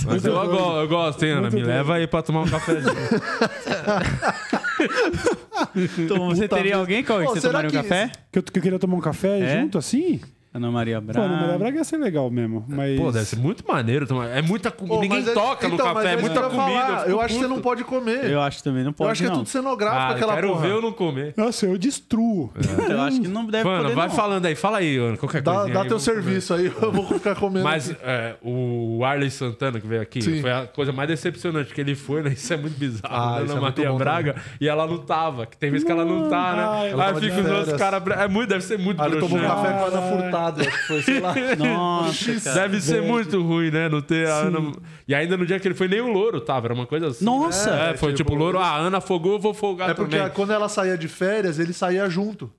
Mas eu, go- eu gosto, hein, Ana? Me doido. leva aí pra tomar um cafezinho. então, você Puta teria alguém com Pô, você tomaria um que- café? Que eu, que eu queria tomar um café É? junto assim? Ana Maria Pô, Braga. a Ana Maria Braga ia ser legal mesmo. Mas... Pô, deve ser muito maneiro. tomar- É muita comida. Pô, Ninguém é- toca no então, mas café, é isso muita eu comida. falar. fico Eu acho que você não pode comer. Eu acho também, não Eu pode acho que é não. tudo cenográfico Ah, aquela quero porra. ver eu não comer. Nossa, eu destruo. Eu acho que não deve Mano, poder vai não. falando aí. Fala aí, Ana, qualquer Dá, coisinha dá aí, teu vamos comer. serviço aí, eu vou ficar comendo. Mas é, o Arley Santana que veio aqui Sim. foi a coisa mais decepcionante que ele foi, né? Isso é muito bizarro. Ah, né? Ana é Maria Braga e ela não tava. Que tem vezes que ela não tá, né? Ela Aí fica os outros caras. É muito, deve ser muito Ah, ele tomou um café com a Ana Furtado, acho que foi, sei lá. Nossa, cara. Deve ser muito ruim, né? Não ter a Ana. E ainda no dia que ele foi, nem o louro tava. Era uma coisa assim. Nossa! É, foi tipo, tipo, o louro, ah, a Ana afogou, eu vou folgar É porque também. quando ela saía de férias, ele saía junto.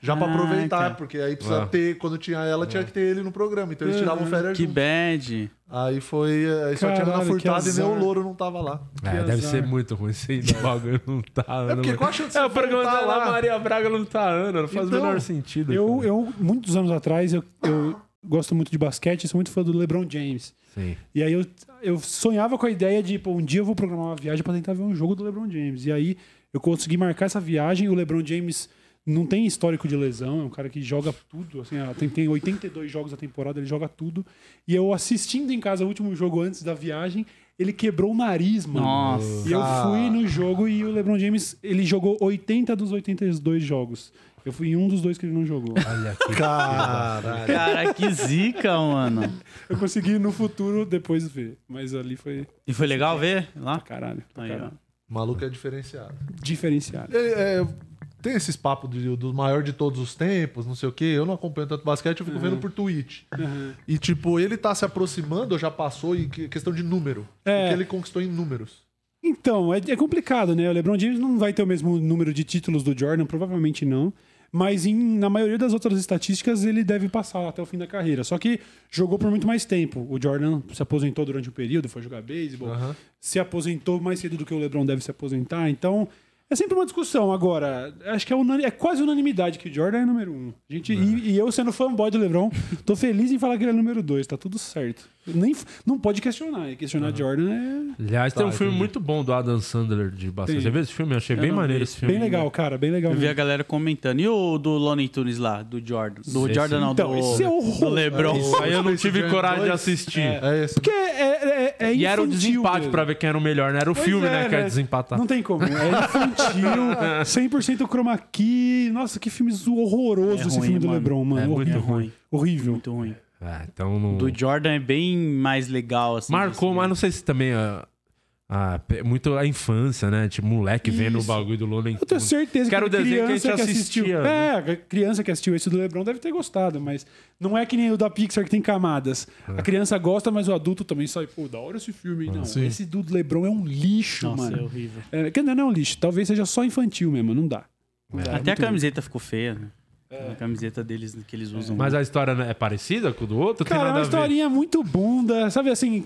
Já pra Caraca. aproveitar, porque aí precisa Ah. ter, quando tinha ela, tinha que ter ele no programa. Então eles tiravam férias Que junto. bad. Aí foi. Aí só tinha que Furtado e nem o louro não tava lá. É, Que deve azar. ser muito ruim. Sei do bagulho não tá. Ana, porque qual a chance de É, você o programa dela, lá? Maria Braga não tá Ana. Não faz Então, o menor sentido. Eu, cara. eu, muitos anos atrás, eu, eu gosto muito de basquete, sou muito fã do LeBron James. Sim. E aí eu, eu sonhava com a ideia de, pô, um dia eu vou programar uma viagem pra tentar ver um jogo do LeBron James. E aí eu consegui marcar essa viagem. O LeBron James não tem histórico de lesão, é um cara que joga tudo. Assim, tem, tem 82 jogos da temporada, ele joga tudo. E eu assistindo em casa o último jogo antes da viagem, ele quebrou o nariz, mano. Nossa. E eu fui no jogo e o LeBron James, ele jogou 80 dos 82 jogos. Eu fui em um dos dois que ele não jogou. Olha aqui. Caralho. Cara, que zica, mano. Eu consegui no futuro depois ver. Mas ali foi E foi legal ver lá? caralho. pra Aí, caralho. O maluco é diferenciado. Diferenciado. Ele, é, tem esses papos de- do maior de todos os tempos, não sei o quê. Eu não acompanho tanto basquete, eu fico vendo por Twitch. E, tipo, ele tá se aproximando, ou já passou, em que- questão de número. É. O que ele conquistou em números. Então, é, é complicado, né? O LeBron James não vai ter o mesmo número de títulos do Jordan, provavelmente não. Mas em- na maioria das outras estatísticas ele deve passar até o fim da carreira. Só que jogou por muito mais tempo. O Jordan se aposentou durante um período, foi jogar beisebol. Aham. Se aposentou mais cedo do que o LeBron deve se aposentar. Então, é sempre uma discussão. Agora, acho que é, unani- é quase unanimidade que o Jordan é número um. A gente, e, e eu, sendo fanboy do LeBron, tô feliz em falar que ele é número dois. Tá tudo certo. Nem, não pode questionar. E questionar Jordan é Aliás, tem Tá, um filme entendi. muito bom do Adam Sandler de basquete. Tem. Você viu esse filme? Eu achei Eu bem vi maneiro esse filme. bem legal, cara. Bem legal. Eu vi a mesmo. galera comentando. E o do Looney Tunes lá, do Jordan? Do Esse- Jordan não, Então, do, esse é horror- do LeBron. Isso aí eu não tive coragem de 2. assistir. É esse. Porque é, é, é E era o desempate mesmo. pra ver quem era o melhor, né? Era o Pois filme, é, né? Que era desempatar. Não tem como. É infantil, 100% chroma key. Nossa, que filme horroroso É esse ruim, filme do mano. LeBron, mano. É muito horrível. ruim. Horrível. Muito ruim. Ah, então não... Do Jordan é bem mais legal, assim. Marcou, mas não sei se também... ah, ah, pe- muito a infância, né? Tipo, moleque vendo o Isso. bagulho do Looney Eu tenho certeza Que era que o desenho que a criança gente assistiu. assistia, É, a criança que assistiu esse do LeBron deve ter gostado, mas não é que nem o da Pixar que tem camadas. É. A criança gosta, mas o adulto também sai, pô, da hora esse filme. aí. Não, Sim. esse do LeBron é um lixo, Nossa, é mano. horrível. É, que não é um lixo, talvez seja só infantil mesmo, não dá. Não dá, é Até a muito ruim. camiseta ficou feia, né? A camiseta deles que eles usam. Mas a história é parecida com o do outro? Cara, é nada uma historinha muito bunda. Sabe assim,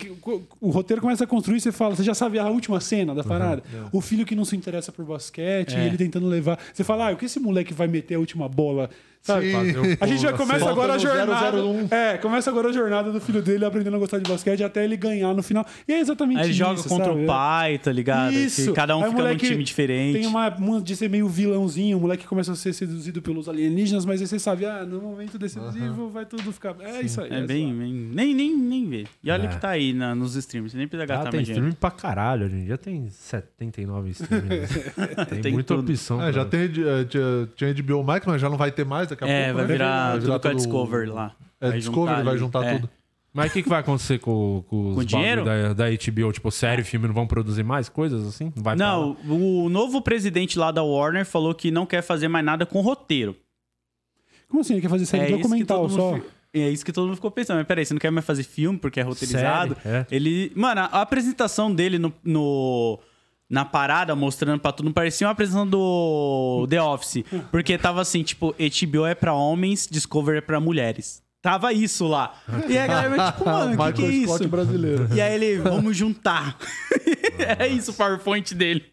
o, roteiro começa a construir, você fala, você já sabe a última cena da parada? O filho que não se interessa por basquete, É. ele tentando levar. Você fala, ah, o que esse moleque vai meter a última bola? Sabe? Sim. Fazer o A gente já começa assim. agora a jornada. 001. É, começa agora a jornada do filho dele aprendendo a gostar de basquete até ele ganhar no final. E é exatamente Aí ele isso. joga contra sabe? o pai, tá ligado? Isso. Que cada um Aí fica num time diferente. Tem uma, uma de ser meio vilãozinho, o moleque começa a ser seduzido pelos alienígenas, mas aí você sabe, ah, no momento decisivo vai tudo ficar. É isso aí. É é bem, bem- nem, nem, nem vê. E olha É. que tá aí na- nos streams. Você nem precisa Ah, gastar tem mais dinheiro. streaming pra caralho. Hoje em dia tem 79 streams. tem, Tem muita tudo. opção. É, já tem, eh, tinha, tinha HBO Max, mas já não vai ter mais daqui a É, pouco. vai né? virar tudo com a todo- Discovery lá. É, Vai Discovery juntar vai juntar É. tudo. Mas o que, que vai acontecer com, com os Com dinheiro? Da, da HBO? Tipo, série e filme não vão produzir mais coisas assim? Não vai Não, o novo presidente lá da Warner falou que não quer fazer mais nada com roteiro. Como assim? Ele quer fazer série É documental só? fi- É isso que todo mundo ficou pensando. Mas peraí, você não quer mais fazer filme porque é roteirizado? Série, é. Ele. Mano, a a apresentação dele no. no- Na parada, mostrando pra tudo, não parecia uma apresentação do The Office. Porque tava assim, tipo, HBO é pra homens, Discovery é pra mulheres. Tava isso lá. E aí a galera, tipo, mano, o que, que é Scott isso? brasileiro. E aí ele, vamos juntar. Era isso o PowerPoint dele.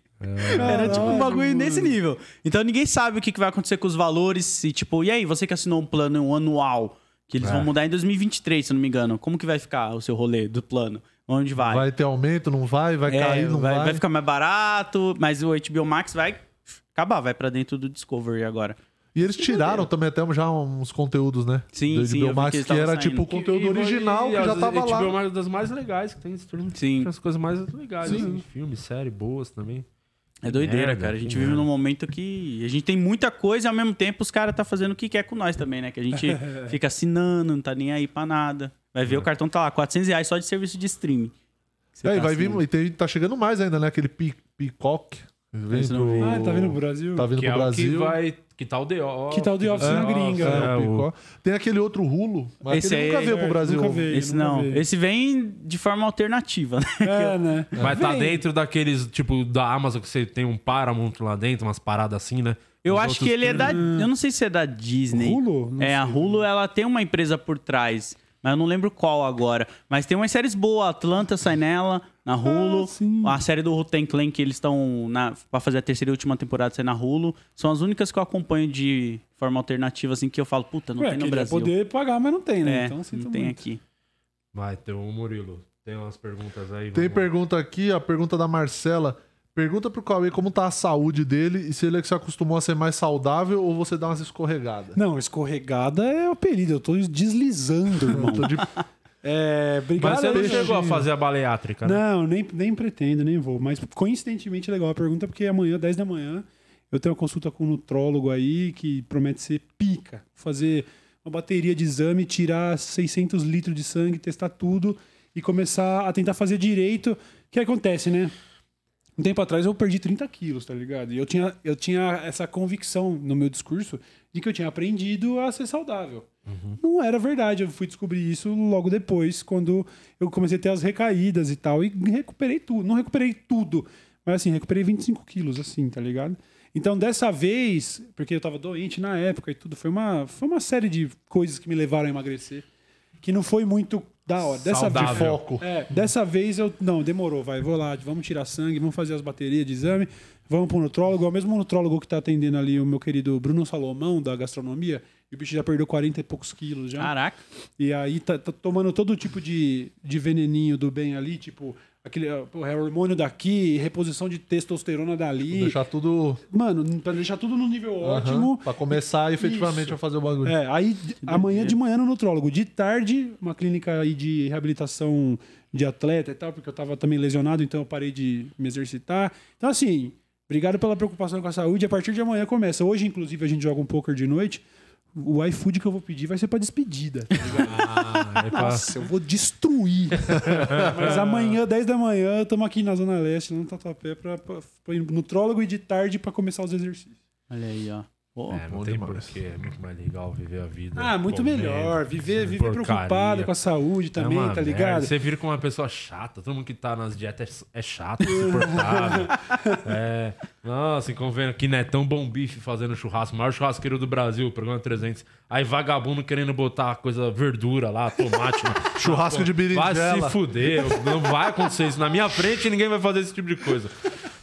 Era tipo um bagulho nesse nível. Então ninguém sabe o que vai acontecer com os valores. Se, tipo, e aí, você que assinou um plano anual, que eles É. vão mudar em 2023, se eu não me engano. Como que vai ficar o seu rolê do plano? Onde vai? Vai ter aumento, não vai? Vai É, cair, não vai? vai, vai ficar mais barato, mas o HBO Max vai acabar, vai pra dentro do Discovery agora. E eles tiraram também até já uns conteúdos, né? Sim, do sim, HBO Max, que que era tavam tipo o saindo. conteúdo original que já tava lá. HBO é uma das mais legais que tem streaming. Sim. Tem as coisas mais legais. Assim, filme, série, boas também. É doideira, merda, cara. A gente que vive merda. num momento que a gente tem muita coisa e ao mesmo tempo os caras tá fazendo o que quer com nós também, né? Que a gente fica assinando, não tá nem aí pra nada. Vai É. ver o cartão tá lá, 400 reais só de serviço de streaming. Você É, e tá vai vir, assinando. e tem- tá chegando mais ainda, né? Aquele Peacock. Vem pro-. Ah, tá vindo pro Brasil? Tá vindo que pro é Brasil. o que vai... Que tá o The Office. Que tá o The Office na gringa. É, É, o Peacock. Tem aquele outro Rulo, mas Esse aquele nunca aí- veio pro é, Brasil. nunca veio. Esse nunca não. vi. Esse vem de forma alternativa, né? É, né? Vai estar Vem. dentro daqueles, tipo, da Amazon, que você tem um Paramount lá dentro, umas paradas assim, né? Eu Os acho que ele é da. Eu não sei se é da Disney. Hulu? Não é, a sei. Hulu, ela tem uma empresa por trás. Mas eu não lembro qual agora. Mas tem umas séries boas. Atlanta sai nela, na Hulu. sim. a série do Ruten Clan, que eles estão pra fazer a terceira e última temporada sai na Hulu. São as únicas que eu acompanho de forma alternativa, assim, que eu falo, puta, não Ué, tem no Brasil. poder pagar, mas não tem, né? É, então, não tem muito. aqui. Vai ter o Murilo. Tem umas perguntas aí. Tem pergunta aqui, a pergunta da Marcela. Pergunta pro Cauê como tá a saúde dele e se ele é que se acostumou a ser mais saudável ou você dá umas escorregadas. Não, escorregada é o apelido. Eu tô deslizando, irmão. Tô de- É, Mas obrigado. você não chegou a fazer a baleátrica, né? Não, nem, nem pretendo, nem vou. Mas coincidentemente é legal a pergunta, porque amanhã, 10 da manhã, eu tenho uma consulta com um nutrólogo aí que promete ser pica. Fazer uma bateria de exame, tirar 600 litros de sangue, testar tudo e começar a tentar fazer direito. O que acontece, né? Um tempo atrás eu perdi 30 quilos, tá ligado? E eu tinha, eu tinha essa convicção no meu discurso de que eu tinha aprendido a ser saudável. Não era verdade. Eu fui descobrir isso logo depois, quando eu comecei a ter as recaídas e tal. E recuperei tudo. Não recuperei tudo, mas assim, recuperei 25 quilos, assim, tá ligado? Então, dessa vez, porque eu tava doente na época e tudo, foi uma, foi uma série de coisas que me levaram a emagrecer. Que não foi muito da hora. Dessa vez, Saudável. Foco. é, dessa vez eu. Não, demorou, vai. Vou lá, vamos tirar sangue, vamos fazer as baterias de exame, vamos pro nutrólogo. É o mesmo nutrólogo que tá atendendo ali o meu querido Bruno Salomão, da gastronomia. E o bicho já perdeu 40 e poucos quilos já. Caraca. E aí tá, tá tomando todo tipo de, de veneninho do bem ali, tipo, aquele porra, é hormônio daqui, reposição de testosterona dali. Deixar tudo Mano, pra deixar tudo no nível ótimo. Pra começar efetivamente Isso. a fazer o bagulho. É, aí amanhã de manhã no nutrólogo, de tarde, uma clínica aí de reabilitação de atleta e tal, porque eu tava também lesionado, então eu parei de me exercitar. Então, assim, obrigado pela preocupação com a saúde. A partir de amanhã começa. Hoje, inclusive, a gente joga um poker de noite. O iFood que eu vou pedir vai ser pra despedida. tá ligado? Ah, é Nossa, eu vou destruir. Mas amanhã, 10 da manhã, estamos aqui na Zona Leste, no Tatuapé, pra, pra, pra ir no nutrólogo e de tarde pra começar os exercícios. Olha aí, ó. Pô, É, não tem demais. porquê. É muito mais legal viver a vida. Ah, muito comendo, melhor. Viver, viver porcaria. preocupado com a saúde também, É tá merda. ligado? Você vira com uma pessoa chata. Todo mundo que tá nas dietas é, é chato, insuportável. é. Nossa, e convendo que Netão Bom Bife fazendo churrasco, o maior churrasqueiro do Brasil, programa 300. Aí vagabundo querendo botar coisa, verdura lá, tomate. Churrasco de Vai berinjela. se fuder. Não vai acontecer isso. Na minha frente ninguém vai fazer esse tipo de coisa.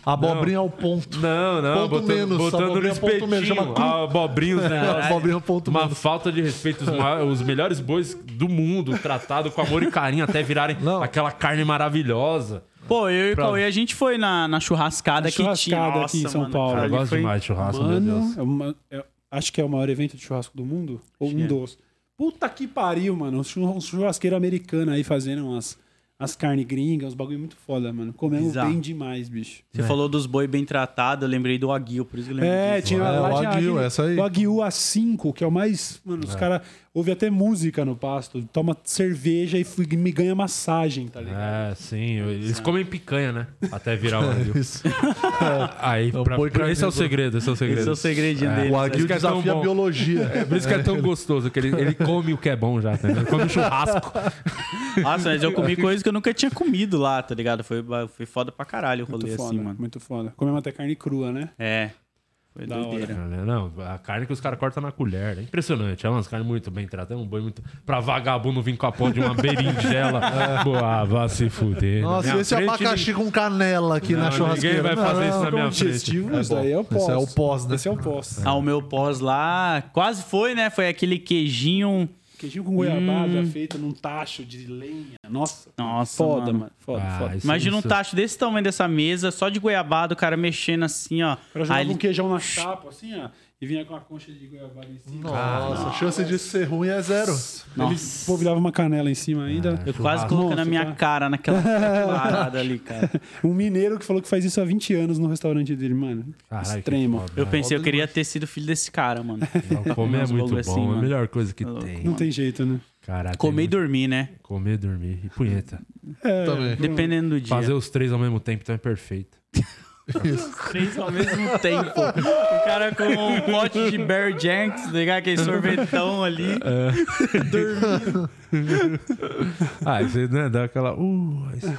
Abobrinha ao ponto. Não, não. Ponto botando, menos, botando no abobrinha ponto menos, espetinho. chama. Abobrinhos, né? Abobrinha ao ponto Uma falta de respeito. Os, os melhores bois do mundo, tratado com amor e carinho, até virarem Não. aquela carne maravilhosa. Pô, eu e o Pra- Cauê, a gente foi na, na churrascada Na que tinha. churrascada aqui em Nossa, São mano, Paulo. cara, Eu gosto foi- demais de churrasco, meu Mano, Deus. é uma- é- acho que é o maior evento de churrasco do mundo. Ou um é. dos. Puta que pariu, mano. Um um churrasqueiro americano aí fazendo umas, as carnes gringas, uns bagulho muito foda, mano. Comemos Bizarro. bem demais, bicho. Você falou dos boi bem tratados, eu lembrei do Aguil, por isso que eu lembrei É, disso. tinha É, lá o Aguil, essa aí. O Aguil A5, que é o mais. Mano, os caras ouvem até música no pasto, toma cerveja e fui- me ganha massagem, tá ligado? É, sim. Eles comem picanha, né? Até virar o Aguil. Isso. Aí, É pra- boi esse é o segredo, esse é o segredo. Esse é o segredinho É. dele. O é tão desafia a bom. biologia. É por isso que é tão gostoso, que ele, ele come o que é bom já, tá? Ele come churrasco. Nossa, mas eu comi coisa que eu nunca tinha comido lá, tá ligado? Foi, foi foda pra caralho o Muito rolê foda, assim, mano. muito foda. Comemos até carne crua, né? É. Foi Da doideira. Não, a carne que os caras cortam na colher. É impressionante. É umas carnes muito bem tratadas. É um boi muito. Pra vagabundo vir com a pó de uma berinjela. Boa, vá se fuder. Nossa, e esse frente, abacaxi com canela aqui Não, na ninguém churrasqueira? vai fazer isso na minha digestivo, frente. isso daí é o pós. Esse é o pós, né? Esse é o pós. Ah, o meu pós lá quase foi, né? Foi aquele queijinho. Queijinho com goiabada feito num tacho de lenha. Nossa. Nossa, Foda, mano. mano. Foda, Ah, foda. Imagina um isso- tacho desse tamanho dessa mesa, só de goiabada, o cara mexendo assim, ó. Jogava Aí ele- um queijão na chapa, assim, ó. E vinha com a concha de goiabada em cima. Nossa, a chance de ser ruim é zero. Ele polvilhava uma canela em cima ainda. Eu quase churrasco. coloquei na Nossa, minha tá. cara naquela parada ali, cara. Um mineiro que falou que faz isso há 20 anos no restaurante dele, mano. Caralho, Extremo. foda. Eu pensei, eu queria ter sido filho desse cara, mano. Não, Comer é muito bom. assim, é a melhor coisa que Tá louco. tem. Não tem jeito, né? Cara, Comer e muito- dormir, né? Comer, dormir e punheta. É, Também. Dependendo do dia. Fazer os três ao mesmo tempo então é perfeito. três ao mesmo tempo. O cara com um pote de Bear Jenks, ligar aquele sorvetão ali. Dormindo. Ah, você né, dá aquela. Uh, aí você-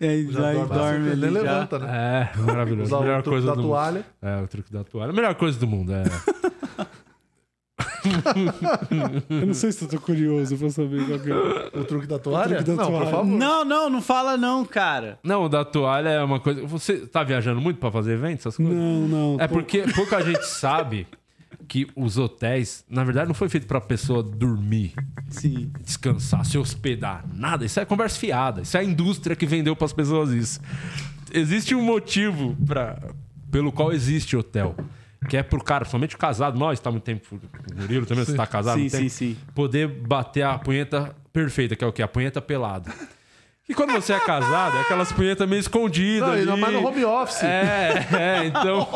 E aí Já dorme dorme já. levanta, né? É, maravilhoso. Usar melhor o truque coisa da do mundo. toalha. É, o truque da toalha. A melhor coisa do mundo. É. Eu não sei se eu tô curioso pra saber qual que é. O truque da toalha? truque da não, toalha. por favor. Não, não, não fala não, cara. Não, o da toalha é uma coisa. Você tá viajando muito pra fazer eventos, essas coisas? Não, não. É porque pouca gente sabe que os hotéis, na verdade, não foi feito pra pessoa dormir, Sim. descansar, se hospedar. Nada. Isso é conversa fiada. Isso é a indústria que vendeu pras pessoas isso. Existe um motivo pra, pelo qual existe hotel. Que é pro cara, somente o casado, nós tá há muito tempo, o Murilo também, você tá casado Sim, sim, sim. poder bater a punheta perfeita, que é o quê? A punheta pelada. E quando você é casado, é aquelas punhetas meio escondidas. Não, ali. mais no home office. É, é, então.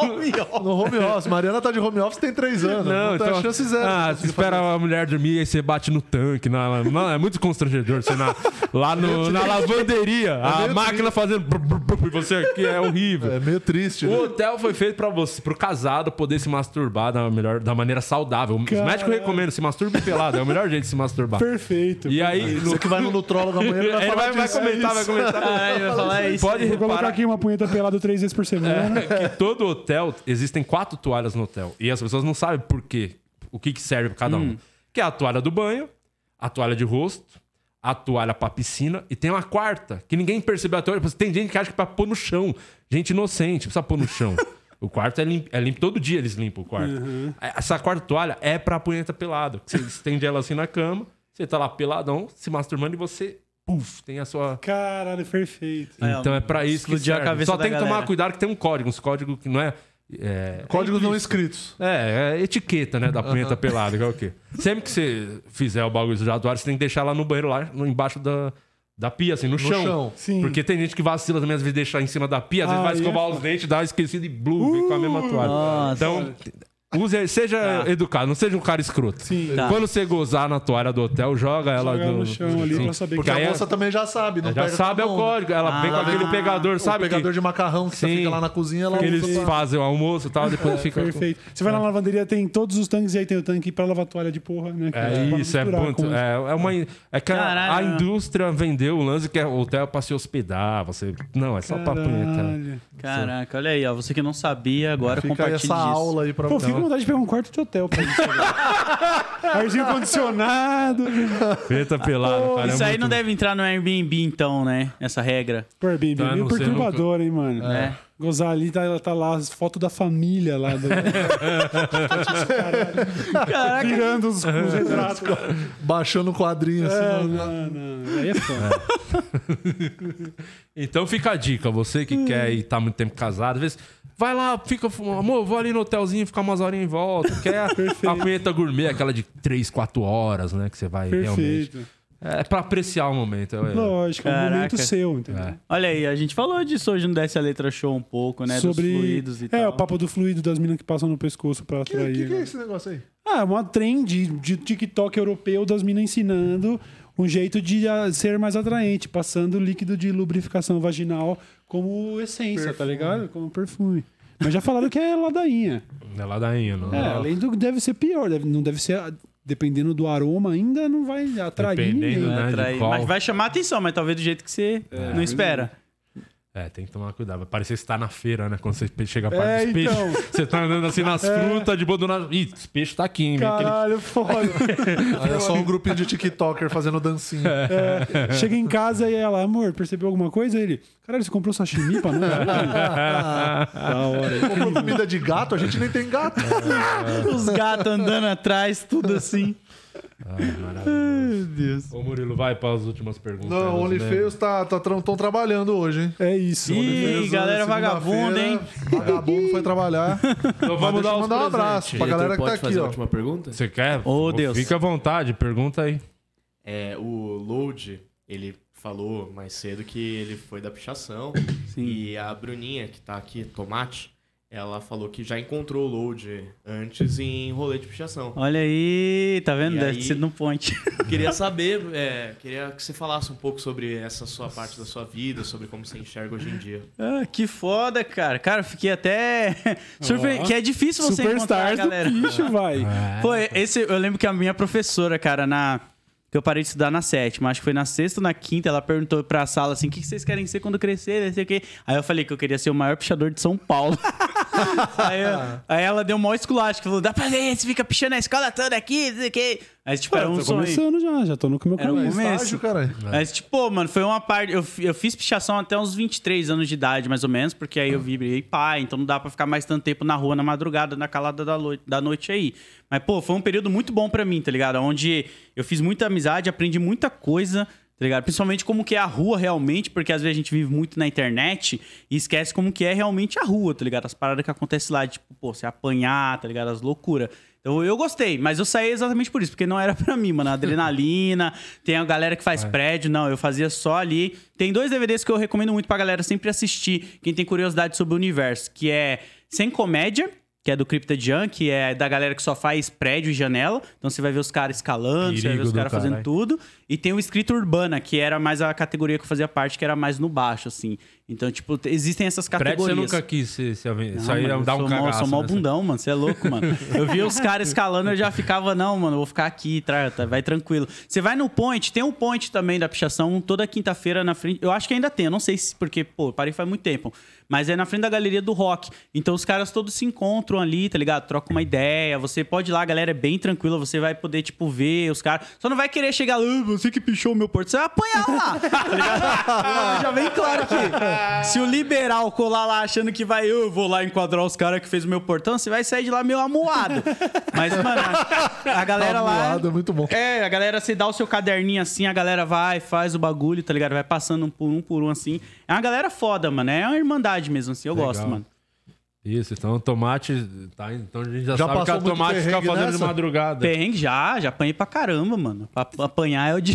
No home office. Mariana tá de home office tem três anos. Não, Não, então. a chance zero. Ah, você espera fazer a mulher dormir e você bate no tanque. Na, não, é muito constrangedor. Você na, lá no, na lavanderia, a meio máquina fazendo. brr, brr, brr, E você aqui é horrível. É meio triste, O né? hotel foi feito pra você, pro casado poder se masturbar da melhor, da maneira saudável. Os Caralho. médicos recomendam se masturbe pelado, é o melhor jeito de se masturbar. Perfeito. E aí, no, Você que vai no nutrólogo amanhã, ele vai vai. Comentar, vai comentar. Ele vai falar isso. Pode Vou colocar reparar aqui uma punheta pelada três vezes por semana. que todo hotel existem quatro toalhas no hotel. E as pessoas não sabem por quê. O que, que serve pra cada um. Que é a toalha do banho, a toalha de rosto, a toalha pra piscina e tem uma quarta, que ninguém percebeu até hoje. Tem gente que acha que é pra pôr no chão. Gente inocente, precisa pôr no chão. O quarto é limpo, é limpo. Todo dia eles limpam o quarto. Essa quarta toalha é pra punheta pelada. Você estende ela assim na cama, você tá lá peladão, se masturbando e você, puf, tem a sua. Caralho, perfeito. É, Então é pra isso que a serve. cabeça Só da tem que tomar galera. cuidado que tem um código, uns códigos que não é. é Códigos não escritos. é, é etiqueta, né? Da punheta pelada, que é o quê? Sempre que você fizer o bagulho de atuário, você tem que deixar lá no banheiro, lá no, embaixo da, da pia, assim, no, chão. chão. Sim. Porque tem gente que vacila também, às vezes deixar em cima da pia, às vezes Ah, vai aí escovar é os dentes, dá uma esquecida e blue, vem com a mesma toalha. Nossa. Então, use, seja educado, não seja um cara escroto. Sim. Tá. Quando você gozar na toalha do hotel, joga ela Joga no chão ali pra saber Porque que a aí moça é- também já sabe, não já pega sabe é o né? código. Ela vem com Ah. aquele pegador, O sabe? pegador que, de macarrão que você Sim. fica lá na cozinha, ela que eles usa fazem o almoço e tal, depois fica. Perfeito. Você vai na lavanderia, tem todos os tanques e aí tem o tanque pra lavar toalha de porra, né? que É pra isso, é misturar muito. com- É, é uma. É que a, Caralho. a indústria vendeu o lance que é hotel pra se hospedar. Você. Não, é só pra punheta. Caralho. Caraca, olha aí, ó. Você que não sabia, agora Fica aí compartilhe essa aula aí pra Pô, fico com vontade de pegar um quarto de hotel pra isso. Arzinho condicionado. Punheta pelada, cara. Isso é aí muito- não deve entrar no Airbnb, então, né? Essa regra. Pô, Airbnb, Tá, meio não sei, perturbador, hein, mano. É. Gozar ali, tá, tá lá as fotos da família lá. Do... Caraca. Virando os, os retratos. baixando o quadrinho assim. É, no- não, não. Aí é foda. Então fica a dica, você que quer ir tá muito tempo casado, às vezes. Vai lá, fica. Amor, vou ali no hotelzinho ficar umas horinhas em volta. Quer a punheta gourmet, aquela de 3, 4 horas, né? Que você vai realmente. Perfeito. É pra apreciar o momento. é- Lógico, é um momento seu, entendeu? É. Olha aí, a gente falou disso hoje no Desce a Letra Show um pouco, né? Sobre. Dos fluidos e é, tal. o papo do fluido das minas que passam no pescoço pra O que, atrair. que, que é né? esse negócio aí? Ah, é uma trend de TikTok europeu das minas ensinando um jeito de ah, ser mais atraente, passando líquido de lubrificação vaginal como essência, tá ligado? Como perfume. Mas já falaram que é ladainha. Não é ladainha, não. É, além do que deve ser pior, deve- não deve ser. Dependendo do aroma, ainda não vai atrair Dependendo, ninguém. né? Vai de atrair. qual- Mas vai chamar atenção, mas talvez do jeito que você não espera. É, tem que tomar cuidado. Vai parecer que você tá na feira, né? Quando você chega perto É, dos peixes. então. Você tá andando assim nas frutas, de boa do nada. Ih, esse peixe tá aqui, hein? Vem aquele- Caralho, foda. Aí é só um grupinho de TikToker fazendo dancinha. É, chega em casa e ela, amor, percebeu alguma coisa? Ele, caralho, você comprou sashimi pra nós? da hora. Comprou comida de gato, a gente nem tem gato. Os gatos andando atrás, tudo assim. Ai, maravilhoso. Meu Deus. Ô, Murilo, vai para as últimas perguntas. Não, o né? OnlyFans tá, tá, tra- tão trabalhando hoje, hein? É isso. Ih, OnlyFans, galera vagabunda, hein? Vagabundo foi trabalhar. Então vamos dar mandar um abraço pra galera que tá aqui, fazer a ó. última pergunta? Você quer? Ô, Deus. Fica à vontade, pergunta aí. É, o Load, ele falou mais cedo que ele foi da pichação. Sim. E a Bruninha, que tá aqui, Tomate, ela falou que já encontrou o Load antes em rolê de pichação. Olha aí, tá vendo? E Deve aí? ser no ponte. Queria saber, é, queria que você falasse um pouco sobre essa sua parte da sua vida, sobre como você enxerga hoje em dia. Ah, que foda, cara. Cara, eu fiquei até surpreendido. Ó. Que é difícil você encontrar, Superstars do galera. bicho, vai. Pô, esse, eu lembro que a minha professora, cara, na. Que eu parei de estudar na sétima, acho que foi na sexta ou na quinta, ela perguntou pra sala assim: o que vocês querem ser quando crescer? Não sei o quê. Aí eu falei que eu queria ser o maior pichador de São Paulo. aí, eu- aí ela deu um maior esculacho, falou: dá pra ver, você fica pichando a escola toda aqui, não sei o quê. Aí, tipo, era um tô sonho. começando já, já tô no meu Era um começo. Estágio, caralho. Mas, tipo, pô, mano, foi uma parte. Eu, eu fiz pichação até uns 23 anos de idade, mais ou menos, porque aí eu virei pai, então não dá pra ficar mais tanto tempo na rua na madrugada, na calada da, da noite aí. Mas, pô, foi um período muito bom pra mim, tá ligado? Onde eu fiz muita amizade, aprendi muita coisa. Tá ligado? Principalmente como que é a rua realmente, porque às vezes a gente vive muito na internet e esquece como que é realmente a rua, tá ligado? As paradas que acontecem lá, tipo, pô, você apanhar, tá ligado? As loucuras. Então eu gostei, mas eu saí exatamente por isso, porque não era pra mim, mano. Adrenalina, tem a galera que faz prédio, não, eu fazia só ali. Tem dois DVDs que eu recomendo muito pra galera sempre assistir, quem tem curiosidade sobre o universo, que é Sem Comédia, que é do Crypto Junk, que é da galera que só faz prédio e janela. Então você vai ver os caras escalando, você vai ver Perigo os caras fazendo tudo. E tem o Escrita Urbana, que era mais a categoria que eu fazia parte, que era mais no baixo, assim. Então, tipo, existem essas Prédio você categorias. nunca quis se, se Não, mano, eu dar um sou mó- cagaço. Sou mó bundão, mano. Você é louco, mano. Eu via os caras escalando, eu já ficava, não, mano, eu vou ficar aqui, tra- tá, vai tranquilo. Você vai no point, tem um point também da pichação, toda quinta-feira na frente. Eu acho que ainda tem, eu não sei se, porque, pô, eu parei faz muito tempo. Mas é na frente da galeria do rock. Então os caras todos se encontram ali, tá ligado? Trocam uma ideia. Você pode ir lá, a galera é bem tranquila. Você vai poder, tipo, ver os caras. Só não vai querer chegar lá, "Ah, você que pichou o meu porto. Você vai apanhar lá, tá ligado? Já vem claro que se o liberal colar lá achando que vai, eu vou lá enquadrar os caras que fez o meu portão, você vai sair de lá meio amuado. Mas, mano, a, a galera lá. Amuado, é muito bom. É, a galera, você dá o seu caderninho assim, a galera vai, faz o bagulho, tá ligado? Vai passando um por um por um assim. É uma galera foda, mano. É uma irmandade mesmo, assim. Eu Legal. gosto, mano. Isso, então o tomate. Tá, então a gente já, Já sabe que muito tomate fica fazendo de nessa? madrugada. Perrengue já, já apanhei pra caramba, mano. Pra apanhar é o dia.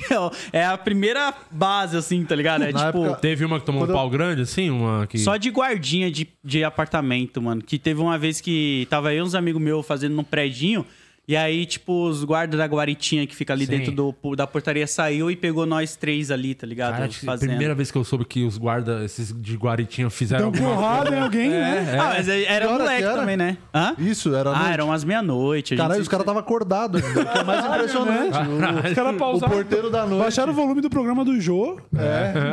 É a primeira base, assim, tá ligado? É Na tipo. época- Teve uma que tomou Quando um eu- pau grande, assim? Uma que. Só de guardinha de, de apartamento, mano. Que teve uma vez que tava eu e uns amigos meus fazendo num predinho. E aí, tipo, os guardas da guaritinha que fica ali Sim. dentro do, da portaria saiu e pegou nós três ali, tá ligado? Cara, acho que Fazendo. primeira vez que eu soube que os guardas, esses de Guaritinha, fizeram Deu porrada em alguém, né? Ah, mas era hora moleque que era? também, né? Hã? Isso, era. Ah, noite. eram umas meia-noite. gente Caralho, se- os caras estavam acordados ainda. Que é mais impressionante. Os caras O, o pausaram. porteiro da noite. Baixaram o volume do programa do Jô,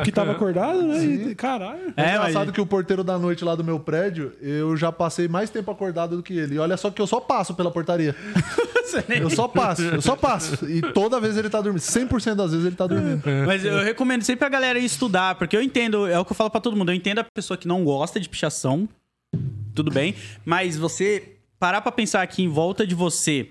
que tava acordado, né? E, caralho. É É, engraçado mas- que o porteiro da noite lá do meu prédio, eu já passei mais tempo acordado do que ele. E olha só que eu só passo pela portaria. Eu só passo, eu só passo. E toda vez ele tá dormindo. 100% das vezes ele tá dormindo. Mas eu recomendo sempre a galera ir estudar, porque eu entendo, é o que eu falo pra todo mundo, eu entendo a pessoa que não gosta de pichação, tudo bem, mas você parar pra pensar aqui em volta de você,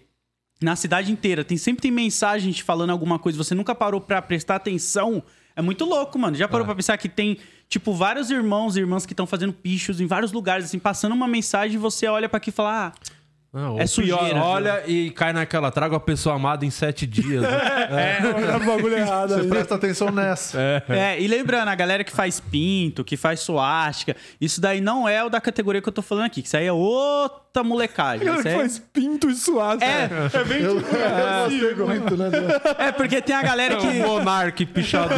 na cidade inteira, tem sempre tem mensagem te falando alguma coisa, você nunca parou pra prestar atenção, é muito louco, mano. Já parou pra pensar que tem, tipo, vários irmãos e irmãs que estão fazendo pichos em vários lugares, assim, passando uma mensagem e você olha pra aqui e fala, ah, Não, É o pior, sujeira, Olha e cai naquela. Traga a pessoa amada em sete dias. né? Olha o bagulho errado Você presta atenção nessa. É, e lembrando, a galera que faz pinto, que faz suástica, isso daí não é o da categoria que eu tô falando aqui, que isso aí é outra molecagem. Cara Isso que aí- faz pinto e suado. É, é bem Eu, eu gostei muito, né? é porque tem a galera É que. um monarque pichador.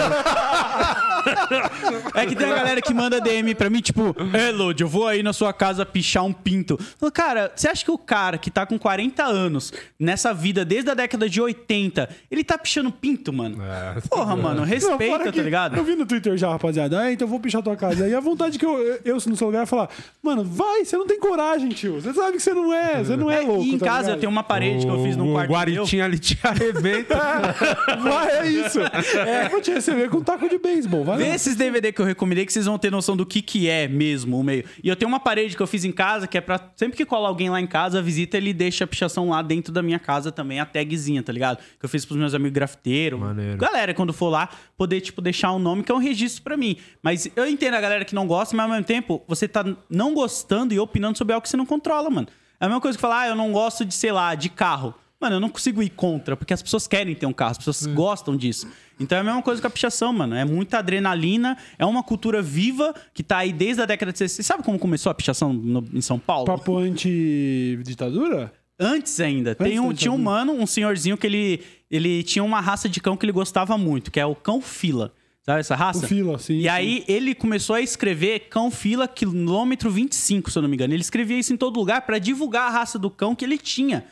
É que tem a galera que manda DM pra mim, tipo, é, Lodi, eu vou aí na sua casa pichar um pinto. Falo, Cara, você acha que o cara que tá com 40 anos, nessa vida desde a década de 80, ele tá pichando pinto, mano? É. Porra, mano, Não, respeita, que tá ligado? Eu vi no Twitter já, rapaziada. Ah, então eu vou pichar tua casa. E a vontade que eu, eu, no seu lugar, é falar: Mano, vai, você não tem coragem, tio. Você sabe que você não é. Você não é, louco. e em tá casa eu ligado? tenho uma parede que eu fiz no o quarto meu. Guaritinha ali te arrebenta. Vai, é isso. É, vou te receber com um taco de beisebol. Vai Vê lá. esses DVD que eu recomendei que vocês vão ter noção do que que é mesmo o meio. E eu tenho uma parede que eu fiz em casa que é pra sempre que cola alguém lá em casa, ele deixa a pichação lá dentro da minha casa também, a tagzinha, tá ligado? Que eu fiz pros meus amigos grafiteiros. Maneiro. Galera, quando for lá, poder, tipo, deixar um nome que é um registro pra mim. Mas eu entendo a galera que não gosta, mas ao mesmo tempo, você tá não gostando e opinando sobre algo que você não controla, mano. É a mesma coisa que falar, ah, eu não gosto de, sei lá, de carro. Mano, eu não consigo ir contra, porque as pessoas querem ter um carro, as pessoas gostam disso. Então é a mesma coisa com a pichação, mano. É muita adrenalina, é uma cultura viva que tá aí desde a década de 60. Você sabe como começou a pichação no- em São Paulo? Papo anti-ditadura? Antes ainda. Tem um, tinha um mano, um senhorzinho que ele, ele tinha uma raça de cão que ele gostava muito, que é o cão fila. Sabe essa raça? O fila, sim, E sim. aí ele começou a escrever cão fila quilômetro 25, se eu não me engano. Ele escrevia isso em todo lugar pra divulgar a raça do cão que ele tinha.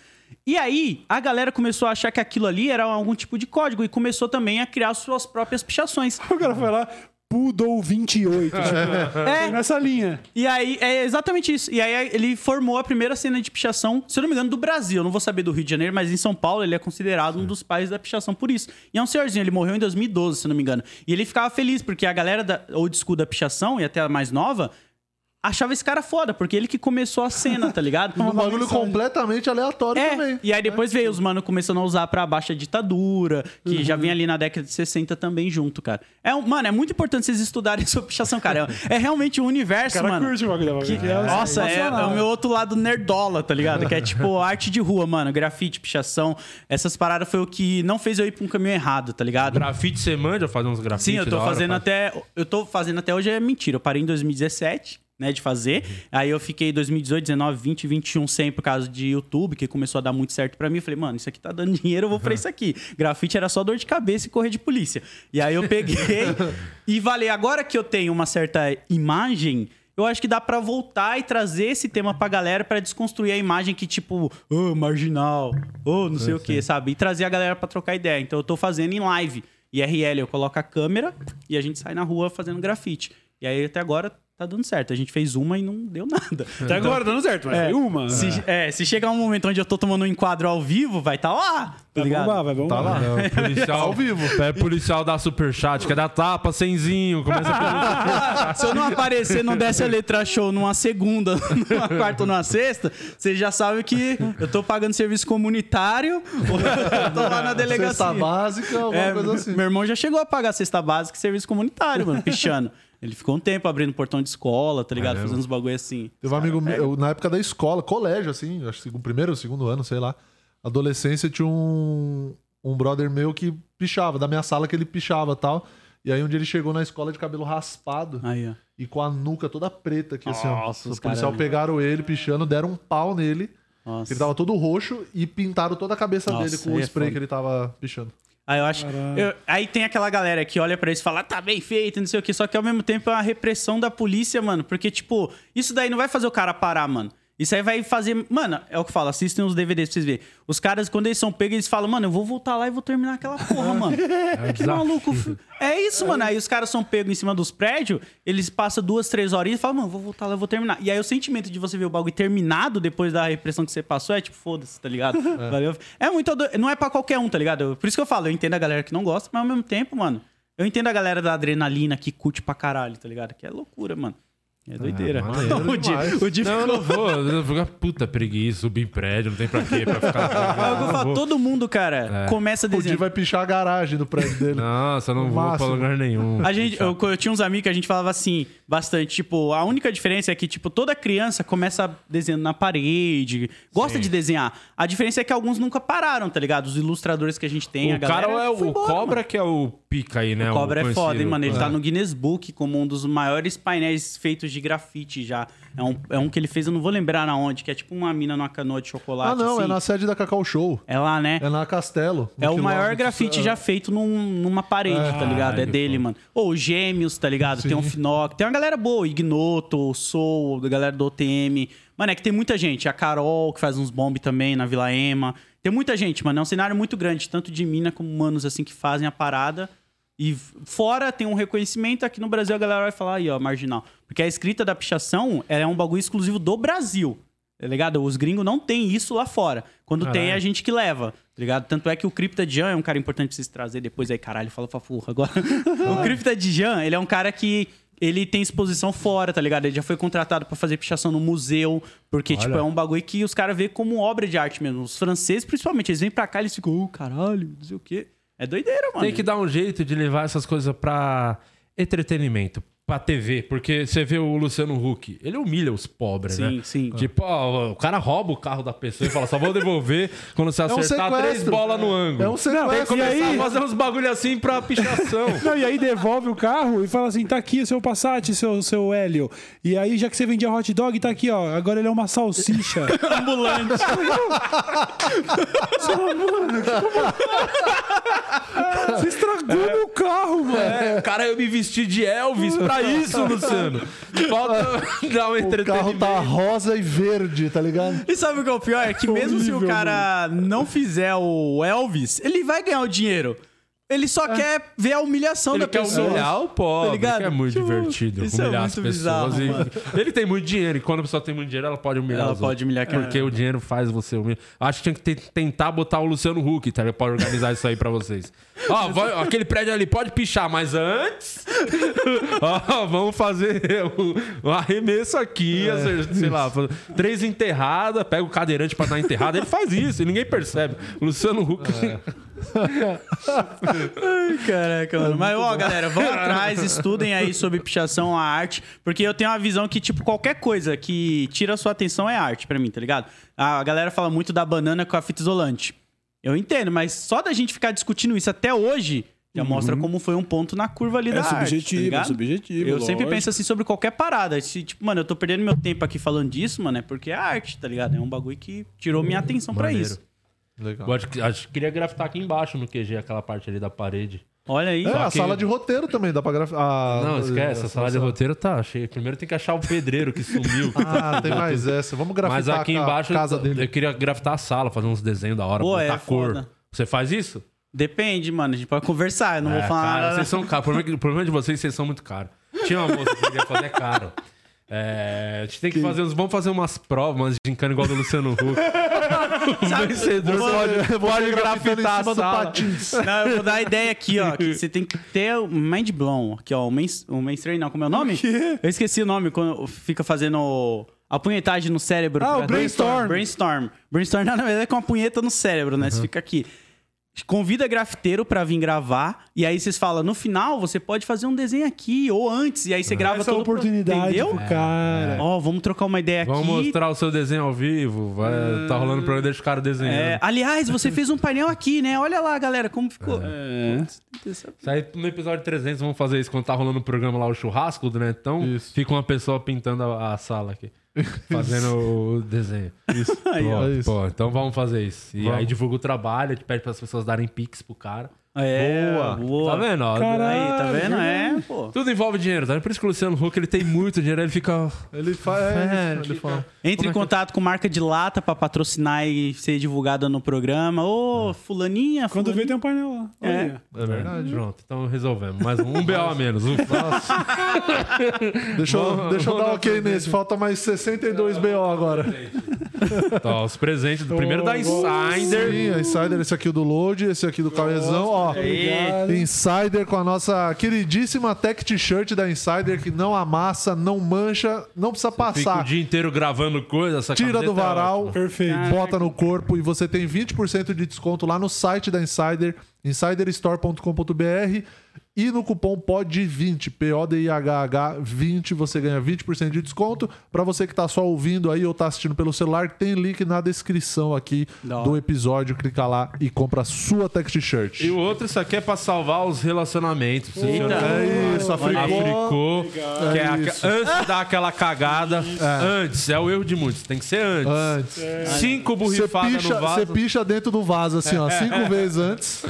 E aí a galera começou a achar que aquilo ali era algum tipo de código e começou também a criar suas próprias pichações. O cara foi lá, Poodle 28. tipo, É. foi nessa linha. E aí, é exatamente isso. E aí ele formou a primeira cena de pichação, se eu não me engano, do Brasil. Eu não vou saber do Rio de Janeiro, mas em São Paulo ele é considerado um dos pais da pichação por isso. E é um senhorzinho, ele morreu em 2012, se eu não me engano. E ele ficava feliz, porque a galera da old school da pichação, e até a mais nova, achava esse cara foda, porque ele que começou a cena, tá ligado? Um bagulho completamente aleatório É, também. e aí depois veio os mano começando a usar pra baixa ditadura, que já vinha ali na década de 60 também junto, cara. É, um- mano, é muito importante vocês estudarem sobre pichação, cara. É, é realmente um universo, cara mano. curte o bagulho, que- bagulho. É nossa, é, é o meu outro lado nerdola, tá ligado? Que é tipo arte de rua, mano. Grafite, pichação. Essas paradas foi o que não fez eu ir pra um caminho errado, tá ligado? Grafite você manja fazer uns grafites? Sim, eu tô hora, fazendo faz. até. Eu tô fazendo até hoje é mentira. Eu parei em 2017, né, de fazer. Aí eu fiquei 2018, 19, 20, 21 sem por causa de YouTube, que começou a dar muito certo pra mim. Eu falei, mano, isso aqui tá dando dinheiro, eu vou pra isso aqui. Grafite era só dor de cabeça e correr de polícia. E aí eu peguei e valei. Agora que eu tenho uma certa imagem. Eu acho que dá pra voltar e trazer esse tema pra galera pra desconstruir a imagem que, tipo, ô, marginal, ô, não sei o que, sabe? E trazer a galera pra trocar ideia. Então eu tô fazendo em live. IRL, eu coloco a câmera e a gente sai na rua fazendo grafite. E aí até agora tá dando certo. A gente fez uma e não deu nada. Até agora dando certo, mas É, foi uma. Se, é, se chegar um momento onde eu tô tomando um enquadro ao vivo, vai tá lá, tá Vai ligado? bombar, vai bombar. Tá lá. Policial Ao vivo. É policial da superchat, quer dar tapa, cenzinho, começa a Se eu não aparecer, não desse a letra show numa segunda, numa quarta ou numa sexta, você já sabe que eu tô pagando serviço comunitário, ou eu tô lá na delegacia. Cesta básica, alguma É, coisa assim. Meu irmão já chegou a pagar cesta básica e serviço comunitário, mano, pichando. Ele ficou um tempo abrindo portão de escola, tá ligado? Fazendo uns bagulho assim. Teve um amigo meu, eu, na época da escola, colégio, assim, acho que o primeiro ou segundo ano, sei lá. Adolescência tinha um, um brother meu que pichava, da minha sala que ele pichava e tal. E aí um dia ele chegou na escola de cabelo raspado Aí, ó. e com a nuca toda preta aqui, assim, ó. Nossa, Os policiais cara- pegaram ele pichando, deram um pau nele. Nossa. Ele tava todo roxo e pintaram toda a cabeça Nossa, dele com o é spray foda. que ele tava pichando. Aí eu acho. eu- aí tem aquela galera que olha pra isso e fala, "Ah, tá bem feito, não sei o quê. Só que ao mesmo tempo é uma repressão da polícia, mano. Porque, tipo, isso daí não vai fazer o cara parar, mano. Isso aí vai fazer. Mano, é o que eu falo, assistem os DVDs pra vocês verem. Os caras, quando eles são pegos, eles falam, mano, eu vou voltar lá e vou terminar aquela porra, mano. que maluco. É isso, mano. Aí os caras são pegos em cima dos prédios, eles passam duas, três horinhas e falam, mano, vou voltar lá e vou terminar. E aí o sentimento de você ver o bagulho terminado depois da repressão que você passou é tipo, foda-se, tá ligado? Valeu. É muito. ado- Não é pra qualquer um, tá ligado? Por isso que eu falo, eu entendo a galera que não gosta, mas ao mesmo tempo, mano, eu entendo a galera da adrenalina que curte pra caralho, tá ligado? Que é loucura, mano. É doideira. maneiro o Di, o Di Não, eu ficou não vou. Eu vou ficar puta preguiça, subir em prédio, não tem pra quê, pra ficar. O que eu vou. todo mundo, cara, É. começa a O Di desenhar. vai pichar a garagem do prédio dele. Nossa, eu não vou pra máximo. lugar nenhum. A gente, eu, eu tinha uns amigos que a gente falava assim, bastante, tipo, a única diferença é que, tipo, toda criança começa desenhando na parede, gosta de desenhar. A diferença é que alguns nunca pararam, tá ligado? Os ilustradores que a gente tem, a o galera cara é o embora, Cobra mano. que é o pica aí, né? O Cobra é foda, hein, mano? Ele É. tá no Guinness Book como um dos maiores painéis feitos de grafite já. É um, é um que ele fez, eu não vou lembrar na onde, que é tipo uma mina numa canoa de chocolate. Ah, não, assim. é na sede da Cacau Show. É lá, né? É na Castelo. É um o maior grafite é. já feito num- numa parede, tá ligado? É Caralho, dele, foda. mano. Ou Gêmeos, tá ligado? Tem o Sim. Finoc. Tem uma galera boa, Ignoto, Soul, a galera do OTM. Mano, é que tem muita gente. A Carol, que faz uns bomb também na Vila Ema. Tem muita gente, mano. É um cenário muito grande, tanto de mina como manos, assim, que fazem a parada. E fora tem um reconhecimento, aqui no Brasil a galera vai falar aí, ó, marginal. Porque a escrita da pichação é um bagulho exclusivo do Brasil. Tá ligado? Os gringos não tem isso lá fora. Quando tem, é a gente que leva. Tá ligado? Tanto é que o Crypta Jan é um cara importante pra vocês trazer depois aí, caralho, fala fafurra agora. o Crypta Jan, ele é um cara que ele tem exposição fora, tá ligado? Ele já foi contratado pra fazer pichação no museu, porque, tipo, é um bagulho que os caras veem como obra de arte mesmo. Os franceses, principalmente, eles vêm pra cá e eles ficam, oh, caralho, não sei o quê. É doideira, mano. Tem que dar um jeito de levar essas coisas pra entretenimento, pra TV. Porque você vê o Luciano Huck, ele humilha os pobres, Sim, né? sim. Tipo, ó, o cara rouba o carro da pessoa e fala, só vou devolver quando você um acertar três sequestro. bolas no ângulo. É um sequestro. Tem que começar aí? a fazer uns bagulho assim pra pichação. Não, e aí devolve o carro e fala assim: tá aqui o seu Passat, seu, seu Hélio. E aí, já que você vendia hot dog, tá aqui, ó. Agora ele é uma salsicha. ambulante. Você estragou meu carro, mano. É, cara, eu me vesti de Elvis pra isso, Luciano. Falta dar um O entretenimento. carro tá rosa e verde, tá ligado? E sabe o que é o pior? É que mesmo se o Horrível, cara não fizer o Elvis, ele vai ganhar o dinheiro. Ele só quer ver a humilhação Ele da quer pessoa. humilhar o pobre, Tá que é muito Tipo, divertido isso é humilhar muito as pessoas. bizarro, e- ele tem muito dinheiro, e quando a pessoa tem muito dinheiro, ela pode humilhar Ela pode humilhar quem Porque o dinheiro faz você humilhar. Acho que tinha que tentar botar o Luciano Huck, tá? Ele pode organizar isso aí pra vocês. Ó, vai- aquele prédio ali pode pichar, mas antes. ó, vamos fazer um, arremesso aqui, É. sei lá, três enterradas, pega o cadeirante pra dar enterrada. Ele faz isso, e ninguém percebe. O Luciano Huck. Caraca, mano. Mas, ó, galera, vão atrás, estudem aí sobre pichação, a arte, porque eu tenho uma visão que, tipo, qualquer coisa que tira a sua atenção é arte pra mim, tá ligado? A galera fala muito da banana com a fita isolante. Eu entendo, mas só da gente ficar discutindo isso até hoje já mostra como foi um ponto na curva ali É da arte. tá subjetivo, é subjetivo, Eu sempre lógico. penso assim sobre qualquer parada. Se, tipo, mano, eu tô perdendo meu tempo aqui falando disso, mano, é porque é arte, tá ligado? É um bagulho que tirou minha atenção pra Maneiro. isso. Legal. Eu Acho que, acho que queria grafitar aqui embaixo no QG, aquela parte ali da parede. Olha aí. É, a que- sala de roteiro também, dá pra graficar. Não, esquece, a sala de roteiro tá cheia. Primeiro tem que achar o pedreiro que sumiu. Ah, tem mais essa. Vamos grafitar Mas aqui a embaixo casa eu, dele. eu queria grafitar a sala, fazer uns desenhos da hora, Pô, botar é cor. foda. Você faz isso? Depende, mano. A gente pode conversar. Eu não É, vou falar cara, nada. vocês são caros. O problema, é que- o problema de vocês, vocês são muito caros. Tinha uma moça que queria fazer caro. É, a gente tem que fazer, uns- vamos fazer umas provas, umas gincana igual do Luciano Huck. O vencedor pode, pode grafitar a sala. patins. Não, eu vou dar a ideia aqui, ó. Que você tem que ter o mind blown. Aqui, ó. O, main, o mainstream, não. Como é o nome? Eu esqueci o nome quando fica fazendo a punhetagem no cérebro. Ah, o brainstorm. Brainstorm. Brainstorm, na verdade, é com uma punheta no cérebro, né? Você fica aqui. Convida grafiteiro pra vir gravar. E aí vocês falam, no final, você pode fazer um desenho aqui ou antes. E aí você grava Essa é todo o pro- oportunidade Entendeu? pro cara. Ó, vamos trocar uma ideia Vamos aqui. mostrar o seu desenho ao vivo. Vai, tá rolando programa, deixa o cara desenhando. É, aliás, você fez um painel aqui, né? Olha lá, galera, como ficou. É. Isso aí no episódio 300 vamos fazer isso quando tá rolando o programa lá, o churrasco do Netão. Isso. Fica uma pessoa pintando a, a sala aqui. Fazendo o desenho. Isso. Aí, pô, ó. Isso. pô, então vamos fazer isso. E Vamos. aí divulga o trabalho, a gente pede para as pessoas darem pix pro cara. É, Boa. boa. Tá vendo? ó? Caralho. Aí, tá vendo? É, pô. Tudo envolve dinheiro, tá? Por isso que o Luciano Huck ele tem muito dinheiro, ele fica. Ele faz. É, ele fala. Entre em contato com marca de lata pra patrocinar e ser divulgada no programa. Ô, fulaninha, Quando vê, fulaninha. tem um painel lá. É. Olha. É verdade. Pronto, então resolvemos. Mais um, um BO a menos. Um... Deixa eu, Vamos- deixa eu dar ok nesse. Falta mais 62 BO agora. Então, os presentes do primeiro da Insider. Sim, a Insider, esse aqui do Load, esse aqui do Cauezão, ó. Insider com a nossa queridíssima Tech T-shirt da Insider, que não amassa, não mancha, não precisa Fica o passar. dia inteiro gravando coisa. Essa Tira do é varal. Perfeito. bota no corpo e você tem 20% de desconto lá no site da Insider, insiderstore.com.br e no cupom POD20, P-O-D-I-H-H 20, você ganha 20% de desconto. Para você que tá só ouvindo aí ou tá assistindo pelo celular, tem link na descrição aqui hora. do episódio, clica lá e compra a sua Tech T-shirt. E o outro, isso aqui é pra salvar os relacionamentos. Pra você Eita. senhor- É isso, africou. Africou, que é aque- isso. antes de dar aquela cagada, antes, é o erro de muitos, tem que ser antes. Antes. Cinco Você borrifadas picha, no você vaso. picha dentro do vaso, assim, ó, cinco vezes antes.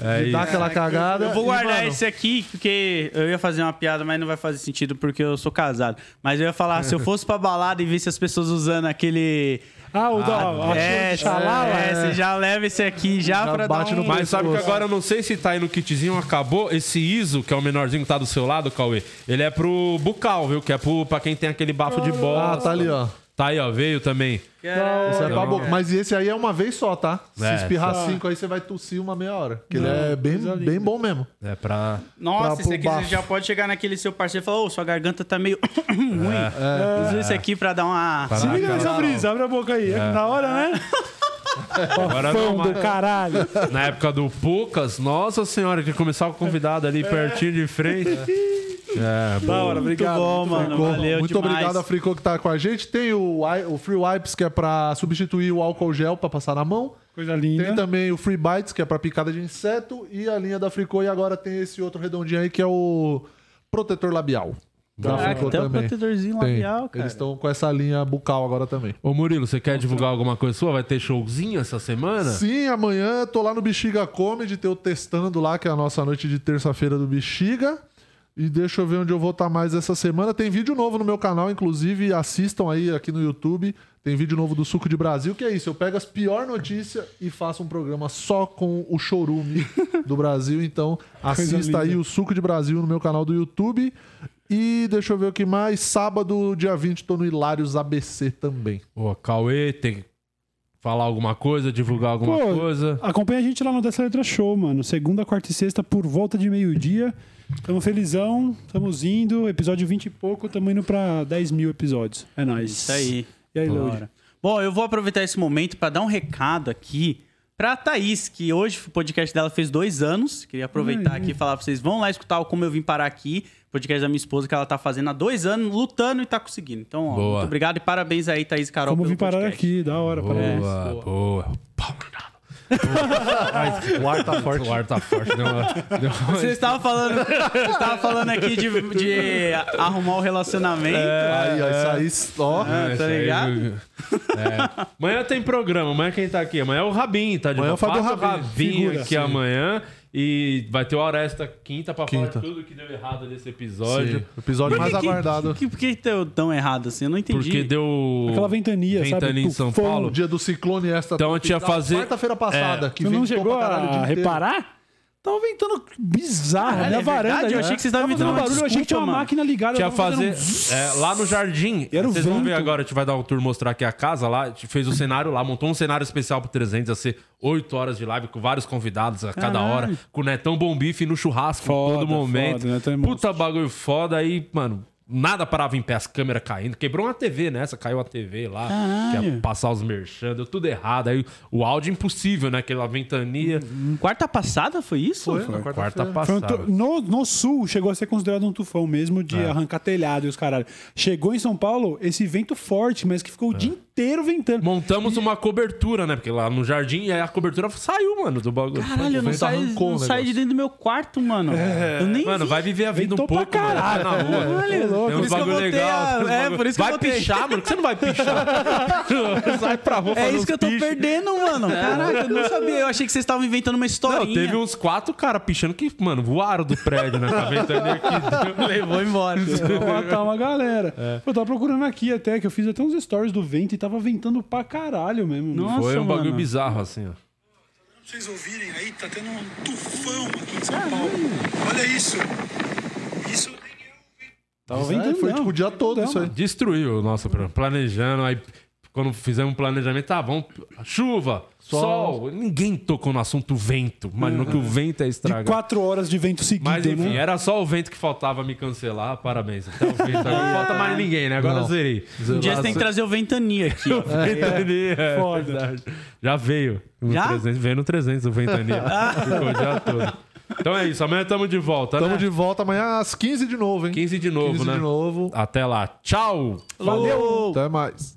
É Dá isso. aquela cagada. Eu vou e, guardar mano, esse aqui, porque eu ia fazer uma piada, mas não vai fazer sentido porque eu sou casado. Mas eu ia falar, se eu fosse pra balada e visse as pessoas usando aquele. Ah, o da. é, xalala, é, é. você já leva esse aqui já, Já pra bate dar no um... Mas sabe que agora eu não sei se tá aí no kitzinho, acabou. Esse ISO, que é o menorzinho que tá do seu lado, Cauê, ele é pro bucal, viu? Que é pro, pra quem tem aquele bafo de bola. Ah, tá ali, ó. Tá aí, ó, veio também. Isso é pra boca. Mas esse aí é uma vez só, tá? Se É, espirrar só. cinco aí, você vai tossir uma meia hora. Que ele é bem, bem bom mesmo. É pra. Nossa, pra- esse aqui você já pode chegar naquele seu parceiro e falar, ô, sua garganta tá meio ruim. Usa esse aqui pra dar uma... Se liga nessa brisa, abre a boca aí. É. Na hora, né? Agora não, do caralho. Na época do Pucas, nossa senhora, que começava o convidado ali pertinho de frente. É, Da boa. hora, Muito obrigado. bom, mano. Fricô, Valeu Muito demais. obrigado a Fricô que tá com a gente. Tem o, o Free Wipes, que é pra substituir o álcool gel pra passar na mão. Coisa Tem linda. também o Free Bites, que é pra picada de inseto. E a linha da Fricô. E agora tem esse outro redondinho aí, que é o protetor labial. Da Caraca, Fricô tem um também. protetorzinho Tem. labial, cara. Eles estão com essa linha bucal agora também. Ô Murilo, você quer divulgar alguma coisa sua? Vai ter showzinho essa semana? Sim, amanhã tô lá no Bexiga Comedy, tô testando lá, que é a nossa noite de terça-feira do Bexiga. E deixa eu ver onde eu vou estar mais essa semana. Tem vídeo novo no meu canal, inclusive assistam aí aqui no YouTube. Tem vídeo novo do Suco de Brasil, que é isso. Eu pego as pior notícias e faço um programa só com o chorume do Brasil. Então assista aí o Suco de Brasil no meu canal do YouTube. E deixa eu ver o que mais. Sábado, dia 20, tô no Hilários ABC também. Pô, Cauê, tem que falar alguma coisa, divulgar alguma Pô, coisa. Acompanha a gente lá no Dessa Letra Show, mano. Segunda, quarta e sexta, por volta de meio-dia. Tamo felizão, estamos indo. Episódio 20 e pouco, tamo indo pra 10 mil episódios. É nóis. Isso aí. E aí? Bora. Bom, eu vou aproveitar esse momento para dar um recado aqui pra Thaís, que hoje o podcast dela fez dois anos. Queria aproveitar aqui e falar pra vocês: vão lá escutar o Como Eu Vim Parar Aqui, podcast da minha esposa que ela tá fazendo há dois anos, lutando e tá conseguindo. Então, ó, Boa. muito obrigado e parabéns aí, Thaís e Carol. Como pelo vim parar podcast. aqui, da hora, parabéns. Boa, boa. Pau mandado. O ar tá forte. O ar tá forte. Deu uma, deu uma- Você estava falando, você estava falando aqui de, de arrumar o relacionamento. Aí, ó, isso aí, ó. Ah, É, tá ligado? é. Amanhã tem programa. Amanhã quem tá aqui? Amanhã é o Rabin, tá de Amanhã volta. faz do Rabin, Rabin aqui Sim. amanhã. E vai ter o Aresta quinta pra Quinta. falar tudo que deu errado nesse episódio. Sim, episódio mais que, aguardado. Que, por que deu tão errado assim? Eu não entendi. Porque deu. Aquela ventania, sabe? Ventania em São. Paulo. O dia do ciclone esta. Então, a gente ia fazer- Quarta-feira passada. É. que Você não chegou a inteiro. Tava ventando bizarro. Caralho, Minha é varanda. verdade? Eu achei que vocês estavam uma barulho, eu achei que tinha uma mano. máquina ligada. Tinha eu tava fazer fazendo é, lá no jardim. E era o Vocês vão ver vento. agora, a gente vai dar um tour mostrar aqui a casa lá. A gente fez o cenário lá, montou um cenário especial pro 300, ia ser 8 horas de live com vários convidados a cada Caralho. hora, com o Netão Bombife no churrasco Foda, todo momento. foda, Netão é Puta bagulho foda aí, mano. Nada parava em pé, as câmeras caindo. Quebrou uma TV nessa, caiu a TV lá. Que ia passar os merchan, deu tudo errado. Aí o áudio impossível, né? Aquela ventania. Quarta passada foi isso? Foi, na Quarta quarta-feira. Foi um passada. tu- no, no sul chegou a ser considerado um tufão mesmo de É. arrancar telhado e os caralho. Chegou em São Paulo esse vento forte, mas que ficou o dia inteiro ventando. Montamos uma cobertura, né? Porque lá no jardim, e aí a cobertura saiu, mano, do bagulho. Caralho, eu não saí, não saí de dentro do meu quarto, mano. Eu nem Mano, vi. vai viver a vida Ventou um pouco, pra mano. caralho. Vai na rua. Olha, louco. Tem Por uns isso que eu bagulho botei legal. a- é, por isso que eu vai botei. pichar, mano? Por que você não vai pichar? Sai pra rua É isso que eu tô piches. perdendo, mano. Caraca, eu não sabia. Eu achei que vocês estavam inventando uma Não, historinha. teve uns quatro caras pichando que, mano, voaram do prédio, né? Tá ventania aqui. Levou embora. Pra matar uma galera. É. Eu tava procurando aqui até, que eu fiz até uns stories do vento e tava ventando pra caralho mesmo. Nossa, Foi um bagulho mano. bizarro, assim, ó. Pra vocês ouvirem aí, tá tendo um tufão aqui em São Paulo. Olha isso. Isso nem é Tava É, ventando. foi não. tipo o dia todo isso aí. Destruiu o nosso plano. Planejando, aí quando fizemos um planejamento, tá, vamos. Chuva, sol. Ninguém tocou no assunto vento. Imaginou que o vento é De estragar. quatro horas de vento seguido, Mas enfim, né? era só o vento que faltava me cancelar. Parabéns. Até o vento. Não falta mais ninguém, né? Agora Não. zerei. Um dia você tem que trazer o Ventania aqui, ó. Ventania, é, Foda. verdade. Já veio. Já? 300, veio no 300 o Ventania. Ficou o dia todo. Então é isso. Amanhã tamo de volta, Tamo né? de volta amanhã às 15 de novo, hein? 15 de novo, 15 né? de novo. Até lá. Tchau! Valeu! Até mais.